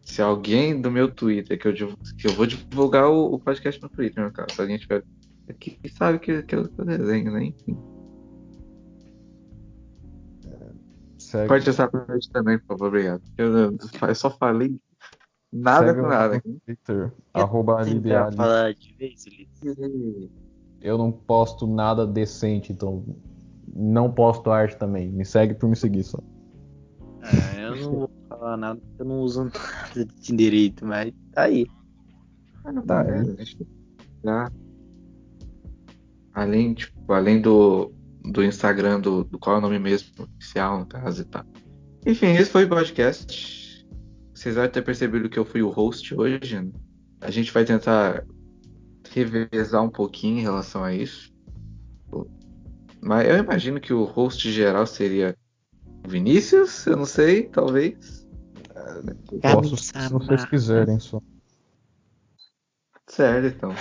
[SPEAKER 1] se alguém do meu Twitter, que eu, que eu vou divulgar o, o podcast no Twitter, no caso, se alguém tiver aqui, sabe que, que eu desenho, né? Enfim. Segue. Pode essa parte também, por favor, obrigado. Eu, eu só falei nada
[SPEAKER 2] Segue
[SPEAKER 1] com nada.
[SPEAKER 2] Twitter, arroba Eu não posto nada decente, então não posto arte também. Me segue por me seguir só.
[SPEAKER 3] É, eu não vou falar nada porque eu não uso (laughs) nada de direito, mas tá aí.
[SPEAKER 1] Tá aí. Tá. Além, tipo, além do, do Instagram do, do qual é o nome mesmo oficial, no caso e tal. Enfim, esse foi o podcast. Vocês devem ter percebido que eu fui o host hoje. Né? A gente vai tentar revezar um pouquinho em relação a isso. Mas eu imagino que o host geral seria Vinícius, eu não sei, talvez.
[SPEAKER 2] Posso, se vocês quiserem só.
[SPEAKER 1] Certo, então.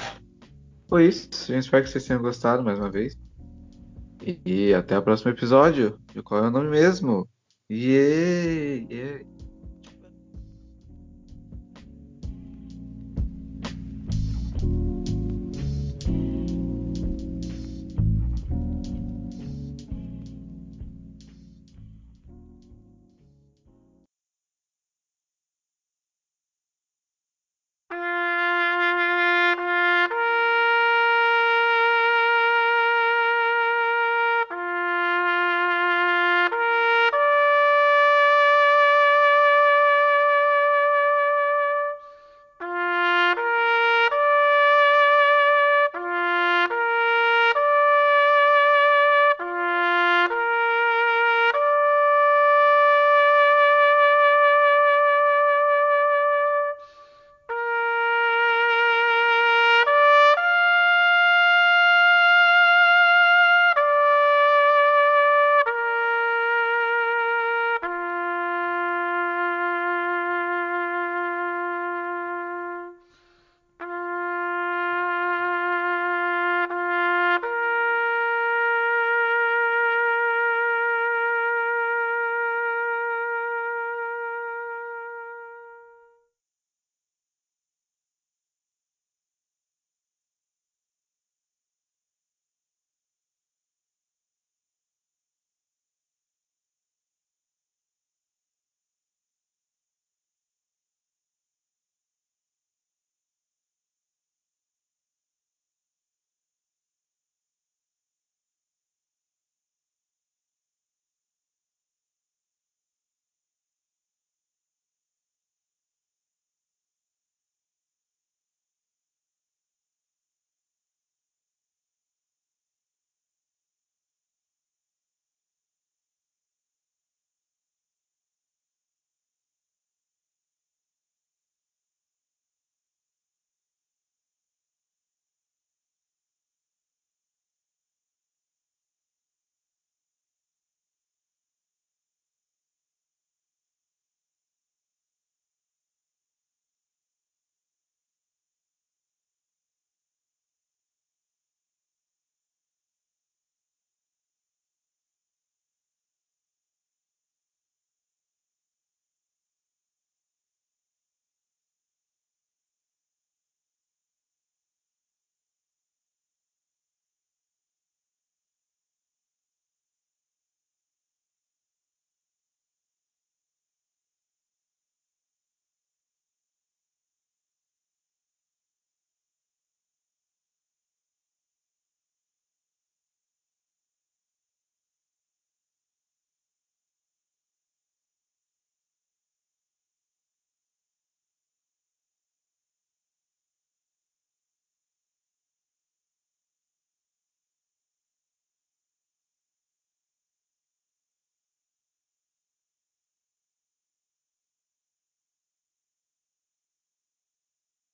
[SPEAKER 1] Foi isso. Eu espero que vocês tenham gostado mais uma vez. E até o próximo episódio. E qual é o nome mesmo? Yeah, yeah.